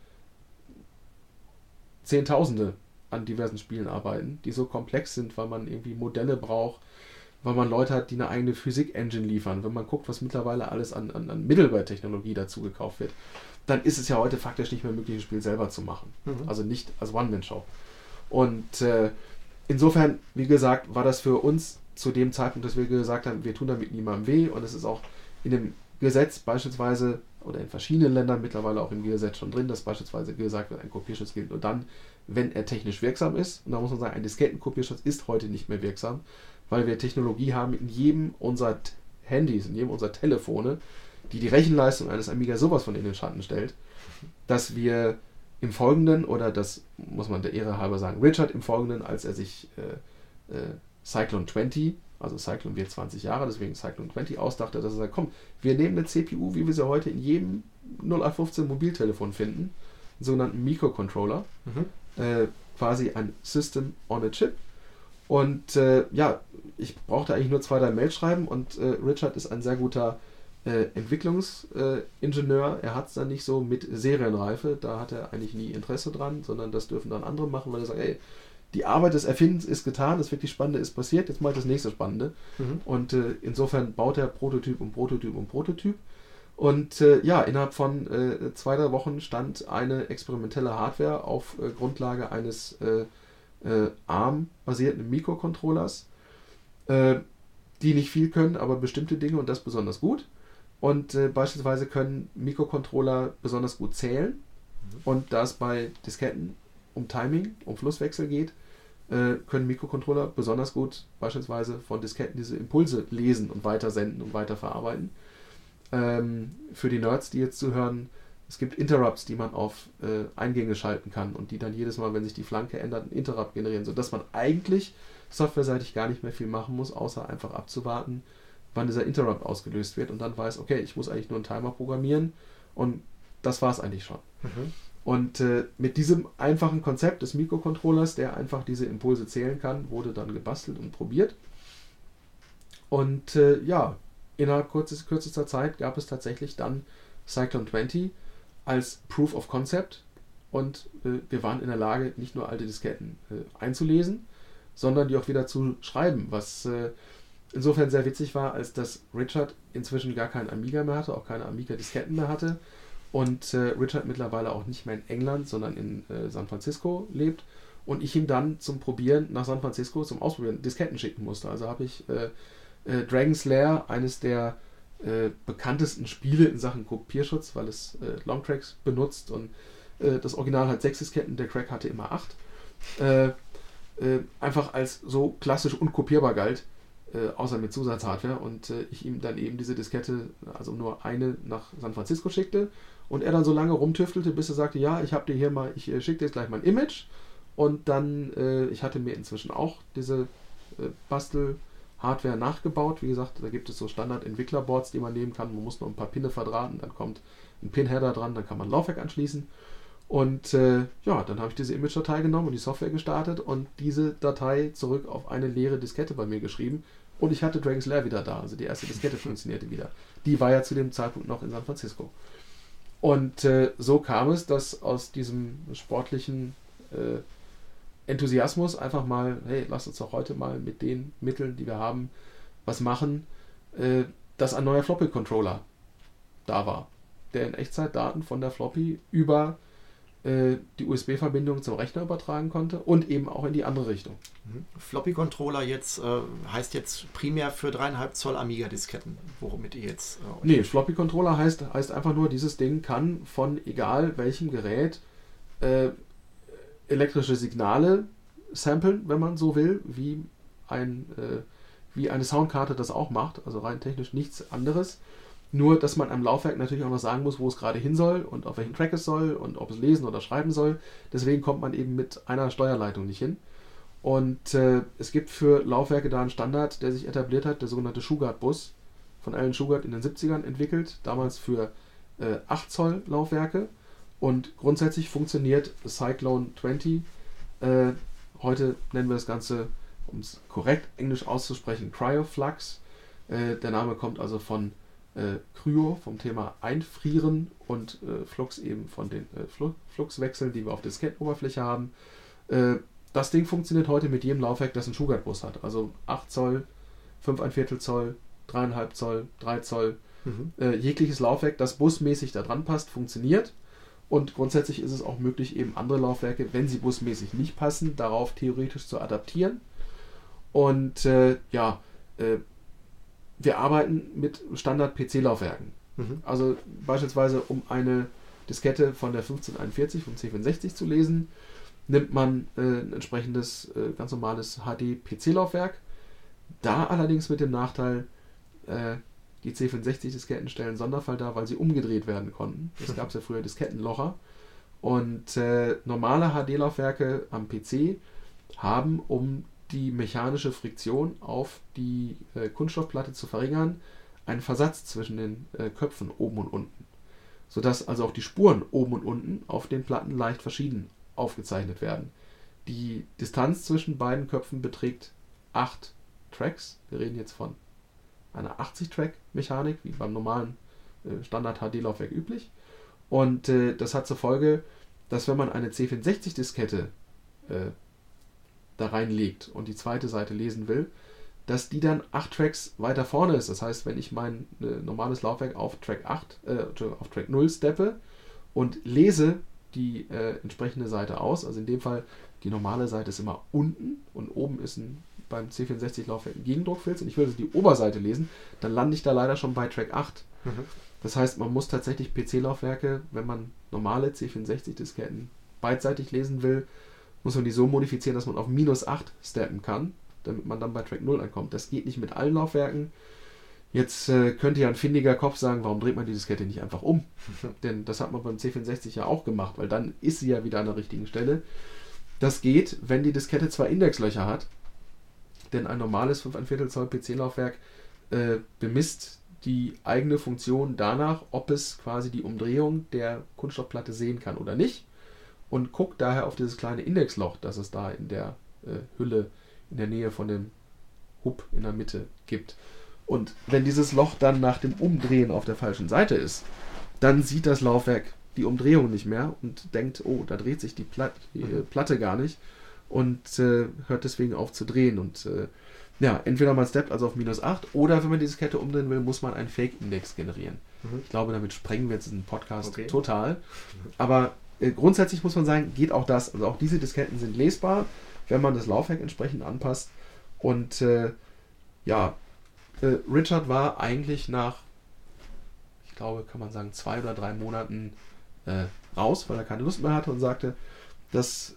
Zehntausende an diversen Spielen arbeiten, die so komplex sind, weil man irgendwie Modelle braucht, weil man Leute hat, die eine eigene Physik-Engine liefern. Wenn man guckt, was mittlerweile alles an, an, an Middleware-Technologie dazu gekauft wird, dann ist es ja heute faktisch nicht mehr möglich, ein Spiel selber zu machen. Mhm. Also nicht als One-Man-Show. Und äh, insofern, wie gesagt, war das für uns zu dem Zeitpunkt, dass wir gesagt haben, wir tun damit niemandem weh und es ist auch in dem Gesetz beispielsweise oder in verschiedenen Ländern mittlerweile auch im Gesetz schon drin, dass beispielsweise gesagt wird, ein Kopierschutz gilt nur dann, wenn er technisch wirksam ist. Und da muss man sagen, ein Diskettenkopierschutz ist heute nicht mehr wirksam, weil wir Technologie haben in jedem unserer Handys, in jedem unserer Telefone, die die Rechenleistung eines Amiga sowas von in den Schatten stellt, dass wir im Folgenden, oder das muss man der Ehre halber sagen, Richard im Folgenden, als er sich äh, äh, Cyclone 20 also Cyclone wird 20 Jahre, deswegen Cyclone 20 ausdachte, dass er sagt, komm, wir nehmen eine CPU, wie wir sie heute in jedem 0815 Mobiltelefon finden, einen sogenannten Microcontroller, mhm. äh, quasi ein System on a Chip. Und äh, ja, ich brauchte eigentlich nur zwei, drei Mails schreiben und äh, Richard ist ein sehr guter äh, Entwicklungsingenieur. er hat es dann nicht so mit Serienreife, da hat er eigentlich nie Interesse dran, sondern das dürfen dann andere machen, weil er sagt, ey, die Arbeit des Erfindens ist getan, das wirklich Spannende ist passiert, jetzt mal das nächste Spannende. Mhm. Und äh, insofern baut er Prototyp und Prototyp und Prototyp. Und äh, ja, innerhalb von äh, zwei, drei Wochen stand eine experimentelle Hardware auf äh, Grundlage eines äh, äh, ARM-basierten Mikrocontrollers, die nicht viel können, aber bestimmte Dinge und das besonders gut. Und beispielsweise können Mikrocontroller besonders gut zählen. Mhm. Und da es bei Disketten um Timing, um Flusswechsel geht, äh, können Mikrocontroller besonders gut beispielsweise von Disketten diese Impulse lesen und weitersenden und weiterverarbeiten. Ähm, für die Nerds, die jetzt zuhören, es gibt Interrupts, die man auf äh, Eingänge schalten kann und die dann jedes Mal, wenn sich die Flanke ändert, einen Interrupt generieren, sodass man eigentlich softwareseitig gar nicht mehr viel machen muss, außer einfach abzuwarten, wann dieser Interrupt ausgelöst wird und dann weiß, okay, ich muss eigentlich nur einen Timer programmieren und das war es eigentlich schon. Mhm. Und äh, mit diesem einfachen Konzept des Mikrocontrollers, der einfach diese Impulse zählen kann, wurde dann gebastelt und probiert. Und äh, ja, innerhalb kürzester, kürzester Zeit gab es tatsächlich dann Cyclone 20 als Proof of Concept. Und äh, wir waren in der Lage, nicht nur alte Disketten äh, einzulesen, sondern die auch wieder zu schreiben, was äh, insofern sehr witzig war, als dass Richard inzwischen gar keinen Amiga mehr hatte, auch keine Amiga-Disketten mehr hatte und äh, Richard mittlerweile auch nicht mehr in England, sondern in äh, San Francisco lebt und ich ihm dann zum Probieren nach San Francisco zum Ausprobieren Disketten schicken musste. Also habe ich äh, Dragon's Lair, eines der äh, bekanntesten Spiele in Sachen Kopierschutz, weil es äh, Longtracks benutzt und äh, das Original hat sechs Disketten, der Crack hatte immer acht. einfach als so klassisch unkopierbar galt, außer mit Zusatzhardware und ich ihm dann eben diese Diskette, also nur eine nach San Francisco schickte und er dann so lange rumtüftelte, bis er sagte, ja, ich habe dir hier mal, ich äh, schicke dir jetzt gleich mein Image. Und dann, äh, ich hatte mir inzwischen auch diese äh, Bastel-Hardware nachgebaut. Wie gesagt, da gibt es so Standard-Entwicklerboards, die man nehmen kann. Man muss nur ein paar Pinne verdrahten, dann kommt ein Pin-Header dran, dann kann man ein Laufwerk anschließen. Und äh, ja, dann habe ich diese Image-Datei genommen und die Software gestartet und diese Datei zurück auf eine leere Diskette bei mir geschrieben. Und ich hatte Dragon's Lair wieder da. Also die erste Diskette funktionierte wieder. Die war ja zu dem Zeitpunkt noch in San Francisco. Und äh, so kam es, dass aus diesem sportlichen äh, Enthusiasmus einfach mal, hey, lass uns doch heute mal mit den Mitteln, die wir haben, was machen, äh, dass ein neuer Floppy-Controller da war, der in Echtzeit Daten von der Floppy über äh, die USB-Verbindung zum Rechner übertragen konnte und eben auch in die andere Richtung. Mhm. Floppy-Controller jetzt äh, heißt jetzt primär für 3,5 Zoll Amiga-Disketten, womit ihr jetzt. Äh, nee, Floppy-Controller heißt, heißt einfach nur, dieses Ding kann von egal welchem Gerät äh, elektrische Signale samplen, wenn man so will, wie, ein, äh, wie eine Soundkarte das auch macht. Also rein technisch nichts anderes. Nur, dass man am Laufwerk natürlich auch noch sagen muss, wo es gerade hin soll und auf welchen Track es soll und ob es lesen oder schreiben soll. Deswegen kommt man eben mit einer Steuerleitung nicht hin. Und äh, es gibt für Laufwerke da einen Standard, der sich etabliert hat, der sogenannte Shugart-Bus, von Alan Shugart in den 70ern entwickelt, damals für äh, 8 Zoll Laufwerke. Und grundsätzlich funktioniert Cyclone 20. Äh, heute nennen wir das Ganze, um es korrekt englisch auszusprechen, Cryoflux. Äh, der Name kommt also von äh, Kryo vom Thema Einfrieren und äh, Flux eben von den äh, Fl Fluxwechseln, die wir auf der Scan-Oberfläche haben. Äh, das Ding funktioniert heute mit jedem Laufwerk, das einen Schuhgardbus hat. Also 8 Zoll, 5 ein Viertel Zoll, 3,5 Zoll, 3 Zoll. Mhm. Jegliches Laufwerk, das busmäßig da dran passt, funktioniert. Und grundsätzlich ist es auch möglich, eben andere Laufwerke, wenn sie busmäßig nicht passen, darauf theoretisch zu adaptieren. Und äh, ja, äh, wir arbeiten mit Standard-PC-Laufwerken. Mhm. Also beispielsweise, um eine Diskette von der 1541 vom C64 zu lesen, nimmt man äh, ein entsprechendes äh, ganz normales HD-PC-Laufwerk. Da allerdings mit dem Nachteil, äh, die C64-Disketten stellen Sonderfall dar, weil sie umgedreht werden konnten. Es gab ja früher Diskettenlocher. Und äh, normale HD-Laufwerke am PC haben, um die mechanische Friktion auf die äh, Kunststoffplatte zu verringern, einen Versatz zwischen den äh, Köpfen oben und unten, sodass also auch die Spuren oben und unten auf den Platten leicht verschieden aufgezeichnet werden. Die Distanz zwischen beiden Köpfen beträgt 8 Tracks. Wir reden jetzt von einer 80-Track-Mechanik, wie beim normalen äh, Standard-HD-Laufwerk üblich. Und äh, das hat zur Folge, dass wenn man eine C64-Diskette äh, da reinlegt und die zweite Seite lesen will, dass die dann 8 Tracks weiter vorne ist. Das heißt, wenn ich mein äh, normales Laufwerk auf Track 8, äh, auf Track 0 steppe und lese die entsprechende Seite aus, also in dem Fall die normale Seite ist immer unten und oben ist ein, beim C64-Laufwerk ein Gegendruckfilz und ich will also die Oberseite lesen, dann lande ich da leider schon bei Track 8. Mhm. Das heißt, man muss tatsächlich PC-Laufwerke, wenn man normale C64-Disketten beidseitig lesen will, muss man die so modifizieren, dass man auf minus 8 steppen kann, damit man dann bei Track 0 ankommt. Das geht nicht mit allen Laufwerken. Jetzt äh, könnte ja ein findiger Kopf sagen, warum dreht man die Diskette nicht einfach um? Denn das hat man beim C64 ja auch gemacht, weil dann ist sie ja wieder an der richtigen Stelle. Das geht, wenn die Diskette zwei Indexlöcher hat, denn ein normales 5 Viertel Zoll PC-Laufwerk äh, bemisst die eigene Funktion danach, ob es quasi die Umdrehung der Kunststoffplatte sehen kann oder nicht und guckt daher auf dieses kleine Indexloch, das es da in der äh, Hülle in der Nähe von dem Hub in der Mitte gibt. Und wenn dieses Loch dann nach dem Umdrehen auf der falschen Seite ist, dann sieht das Laufwerk die Umdrehung nicht mehr und denkt, oh, da dreht sich die, Plat die mhm. Platte gar nicht und äh, hört deswegen auf zu drehen. Und äh, ja, entweder man steppt also auf minus 8 oder wenn man diese Kette umdrehen will, muss man einen Fake-Index generieren. Mhm. Ich glaube, damit sprengen wir jetzt den Podcast okay. total. Aber äh, grundsätzlich muss man sagen, geht auch das. Also auch diese Disketten sind lesbar, wenn man das Laufwerk entsprechend anpasst. Und äh, ja, äh, Richard war eigentlich nach, ich glaube, kann man sagen, zwei oder drei Monaten äh, raus, weil er keine Lust mehr hatte und sagte, dass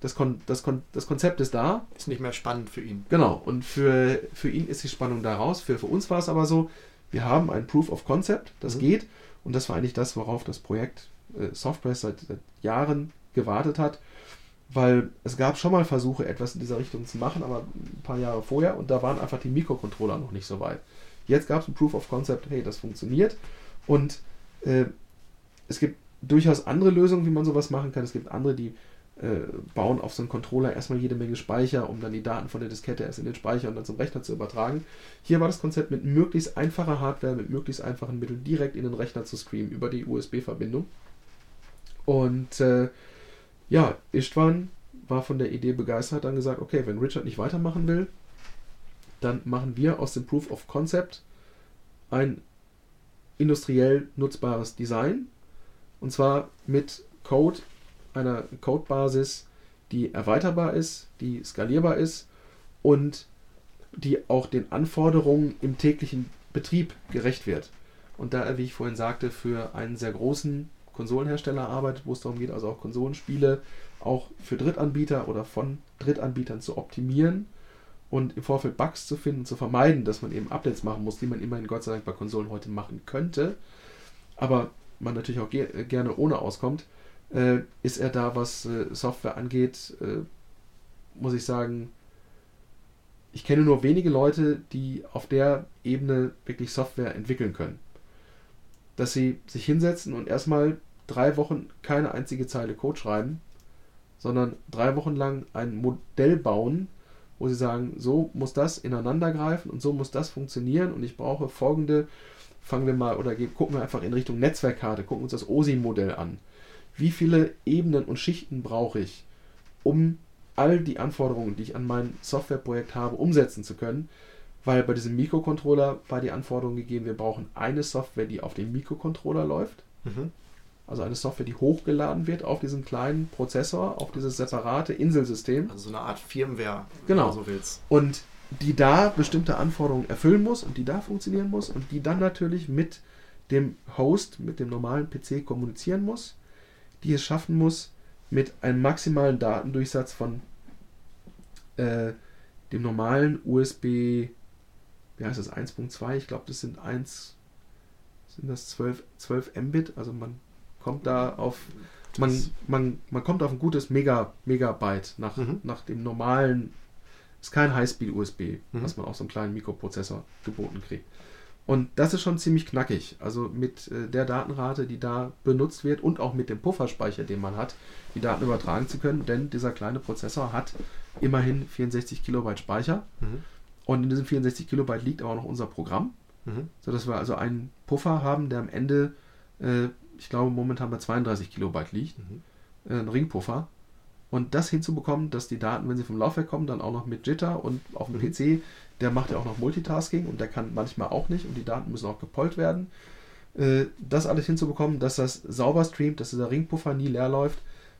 das, Kon das, Kon das Konzept ist da. Ist nicht mehr spannend für ihn. Genau, und für, für ihn ist die Spannung da raus. Für, für uns war es aber so, wir haben ein Proof of Concept, das mhm. geht. Und das war eigentlich das, worauf das Projekt äh, Software seit, seit Jahren gewartet hat, weil es gab schon mal Versuche, etwas in dieser Richtung zu machen, aber ein paar Jahre vorher und da waren einfach die Mikrocontroller noch nicht so weit. Jetzt gab es ein Proof of Concept, hey, das funktioniert und äh, es gibt durchaus andere Lösungen, wie man sowas machen kann. Es gibt andere, die äh, bauen auf so einen Controller erstmal jede Menge Speicher, um dann die Daten von der Diskette erst in den Speicher und dann zum Rechner zu übertragen. Hier war das Konzept mit möglichst einfacher Hardware, mit möglichst einfachen Mitteln direkt in den Rechner zu streamen über die USB-Verbindung. Und äh, ja, Istvan war von der Idee begeistert, dann gesagt, okay, wenn Richard nicht weitermachen will, dann machen wir aus dem Proof of Concept ein industriell nutzbares Design, Und zwar mit Code, einer Codebasis, die erweiterbar ist, die skalierbar ist und die auch den Anforderungen im täglichen Betrieb gerecht wird. Und da, wie ich vorhin sagte, für einen sehr großen Konsolenhersteller arbeitet, wo es darum geht, also auch Konsolenspiele auch für Drittanbieter oder von Drittanbietern zu optimieren und im Vorfeld Bugs zu finden, zu vermeiden, dass man eben Updates machen muss, die man immerhin Gott sei Dank bei Konsolen heute machen könnte, aber man natürlich auch ge gerne ohne auskommt, äh, ist er da, was äh, Software angeht, äh, muss ich sagen, ich kenne nur wenige Leute, die auf der Ebene wirklich Software entwickeln können. Dass sie sich hinsetzen und erstmal drei Wochen keine einzige Zeile Code schreiben, sondern drei Wochen lang ein Modell bauen, wo sie sagen, so muss das ineinander greifen und so muss das funktionieren und ich brauche folgende, fangen wir mal oder gucken wir einfach in Richtung Netzwerkkarte, gucken uns das OSI-Modell an. Wie viele Ebenen und Schichten brauche ich, um all die Anforderungen, die ich an mein Softwareprojekt habe, umsetzen zu können? Weil bei diesem Mikrocontroller war die Anforderung gegeben, wir brauchen eine Software, die auf dem Mikrocontroller läuft. Mhm. Also eine Software, die hochgeladen wird auf diesen kleinen Prozessor, auf dieses separate Inselsystem. Also so eine Art Firmware, genau. wenn du so willst. Und die da bestimmte Anforderungen erfüllen muss und die da funktionieren muss und die dann natürlich mit dem Host, mit dem normalen PC kommunizieren muss, die es schaffen muss, mit einem maximalen Datendurchsatz von äh, dem normalen USB, wie heißt das, 1.2, ich glaube, das sind 1, sind das 12, 12 Mbit, also man kommt da auf man, man, man kommt auf ein gutes Mega, Megabyte nach, mhm. nach dem normalen, ist kein Highspeed-USB, mhm. was man auf so einem kleinen Mikroprozessor geboten kriegt. Und das ist schon ziemlich knackig. Also mit äh, der Datenrate, die da benutzt wird und auch mit dem Pufferspeicher, den man hat, die Daten übertragen zu können, denn dieser kleine Prozessor hat immerhin 64 Kilobyte Speicher. Mhm. Und in diesen 64 Kilobyte liegt aber auch noch unser Programm, mhm. sodass wir also einen Puffer haben, der am Ende äh, ich glaube, momentan bei 32 Kilobyte liegt. Mhm. Äh, ein Ringpuffer. Und das hinzubekommen, dass die Daten, wenn sie vom Laufwerk kommen, dann auch noch mit Jitter und auf dem mhm. PC, der macht ja auch noch Multitasking und der kann manchmal auch nicht und die Daten müssen auch gepollt werden. Äh, das alles hinzubekommen, dass das sauber streamt, dass dieser Ringpuffer nie leer läuft,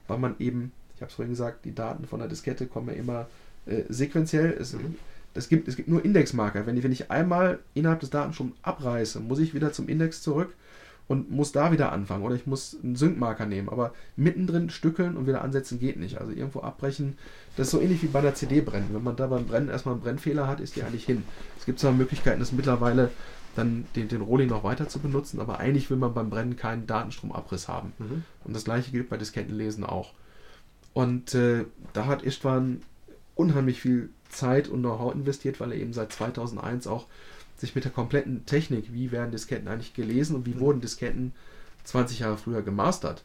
weil man eben, ich habe es vorhin gesagt, die Daten von der Diskette kommen ja immer äh, sequenziell. Es, mhm. es, gibt, es gibt nur Indexmarker. Wenn ich, wenn ich einmal innerhalb des Datenstroms abreiße, muss ich wieder zum Index zurück und muss da wieder anfangen oder ich muss einen Sync-Marker nehmen, aber mittendrin stückeln und wieder ansetzen geht nicht. Also irgendwo abbrechen, das ist so ähnlich wie bei der CD brennen. Wenn man da beim Brennen erstmal einen Brennfehler hat, ist die eigentlich hin. Es gibt zwar Möglichkeiten, das mittlerweile dann den, den Rohling noch weiter zu benutzen, aber eigentlich will man beim Brennen keinen Datenstromabriss haben. Mhm. Und das gleiche gilt bei Diskettenlesen auch. Und äh, da hat Istvan unheimlich viel Zeit und Know-how investiert, weil er eben seit 2001 auch sich mit der kompletten Technik, wie werden Disketten eigentlich gelesen und wie mhm. wurden Disketten 20 Jahre früher gemastert,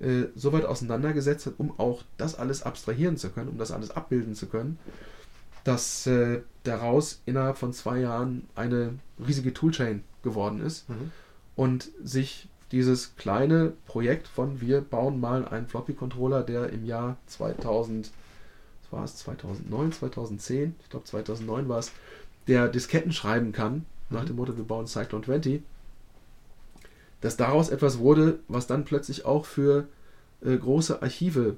äh, so weit auseinandergesetzt hat, um auch das alles abstrahieren zu können, um das alles abbilden zu können, dass äh, daraus innerhalb von zwei Jahren eine riesige Toolchain geworden ist mhm. und sich dieses kleine Projekt von wir bauen mal einen Floppy-Controller, der im Jahr 2000, was war es, 2009, 2010, ich glaube 2009 war es, der Disketten schreiben kann, nach mhm. dem Motto, wir bauen Cyclone 20, dass daraus etwas wurde, was dann plötzlich auch für äh, große Archive,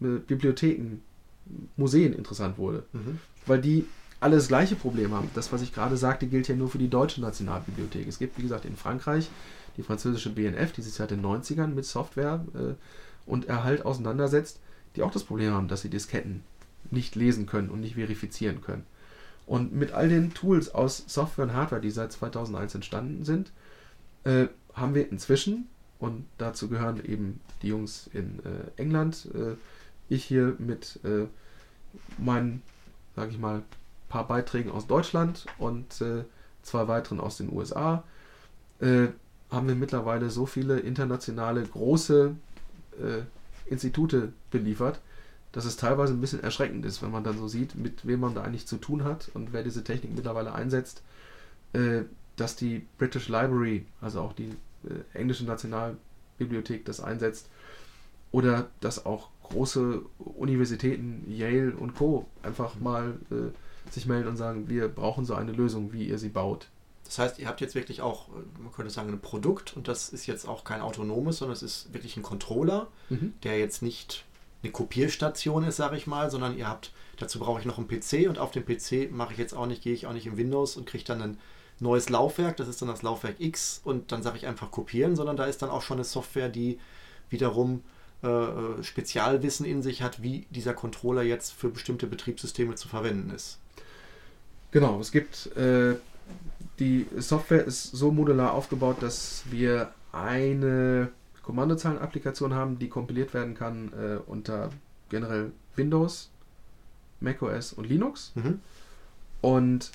äh, Bibliotheken, Museen interessant wurde. Mhm. Weil die alle das gleiche Problem haben. Das, was ich gerade sagte, gilt ja nur für die deutsche Nationalbibliothek. Es gibt, wie gesagt, in Frankreich die französische BNF, die sich seit den 90ern mit Software äh, und Erhalt auseinandersetzt, die auch das Problem haben, dass sie Disketten nicht lesen können und nicht verifizieren können. Und mit all den Tools aus Software und Hardware, die seit 2001 entstanden sind, äh, haben wir inzwischen, und dazu gehören eben die Jungs in äh, England, äh, ich hier mit äh, meinen, sage ich mal, paar Beiträgen aus Deutschland und äh, zwei weiteren aus den USA, äh, haben wir mittlerweile so viele internationale große Institute beliefert, dass es teilweise ein bisschen erschreckend ist, wenn man dann so sieht, mit wem man da eigentlich zu tun hat und wer diese Technik mittlerweile einsetzt, äh, dass die British Library, also auch die äh, englische Nationalbibliothek, das einsetzt oder dass auch große Universitäten, Yale und Co. einfach mhm. mal äh, sich melden und sagen, wir brauchen so eine Lösung, wie ihr sie baut. Das heißt, ihr habt jetzt wirklich auch, äh, man könnte sagen, ein Produkt und das ist jetzt auch kein autonomes, sondern es ist wirklich ein Controller, Mhm. der jetzt nicht eine Kopierstation ist, sage ich mal, sondern ihr habt, dazu brauche ich noch einen PC und auf dem PC mache ich jetzt auch nicht, gehe ich auch nicht in Windows und kriege dann ein neues Laufwerk, das ist dann das Laufwerk X und dann sage ich einfach kopieren, sondern da ist dann auch schon eine Software, die wiederum äh, äh, Spezialwissen in sich hat, wie dieser Controller jetzt für bestimmte Betriebssysteme zu verwenden ist. Genau, es gibt äh, die Software ist so modular aufgebaut, dass wir eine Kommandozeilen-Applikation haben, die kompiliert werden kann äh, unter generell Windows, macOS und Linux. Mhm. Und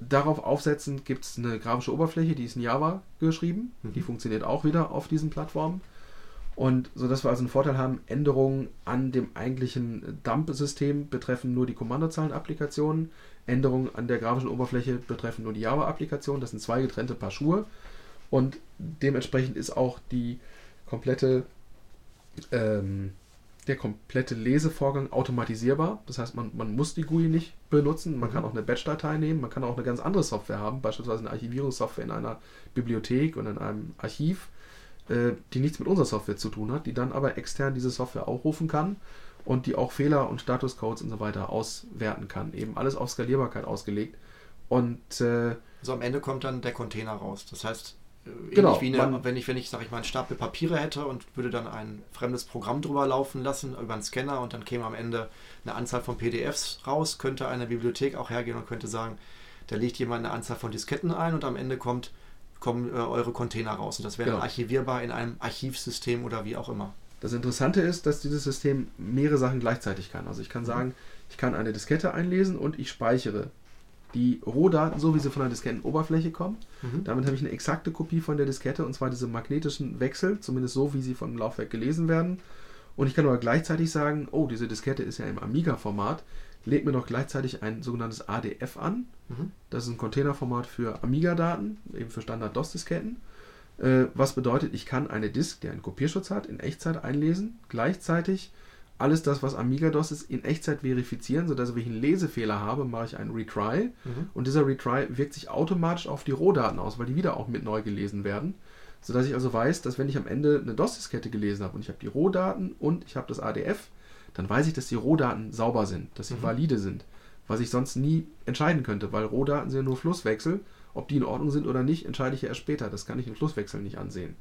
darauf aufsetzend gibt es eine grafische Oberfläche, die ist in Java geschrieben. Mhm. Die funktioniert auch wieder auf diesen Plattformen. Und so dass wir also einen Vorteil haben, Änderungen an dem eigentlichen Dump-System betreffen nur die Kommandozeilen-Applikationen. Änderungen an der grafischen Oberfläche betreffen nur die Java-Applikation. Das sind zwei getrennte Paar Schuhe. Und dementsprechend ist auch die komplette, ähm, der komplette Lesevorgang automatisierbar. Das heißt, man, man muss die GUI nicht benutzen. Man kann auch eine Batch-Datei nehmen. Man kann auch eine ganz andere Software haben, beispielsweise eine Archivierungssoftware in einer Bibliothek oder in einem Archiv, äh, die nichts mit unserer Software zu tun hat, die dann aber extern diese Software aufrufen kann und die auch Fehler und Statuscodes und so weiter auswerten kann. Eben alles auf Skalierbarkeit ausgelegt. Und äh, So am Ende kommt dann der Container raus. Das heißt, äh, ähnlich Genau, wie eine, wenn ich, wenn ich, sag ich mal, einen Stapel Papiere hätte und würde dann ein fremdes Programm drüber laufen lassen über einen Scanner und dann käme am Ende eine Anzahl von PDFs raus, könnte eine Bibliothek auch hergehen und könnte sagen, da legt jemand eine Anzahl von Disketten ein und am Ende kommt, kommen äh, eure Container raus. Und das wäre dann Genau. archivierbar in einem Archivsystem oder wie auch immer. Das Interessante ist, dass dieses System mehrere Sachen gleichzeitig kann. Also ich kann sagen, ich kann eine Diskette einlesen und ich speichere die Rohdaten, so wie sie von der Diskettenoberfläche kommen. Mhm. Damit habe ich eine exakte Kopie von der Diskette und zwar diese magnetischen Wechsel, zumindest so, wie sie vom Laufwerk gelesen werden. Und ich kann aber gleichzeitig sagen, oh, diese Diskette ist ja im Amiga-Format, leg mir noch gleichzeitig ein sogenanntes ADF an. Mhm. Das ist ein Containerformat für Amiga-Daten, eben für Standard-DOS-Disketten. Äh, was bedeutet, ich kann eine Disk, die einen Kopierschutz hat, in Echtzeit einlesen, gleichzeitig alles das, was Amiga-DOS ist, in Echtzeit verifizieren, sodass wenn ich einen Lesefehler habe, mache ich einen Retry Mhm. und dieser Retry wirkt sich automatisch auf die Rohdaten aus, weil die wieder auch mit neu gelesen werden, sodass ich also weiß, dass wenn ich am Ende eine DOS-Diskette gelesen habe und ich habe die Rohdaten und ich habe das ADF, dann weiß ich, dass die Rohdaten sauber sind, dass sie Mhm. valide sind, was ich sonst nie entscheiden könnte, weil Rohdaten sind ja nur Flusswechsel. Ob die in Ordnung sind oder nicht, entscheide ich ja erst später. Das kann ich im Flusswechsel nicht ansehen.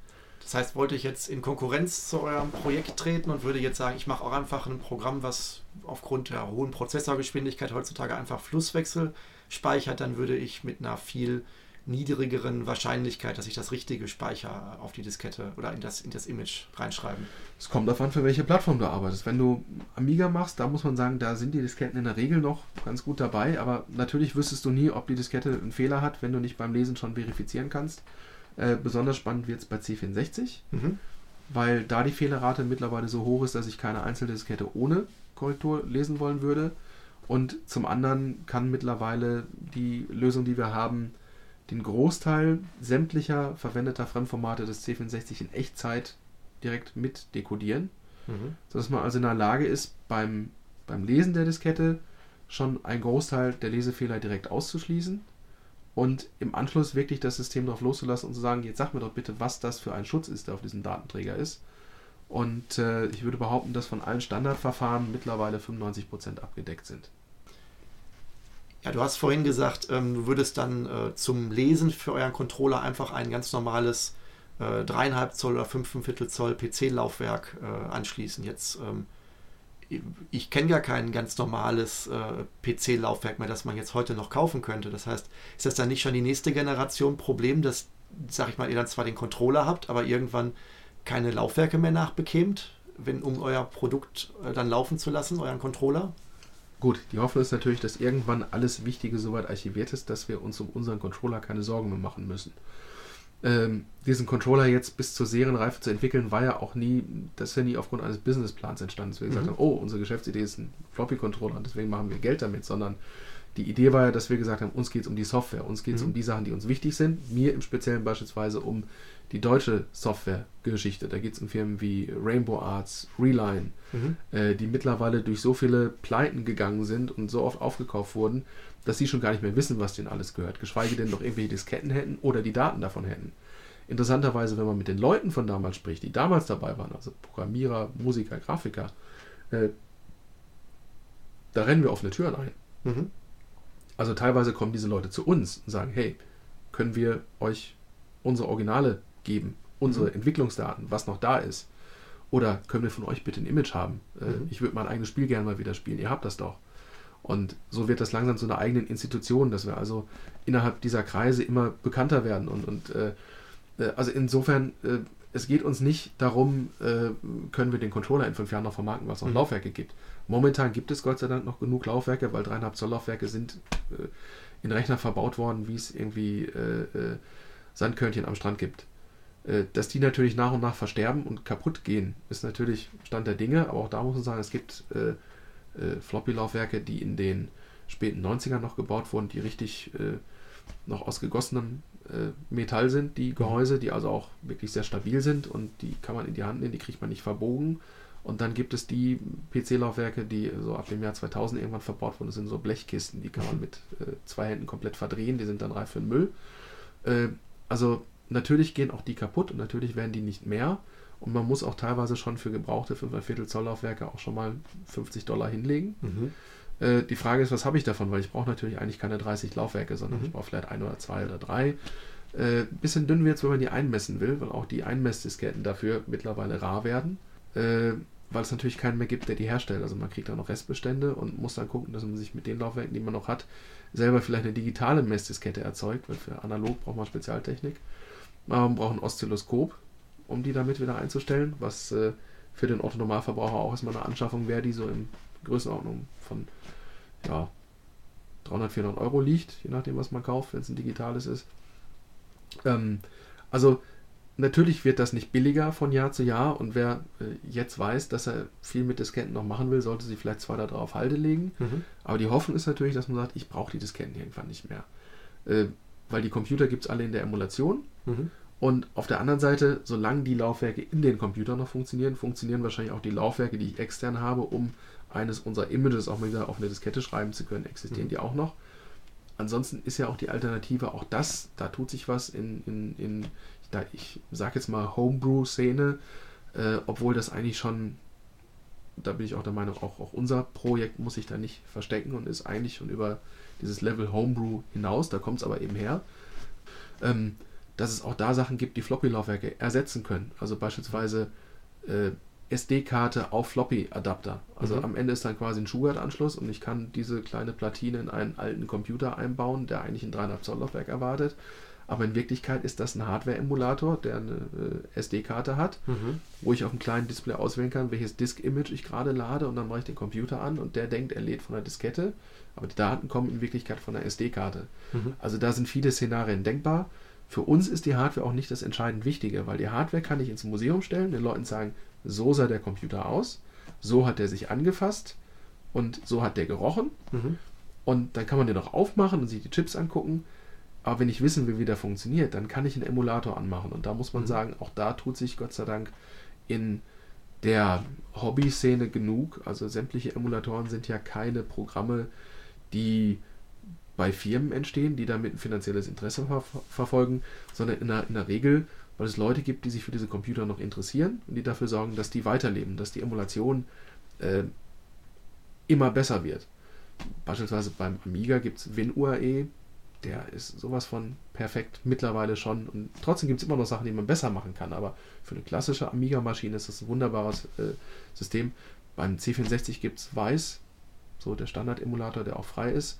Das heißt, wollte ich jetzt in Konkurrenz zu eurem Projekt treten und würde jetzt sagen, ich mache auch einfach ein Programm, was aufgrund der hohen Prozessorgeschwindigkeit heutzutage einfach Flusswechsel speichert, dann würde ich mit einer viel niedrigeren Wahrscheinlichkeit, dass ich das richtige Speicher auf die Diskette oder in das, in das Image reinschreiben. Es kommt davon, für welche Plattform du arbeitest. Wenn du Amiga machst, da muss man sagen, da sind die Disketten in der Regel noch ganz gut dabei, aber natürlich wüsstest du nie, ob die Diskette einen Fehler hat, wenn du nicht beim Lesen schon verifizieren kannst. Äh, besonders spannend wird es bei C64, Mhm. weil da die Fehlerrate mittlerweile so hoch ist, dass ich keine einzelne Diskette ohne Korrektur lesen wollen würde. Und zum anderen kann mittlerweile die Lösung, die wir haben, den Großteil sämtlicher verwendeter Fremdformate des C64 in Echtzeit direkt mit dekodieren, Mhm. sodass man also in der Lage ist, beim, beim Lesen der Diskette schon einen Großteil der Lesefehler direkt auszuschließen und im Anschluss wirklich das System darauf loszulassen und zu sagen, jetzt sag mir doch bitte, was das für ein Schutz ist, der auf diesem Datenträger ist. Und äh, ich würde behaupten, dass von allen Standardverfahren mittlerweile 95% abgedeckt sind. Ja, du hast vorhin gesagt, ähm, du würdest dann äh, zum Lesen für euren Controller einfach ein ganz normales äh, 3,5 Zoll oder 5,5 Zoll PC-Laufwerk äh, anschließen. Jetzt, ähm, ich- kenne ja kein ganz normales äh, PC-Laufwerk mehr, das man jetzt heute noch kaufen könnte. Das heißt, ist das dann nicht schon die nächste Generation Problem, dass, sag ich mal, ihr dann zwar den Controller habt, aber irgendwann keine Laufwerke mehr nachbekämt, wenn, um euer Produkt äh, dann laufen zu lassen, euren Controller? Gut, die Hoffnung ist natürlich, dass irgendwann alles Wichtige soweit archiviert ist, dass wir uns um unseren Controller keine Sorgen mehr machen müssen. Ähm, diesen Controller jetzt bis zur Serienreife zu entwickeln, war ja auch nie, das ist ja nie aufgrund eines Businessplans entstanden, dass wir gesagt Mhm. haben, oh, unsere Geschäftsidee ist ein Floppy-Controller und deswegen machen wir Geld damit, sondern die Idee war ja, dass wir gesagt haben, uns geht es um die Software, uns geht es Mhm. um die Sachen, die uns wichtig sind. Mir im Speziellen beispielsweise um die deutsche Software-Geschichte. Da geht es um Firmen wie Rainbow Arts, Reline, Mhm. äh, die mittlerweile durch so viele Pleiten gegangen sind und so oft aufgekauft wurden, dass sie schon gar nicht mehr wissen, was denen alles gehört. Geschweige denn noch irgendwelche Disketten hätten oder die Daten davon hätten. Interessanterweise, wenn man mit den Leuten von damals spricht, die damals dabei waren, also Programmierer, Musiker, Grafiker, äh, da rennen wir offene Türen ein. Mhm. Also teilweise kommen diese Leute zu uns und sagen, hey, können wir euch unsere Originale geben, unsere Mhm. Entwicklungsdaten, was noch da ist? Oder können wir von euch bitte ein Image haben? Äh, Mhm. Ich würde mein eigenes Spiel gerne mal wieder spielen, ihr habt das doch. Und so wird das langsam zu einer eigenen Institution, dass wir also innerhalb dieser Kreise immer bekannter werden. Und, und äh, äh, also insofern, äh, es geht uns nicht darum, äh, können wir den Controller in fünf Jahren noch vermarkten, was es noch Mhm. Laufwerke gibt. Momentan gibt es Gott sei Dank noch genug Laufwerke, weil dreieinhalb Zoll Laufwerke sind äh, in Rechner verbaut worden, wie es irgendwie äh, äh, Sandkörnchen am Strand gibt. Äh, dass die natürlich nach und nach versterben und kaputt gehen, ist natürlich Stand der Dinge, aber auch da muss man sagen, es gibt äh, äh, Floppy-Laufwerke, die in den späten 90ern noch gebaut wurden, die richtig äh, noch aus gegossenem äh, Metall sind, die Gehäuse, die also auch wirklich sehr stabil sind und die kann man in die Hand nehmen, die kriegt man nicht verbogen. Und dann gibt es die PC-Laufwerke, die so ab dem Jahr 2000 irgendwann verbaut wurden. Das sind so Blechkisten, die kann man mit äh, zwei Händen komplett verdrehen, die sind dann reif für den Müll. Äh, also natürlich gehen auch die kaputt und natürlich werden die nicht mehr. Und man muss auch teilweise schon für gebrauchte 5 Viertel Zoll Laufwerke auch schon mal 50 Dollar hinlegen. Mhm. Äh, die Frage ist, was habe ich davon? Weil ich brauche natürlich eigentlich keine 30 Laufwerke, sondern Mhm. ich brauche vielleicht ein oder zwei oder drei. Äh, bisschen dünn wird es, wenn man die einmessen will, weil auch die Einmessdisketten dafür mittlerweile rar werden. Äh, weil es natürlich keinen mehr gibt, der die herstellt. Also man kriegt da noch Restbestände und muss dann gucken, dass man sich mit den Laufwerken, die man noch hat, selber vielleicht eine digitale Messdiskette erzeugt, weil für analog braucht man Spezialtechnik. Man braucht ein Oszilloskop, um die damit wieder einzustellen, was äh, für den Otto-Normalverbraucher auch erstmal eine Anschaffung wäre, die so in Größenordnung von ja, 300, 400 Euro liegt, je nachdem, was man kauft, wenn es ein digitales ist. Ähm, also natürlich wird das nicht billiger von Jahr zu Jahr und wer äh, jetzt weiß, dass er viel mit Disketten noch machen will, sollte sich vielleicht zwei oder drei auf Halde legen. Mhm. Aber die Hoffnung ist natürlich, dass man sagt, ich brauche die Disketten irgendwann nicht mehr. Äh, weil die Computer gibt es alle in der Emulation. Mhm. Und auf der anderen Seite, solange die Laufwerke in den Computern noch funktionieren, funktionieren wahrscheinlich auch die Laufwerke, die ich extern habe, um eines unserer Images auch mal wieder auf eine Diskette schreiben zu können, existieren Mhm. die auch noch. Ansonsten ist ja auch die Alternative auch das, da tut sich was in, in, in da, ich sage jetzt mal Homebrew-Szene, äh, obwohl das eigentlich schon, da bin ich auch der Meinung, auch, auch unser Projekt muss sich da nicht verstecken und ist eigentlich schon über dieses Level Homebrew hinaus, da kommt es aber eben her. Ähm, dass es auch da Sachen gibt, die Floppy-Laufwerke ersetzen können. Also beispielsweise äh, SD-Karte auf Floppy-Adapter. Also Mhm. am Ende ist dann quasi ein Schubert-Anschluss und ich kann diese kleine Platine in einen alten Computer einbauen, der eigentlich ein 3,5 Zoll Laufwerk erwartet. Aber in Wirklichkeit ist das ein Hardware-Emulator, der eine äh, SD-Karte hat, Mhm. wo ich auf dem kleinen Display auswählen kann, welches Disk-Image ich gerade lade und dann mache ich den Computer an und der denkt, er lädt von der Diskette, aber die Daten kommen in Wirklichkeit von der SD-Karte. Mhm. Also da sind viele Szenarien denkbar. Für uns ist die Hardware auch nicht das entscheidend Wichtige, weil die Hardware kann ich ins Museum stellen, den Leuten sagen, so sah der Computer aus, so hat er sich angefasst und so hat der gerochen. Mhm. Und dann kann man den auch aufmachen und sich die Chips angucken. Aber wenn ich wissen will, wie der funktioniert, dann kann ich einen Emulator anmachen. Und da muss man Mhm. sagen, auch da tut sich Gott sei Dank in der Hobby-Szene genug. Also sämtliche Emulatoren sind ja keine Programme, die bei Firmen entstehen, die damit ein finanzielles Interesse ver verfolgen, sondern in der, in der Regel, weil es Leute gibt, die sich für diese Computer noch interessieren und die dafür sorgen, dass die weiterleben, dass die Emulation äh, immer besser wird. Beispielsweise beim Amiga gibt es WinUAE, der ist sowas von perfekt mittlerweile schon. Und trotzdem gibt es immer noch Sachen, die man besser machen kann. Aber für eine klassische Amiga-Maschine ist das ein wunderbares äh, System. Beim C64 gibt es Weiß, so der Standard-Emulator, der auch frei ist,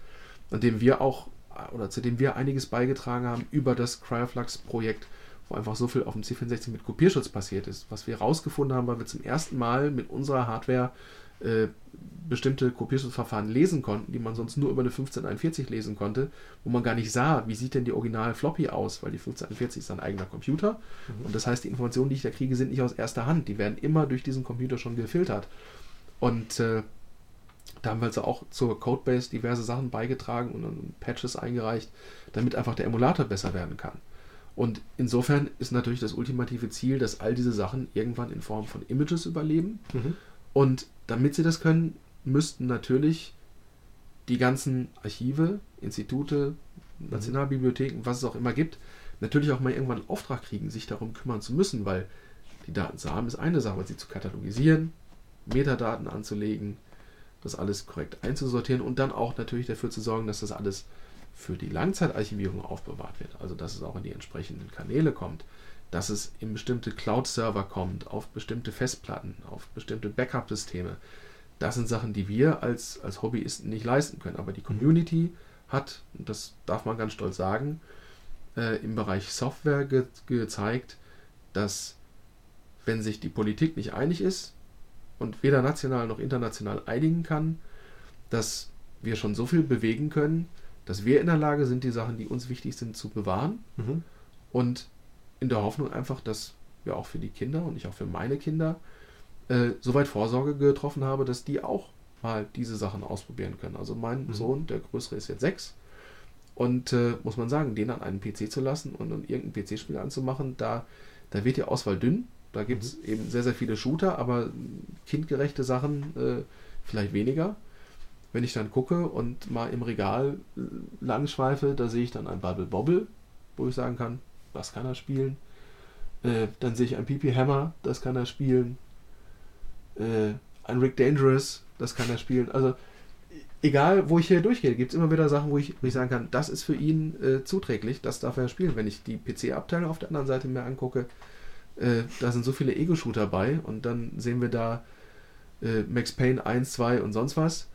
an dem wir auch, oder zu dem wir einiges beigetragen haben über das Cryoflux-Projekt, wo einfach so viel auf dem C64 mit Kopierschutz passiert ist. Was wir herausgefunden haben, weil wir zum ersten Mal mit unserer Hardware äh, bestimmte Kopierschutzverfahren lesen konnten, die man sonst nur über eine 1541 lesen konnte, wo man gar nicht sah, wie sieht denn die Original Floppy aus, weil die 1541 ist ein eigener Computer Mhm. und das heißt, die Informationen, die ich da kriege, sind nicht aus erster Hand, die werden immer durch diesen Computer schon gefiltert. Und äh, Da haben wir also auch zur Codebase diverse Sachen beigetragen und, und Patches eingereicht, damit einfach der Emulator besser werden kann. Und insofern ist natürlich das ultimative Ziel, dass all diese Sachen irgendwann in Form von Images überleben. Mhm. Und damit sie das können, müssten natürlich die ganzen Archive, Institute, Nationalbibliotheken, was es auch immer gibt, natürlich auch mal irgendwann einen Auftrag kriegen, sich darum kümmern zu müssen, weil die Daten zu haben ist eine Sache, sie zu katalogisieren, Metadaten anzulegen, das alles korrekt einzusortieren und dann auch natürlich dafür zu sorgen, dass das alles für die Langzeitarchivierung aufbewahrt wird, also dass es auch in die entsprechenden Kanäle kommt, dass es in bestimmte Cloud-Server kommt, auf bestimmte Festplatten, auf bestimmte Backup-Systeme. Das sind Sachen, die wir als, als Hobbyisten nicht leisten können. Aber die Community hat, und das darf man ganz stolz sagen, äh, im Bereich Software ge gezeigt, dass wenn sich die Politik nicht einig ist und weder national noch international einigen kann, dass wir schon so viel bewegen können, dass wir in der Lage sind, die Sachen, die uns wichtig sind, zu bewahren. Mhm. Und in der Hoffnung einfach, dass wir auch für die Kinder und ich auch für meine Kinder äh, soweit Vorsorge getroffen habe, dass die auch mal diese Sachen ausprobieren können. Also mein Mhm. Sohn, der größere ist jetzt sechs, und äh, muss man sagen, den an einen PC zu lassen und, und irgendein PC-Spiel anzumachen, da, da wird die Auswahl dünn. Da gibt es eben sehr, sehr viele Shooter, aber kindgerechte Sachen äh, vielleicht weniger. Wenn ich dann gucke und mal im Regal äh, langschweife, da sehe ich dann ein Bubble Bobble, wo ich sagen kann, das kann er spielen. Äh, dann sehe ich ein PP Hammer, das kann er spielen. Äh, ein Rick Dangerous, das kann er spielen. Also egal, wo ich hier durchgehe, gibt es immer wieder Sachen, wo ich, wo ich sagen kann, das ist für ihn äh, zuträglich, das darf er spielen. Wenn ich die PC-Abteilung auf der anderen Seite mir angucke, äh, da sind so viele Ego-Shooter bei und dann sehen wir da äh, Max Payne 1, 2 und sonst was.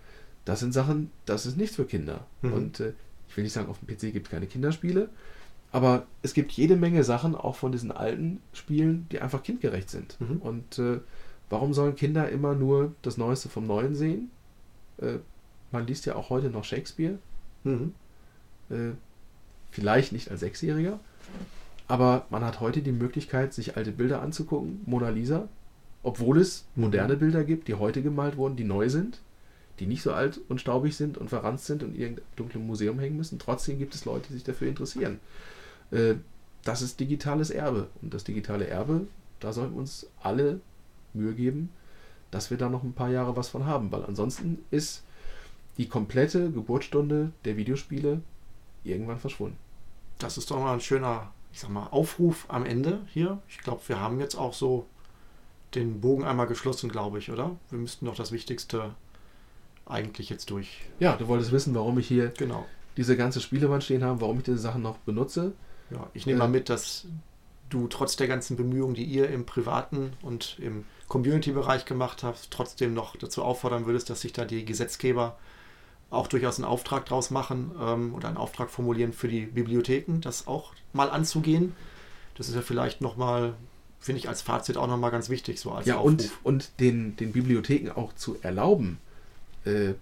Das sind Sachen, das ist nichts für Kinder. Mhm. Und äh, ich will nicht sagen, auf dem PC gibt es keine Kinderspiele, aber es gibt jede Menge Sachen, auch von diesen alten Spielen, die einfach kindgerecht sind. Mhm. Und äh, warum sollen Kinder immer nur das Neueste vom Neuen sehen? Äh, man liest ja auch heute noch Shakespeare. Mhm. Vielleicht nicht als Sechsjähriger, aber man hat heute die Möglichkeit, sich alte Bilder anzugucken, Mona Lisa, obwohl es moderne Bilder gibt, die heute gemalt wurden, die neu sind, die nicht so alt und staubig sind und verranzt sind und in irgendeinem dunklen Museum hängen müssen. Trotzdem gibt es Leute, die sich dafür interessieren. Äh, das ist digitales Erbe. Und das digitale Erbe, da sollten wir uns alle Mühe geben, dass wir da noch ein paar Jahre was von haben, weil ansonsten ist die komplette Geburtsstunde der Videospiele irgendwann verschwunden. Das ist doch mal ein schöner, ich sag mal, Aufruf am Ende hier. Ich glaube, wir haben jetzt auch so den Bogen einmal geschlossen, glaube ich, oder? Wir müssten doch das Wichtigste eigentlich jetzt durch. Ja, du wolltest wissen, warum ich hier Genau. diese ganze Spielewand stehen habe, warum ich diese Sachen noch benutze. Ja, ich nehme Äh, mal mit, dass du trotz der ganzen Bemühungen, die ihr im privaten und im Community-Bereich gemacht habt, trotzdem noch dazu auffordern würdest, dass sich da die Gesetzgeber auch durchaus einen Auftrag draus machen ähm, oder einen Auftrag formulieren für die Bibliotheken, das auch mal anzugehen. Das ist ja vielleicht nochmal, finde ich als Fazit auch nochmal ganz wichtig, so als ja, Aufruf. und, und den, den Bibliotheken auch zu erlauben. Äh,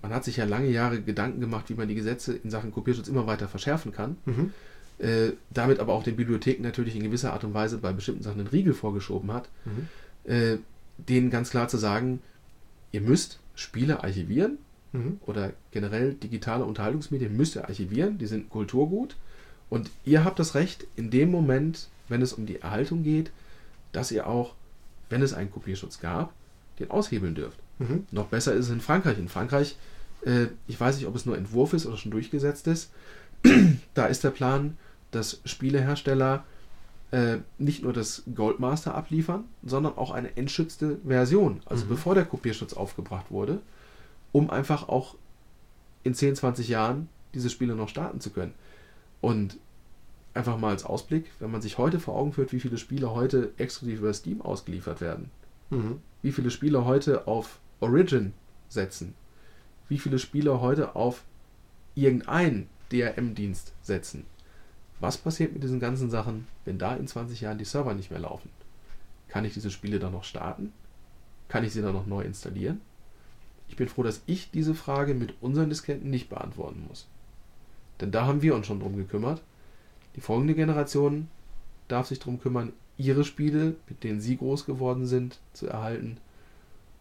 man hat sich ja lange Jahre Gedanken gemacht, wie man die Gesetze in Sachen Kopierschutz immer weiter verschärfen kann. Mhm. Äh, damit aber auch den Bibliotheken natürlich in gewisser Art und Weise bei bestimmten Sachen einen Riegel vorgeschoben hat. Mhm. Äh, denen ganz klar zu sagen, ihr müsst Spiele archivieren Mhm. oder generell digitale Unterhaltungsmedien müsst ihr archivieren, die sind Kulturgut. Und ihr habt das Recht, in dem Moment, wenn es um die Erhaltung geht, dass ihr auch, wenn es einen Kopierschutz gab, den aushebeln dürft. Mhm. Noch besser ist es in Frankreich. In Frankreich, äh, ich weiß nicht, ob es nur Entwurf ist oder schon durchgesetzt ist, da ist der Plan, dass Spielehersteller äh, nicht nur das Goldmaster abliefern, sondern auch eine entschützte Version, also Mhm. bevor der Kopierschutz aufgebracht wurde, um einfach auch in 10, 20 Jahren diese Spiele noch starten zu können. Und einfach mal als Ausblick, wenn man sich heute vor Augen führt, wie viele Spiele heute exklusiv über Steam ausgeliefert werden, Mhm. wie viele Spiele heute auf Origin setzen, wie viele Spiele heute auf irgendeinen DRM-Dienst setzen. Was passiert mit diesen ganzen Sachen, wenn da in 20 Jahren die Server nicht mehr laufen? Kann ich diese Spiele dann noch starten? Kann ich sie dann noch neu installieren? Ich bin froh, dass ich diese Frage mit unseren Disketten nicht beantworten muss. Denn da haben wir uns schon drum gekümmert. Die folgende Generation darf sich darum kümmern, ihre Spiele, mit denen sie groß geworden sind, zu erhalten.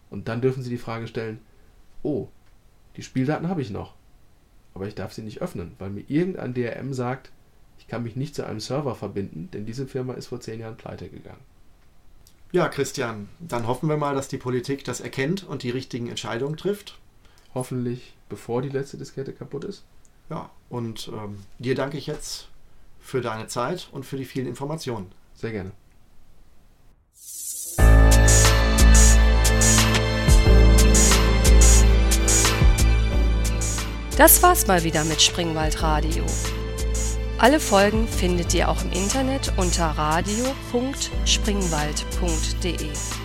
Und dann dürfen sie die Frage stellen, oh, die Spieldaten habe ich noch, aber ich darf sie nicht öffnen, weil mir irgendein DRM sagt, ich kann mich nicht zu einem Server verbinden, denn diese Firma ist vor zehn Jahren pleite gegangen. Ja, Christian, dann hoffen wir mal, dass die Politik das erkennt und die richtigen Entscheidungen trifft. Hoffentlich bevor die letzte Diskette kaputt ist. Ja, und ähm, dir danke ich jetzt für deine Zeit und für die vielen Informationen. Sehr gerne. Das war's mal wieder mit Springwald Radio. Alle Folgen findet ihr auch im Internet unter radio.springwald.de.